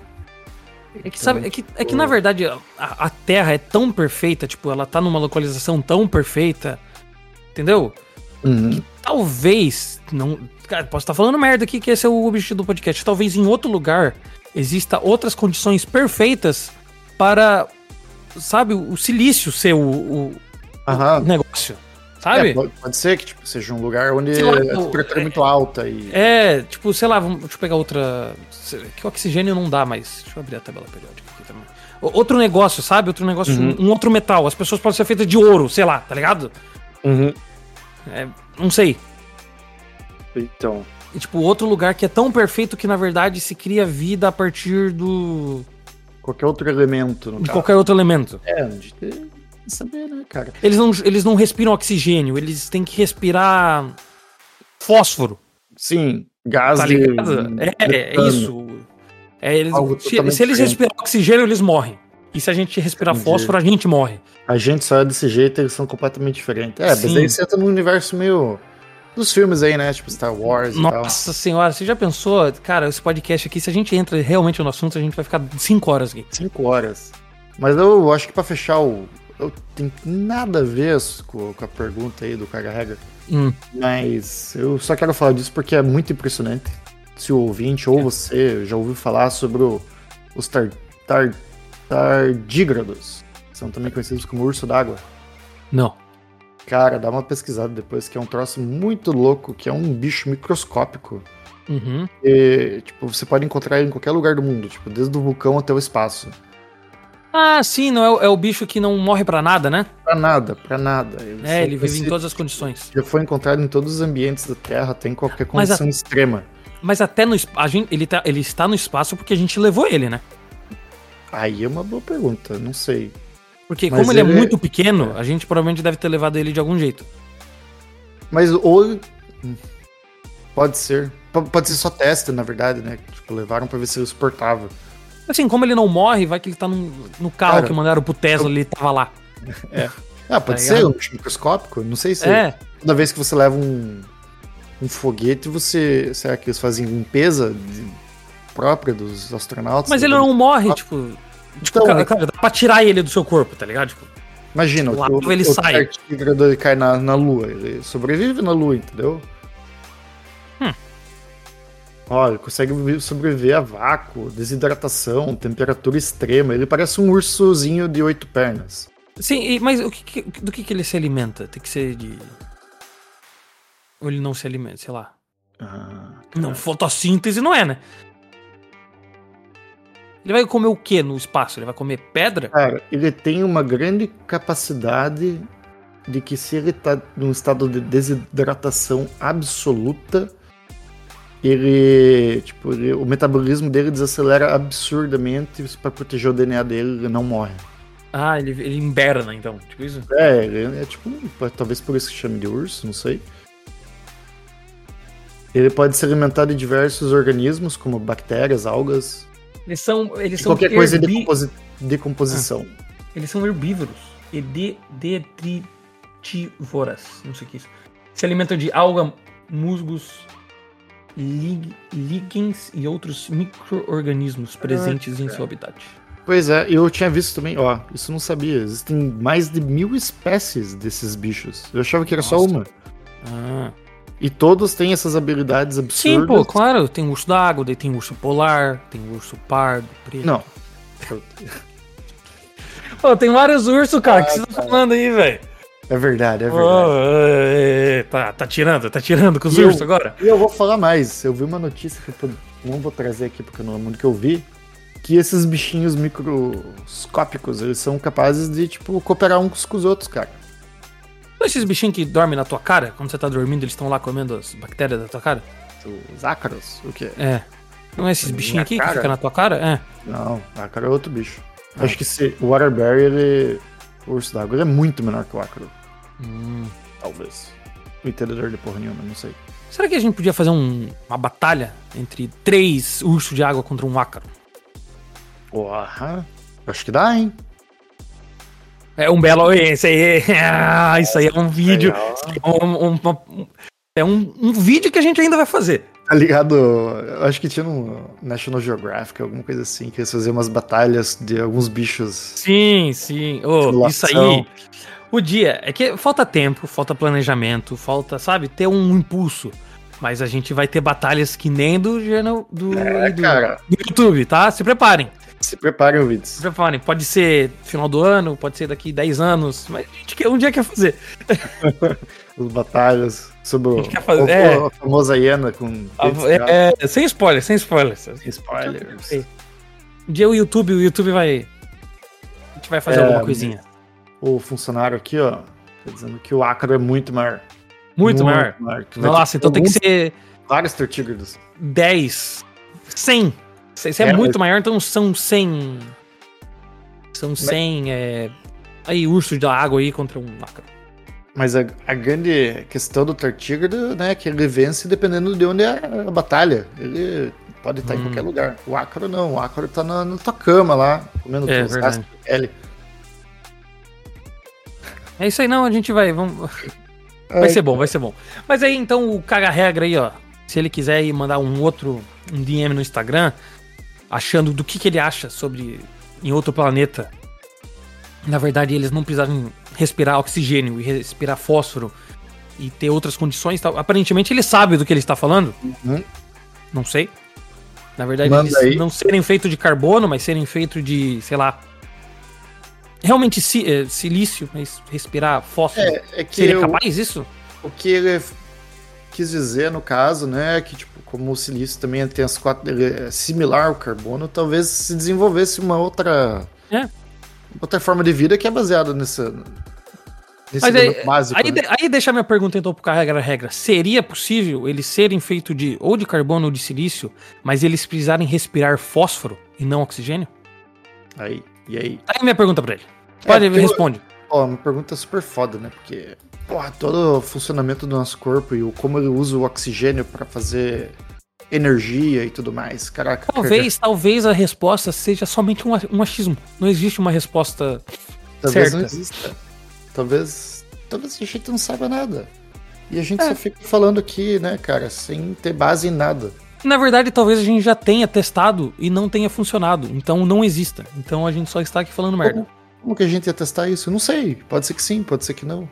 É que, sabe, é que, é que na verdade a, a Terra é tão perfeita, tipo, ela tá numa localização tão perfeita, entendeu? Uhum. Talvez, não. Cara, posso estar falando merda aqui, que esse é o objetivo do podcast. Talvez em outro lugar exista outras condições perfeitas para, sabe, o silício ser o- o Aham. negócio, sabe? É, pode, ser que tipo, seja um lugar onde lá, a o- temperatura é muito alta e. É, tipo, sei lá, vamos, deixa eu pegar outra. Que o oxigênio não dá, mas. Deixa eu abrir a tabela periódica aqui também. O- Outro negócio, sabe? Outro negócio, Uhum. um, um outro metal. As pessoas podem ser feitas de ouro, sei lá, tá ligado? Uhum. É, não sei. Então. E, tipo, outro lugar que é tão perfeito que, na verdade, se cria vida a partir do. qualquer outro elemento no De carro. qualquer outro elemento. É, de ter- saber, né, cara? Eles não, eles não respiram oxigênio, eles têm que respirar fósforo. Sim, gás Tá de- ligado? É, é metano. isso. É, eles- se, se eles respirar oxigênio, eles morrem. E se a gente respirar Entendi. fósforo, a gente morre. A gente só é desse jeito, eles são completamente diferentes. É, mas Sim. aí você entra num universo meio. dos filmes aí, né? Tipo Star Wars e tal. Nossa senhora, você já pensou? Cara, esse podcast aqui, se a gente entra realmente no assunto, a gente vai ficar 5 horas aqui. Cinco horas. Mas eu acho que pra fechar o. Eu tenho nada a ver com, com a pergunta aí do Carga Regra. Hum. Mas eu só quero falar disso porque é muito impressionante. Se o ouvinte ou você já ouviu falar sobre o- os tar, tar, tardígrados, que são também conhecidos como urso d'água. Não. Cara, dá uma pesquisada depois, que é um troço muito louco, que é um bicho microscópico. Uhum. E, tipo, você pode encontrar ele em qualquer lugar do mundo, tipo, desde o vulcão até o espaço. Ah, sim, não é, o- é o bicho que não morre pra nada, né? Pra nada, pra nada. É, só ele vive em todas as condições. Já foi encontrado em todos os ambientes da Terra, tem qualquer Mas a- condição extrema. Mas até no espa- a gente, ele, tá, ele está no espaço porque a gente levou ele, né? Aí é uma boa pergunta, não sei. Porque Mas como ele, ele- é muito pequeno, a gente provavelmente deve ter levado ele de algum jeito. Mas ou. Pode ser. Pode ser só teste, na verdade, né? Tipo, levaram pra ver se ele suportava. Assim, como ele não morre, vai que ele tá num- no carro Cara, que mandaram pro Tesla, ele tava lá. Ah, pode Tá ser ligado? um microscópico? Não sei se. É, Toda vez que você leva um, um foguete, você. Será que eles fazem limpeza de- própria dos astronautas? mas ele não morre, tipo. Tipo, Então, cara, cara, dá pra tirar ele do seu corpo, tá ligado? Tipo, Imagina, Lá o, ele o sai. ele cai na, na Lua. Ele sobrevive na Lua, entendeu? Hum. Ele consegue vi- sobreviver a vácuo, desidratação, temperatura extrema. Ele parece um ursozinho de oito pernas. Sim, mas o que, que- do que, que ele se alimenta? Tem que ser de. Ou ele não se alimenta, sei lá. Ah, Não, fotossíntese não é, né? Ele vai comer o que no espaço? Ele vai comer pedra? Cara, ele tem uma grande capacidade de que se ele tá num estado de desidratação absoluta, ele, tipo, ele- o metabolismo dele desacelera absurdamente para proteger o DNA dele, ele não morre. Ah, ele, ele inverna, então. Tipo isso? É, ele é tipo, um- talvez por isso que chame de urso, não sei. Ele pode se alimentar de diversos organismos, como bactérias, algas, Eles são. Eles são qualquer coisa de herbi- decomposi- decomposição. Eles são herbívoros e de detritívoras. Não sei o que é isso. Se alimentam de alga, musgos, líquens e outros micro-organismos presentes em seu habitat. Pois é, eu tinha visto também, ó, isso eu não sabia. Existem mais de mil espécies desses bichos. Eu achava que era só Nossa. uma. Ah. E todos têm essas habilidades absurdas. Sim, pô, claro. Tem urso d'água, daí tem urso polar, tem urso pardo, preto. Não. Pô, tem vários ursos, cara. O que você tá falando aí, velho? É verdade, é verdade. É, Tá, tá tirando, tá tirando com os E eu- ursos agora? E eu vou falar mais. Eu vi uma notícia que eu não vou trazer aqui porque não é muito que eu vi. Que esses bichinhos microscópicos, eles são capazes de, tipo, cooperar uns com os outros, cara. Esses bichinhos que dormem na tua cara, quando você tá dormindo, eles estão lá comendo as bactérias da tua cara? Os ácaros, o quê? É. Não é esses bichinhos aqui cara? que ficam na tua cara? É. Não, ácaro é outro bicho. Ah. Acho que se, o Waterberry, ele... O urso d'água, ele é muito menor que o ácaro. Hum. Talvez. O entendedor de porra nenhuma, não sei. Será que a gente podia fazer um- uma batalha entre três ursos de água contra um ácaro? Porra. Acho que dá, hein? É um belo. Esse aí, ah, isso aí é um vídeo. Isso é um, um- um- é um- um vídeo que a gente ainda vai fazer. Tá ligado? Eu acho que tinha no National Geographic, alguma coisa assim, que eles faziam umas batalhas de alguns bichos. Sim, sim. Ô, isso aí. O dia é que falta tempo, falta planejamento, falta, sabe, ter um impulso. Mas a gente vai ter batalhas que nem do, jornal- do, É, do, do YouTube, tá? Se preparem. Se preparem, Se ouvintes. preparem. Pode ser final do ano, pode ser daqui 10 anos, mas a gente quer, um dia quer fazer. As batalhas sobre o, gente quer fazer- o- é. a famosa hiena com. Ah, É, é, sem spoiler, sem spoiler. Spoilers. Um dia o YouTube, o YouTube vai. A gente vai fazer É, alguma coisinha. O funcionário aqui, ó, tá dizendo que o ácaro é muito maior. Muito maior. que vai Nossa, então tem que ser Vários tartígrados. 10, 100. Se é, É, muito mas- maior, então são 100. São 100 é, aí, ursos da água aí contra um ácaro. Mas a, a grande questão do Tartígrado, né, é que ele vence dependendo de onde é a batalha. Ele pode estar em Hum. qualquer lugar. O ácaro não, o ácaro tá na, na tua cama lá, comendo É, teus de pele. É isso aí, não, a gente vai. Vamos... Vai Ai, ser bom, vai ser bom. Mas aí então o caga-regra aí, ó. Se ele quiser ir mandar um outro um DM no Instagram, achando do que, que ele acha sobre em outro planeta. Na verdade, eles não precisaram respirar oxigênio e respirar fósforo e ter outras condições. tal. Aparentemente ele sabe do que ele está falando. Uhum. Não sei. Na verdade, Manda eles aí. não serem feitos de carbono, mas serem feitos de, sei lá. Realmente si- eh, silício, mas respirar fósforo. É, é que Seria eu- capaz isso? o que ele quis dizer no caso, né, é que tipo, como o silício também tem as quatro, ele é similar ao carbono, talvez se desenvolvesse uma outra É. outra forma de vida que é baseada nessa nesse Mas aí, básico. aí, né? aí deixa minha pergunta então pro carregar a regra. Seria possível eles serem feitos de ou de carbono ou de silício, mas eles precisarem respirar fósforo e não oxigênio? Aí, e aí? Aí minha pergunta pra ele. Pode, É, porque eu- responde. Ó, uma pergunta super foda, né? Porque, porra, todo o funcionamento do nosso corpo e o como ele usa o oxigênio pra fazer energia e tudo mais. Caraca, Talvez, talvez a resposta seja somente um, um achismo. Não existe uma resposta. talvez certa. não exista. Talvez, talvez a gente não saiba nada. E a gente É. só fica falando aqui, né, cara, sem ter base em nada. Na verdade, talvez a gente já tenha testado e não tenha funcionado. Então não exista. Então a gente só está aqui falando merda. Como que a gente ia testar isso? Eu Não sei. Pode ser que sim, pode ser que não.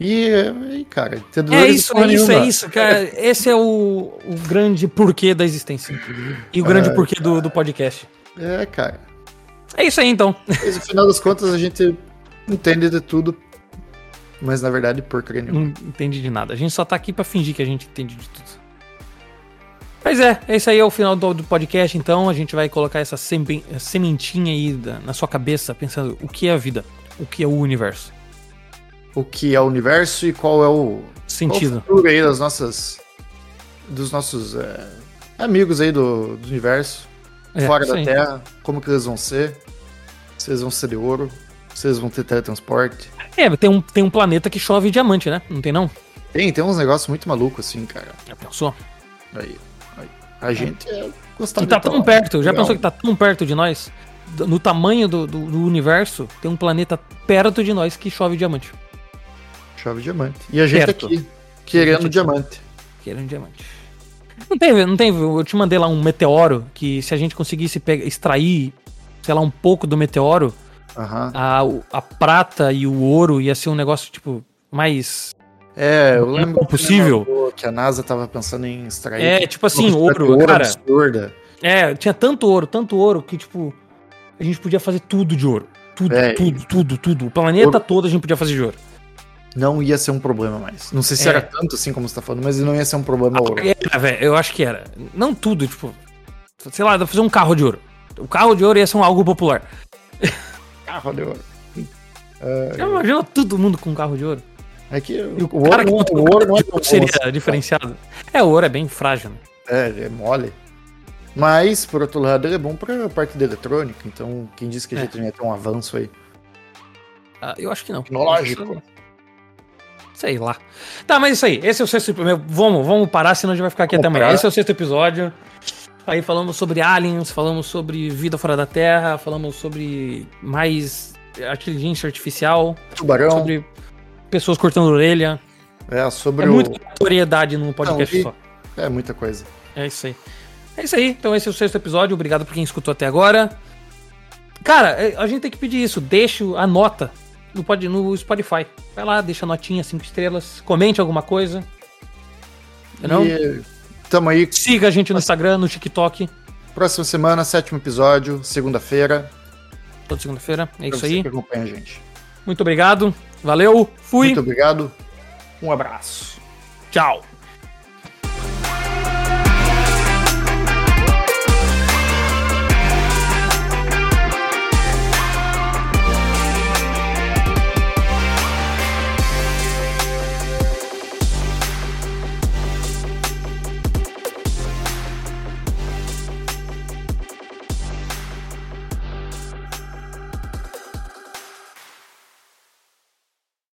E aí, cara, É entendedores isso, é isso, é isso, cara. Esse é o, o grande porquê da existência. E o grande É. porquê do, do podcast. É, cara. É isso aí, então. Mas no final das contas a gente entende de tudo, mas na verdade porcaria nenhuma. Não entende de nada. A gente só tá aqui pra fingir que a gente entende de tudo. Mas é, esse aí é o final do, do podcast, então a gente vai colocar essa seme- sementinha aí da- na sua cabeça, pensando o que é a vida, o que é o universo. O que é o universo e qual é o, qual o Sentido. futuro aí das nossas dos nossos é, amigos aí do, do universo, É, fora da. Terra, como que eles vão ser? Se eles vão ser de ouro, se eles vão ter teletransporte. É, tem um, tem um planeta que chove diamante, né? Não tem não? Tem, tem uns negócios muito malucos assim, cara. Já pensou? Aí. A gente é gostar E tá de tão perto, já pensou que tá tão perto de nós? No tamanho do, do- do universo, tem um planeta perto de nós que chove diamante. Chove diamante. E a gente Perto. aqui, querendo diamante. Querendo diamante. Não tem, não tem. Eu te mandei lá um meteoro que se a gente conseguisse pegar, extrair, sei lá, um pouco do meteoro, a, a prata e o ouro ia ser um negócio, tipo, mais. É, eu Não lembro é possível. que a NASA tava pensando em extrair. É, tipo assim, ouro, de cara. absurda. É, tinha tanto ouro, tanto ouro que, tipo, a gente podia fazer tudo de ouro. Tudo, É, tudo, tudo, tudo. O planeta Ouro- todo a gente podia fazer de ouro. Não ia ser um problema mais. Não sei se É. era tanto assim como você tá falando, mas não ia ser um problema ouro. Era, velho, eu acho que era. Não tudo, tipo. Sei lá, dá pra fazer um carro de ouro. O carro de ouro ia ser um algo popular. Carro de ouro. Já imagina todo mundo com um carro de ouro. É que o, o, ouro, não- o ouro não é tão ouro seria assim. diferenciado. É, o ouro é bem frágil, né? É, é mole. Mas, por outro lado, ele é bom pra parte da eletrônica. Então, quem disse que a É. gente não ia ter um avanço aí? Ah, eu acho que não. Tecnológico. Sei lá. Tá, mas isso aí. Esse é o sexto episódio. Vamos, vamos parar, senão a gente vai ficar aqui Vamos até amanhã. parar. Esse é o sexto episódio. Aí falamos sobre aliens, falamos sobre vida fora da Terra, falamos sobre mais inteligência artificial, Tubarão. sobre pessoas cortando orelha. É, sobre É o. muita aleatoriedade num podcast Não, e- só. É muita coisa. É isso aí. É isso aí. Então esse é o sexto episódio. Obrigado por quem escutou até agora. Cara, é, a gente tem que pedir isso. Deixa a nota no, pod- no Spotify. Vai lá, deixa a notinha, cinco estrelas. Comente alguma coisa. Não? E tamo aí. Siga a gente no Instagram, no TikTok. Próxima semana, sétimo episódio, segunda-feira. Toda segunda-feira. É pra isso aí. que acompanha a gente. Muito obrigado. Valeu. Fui. Muito obrigado. Um abraço. Tchau.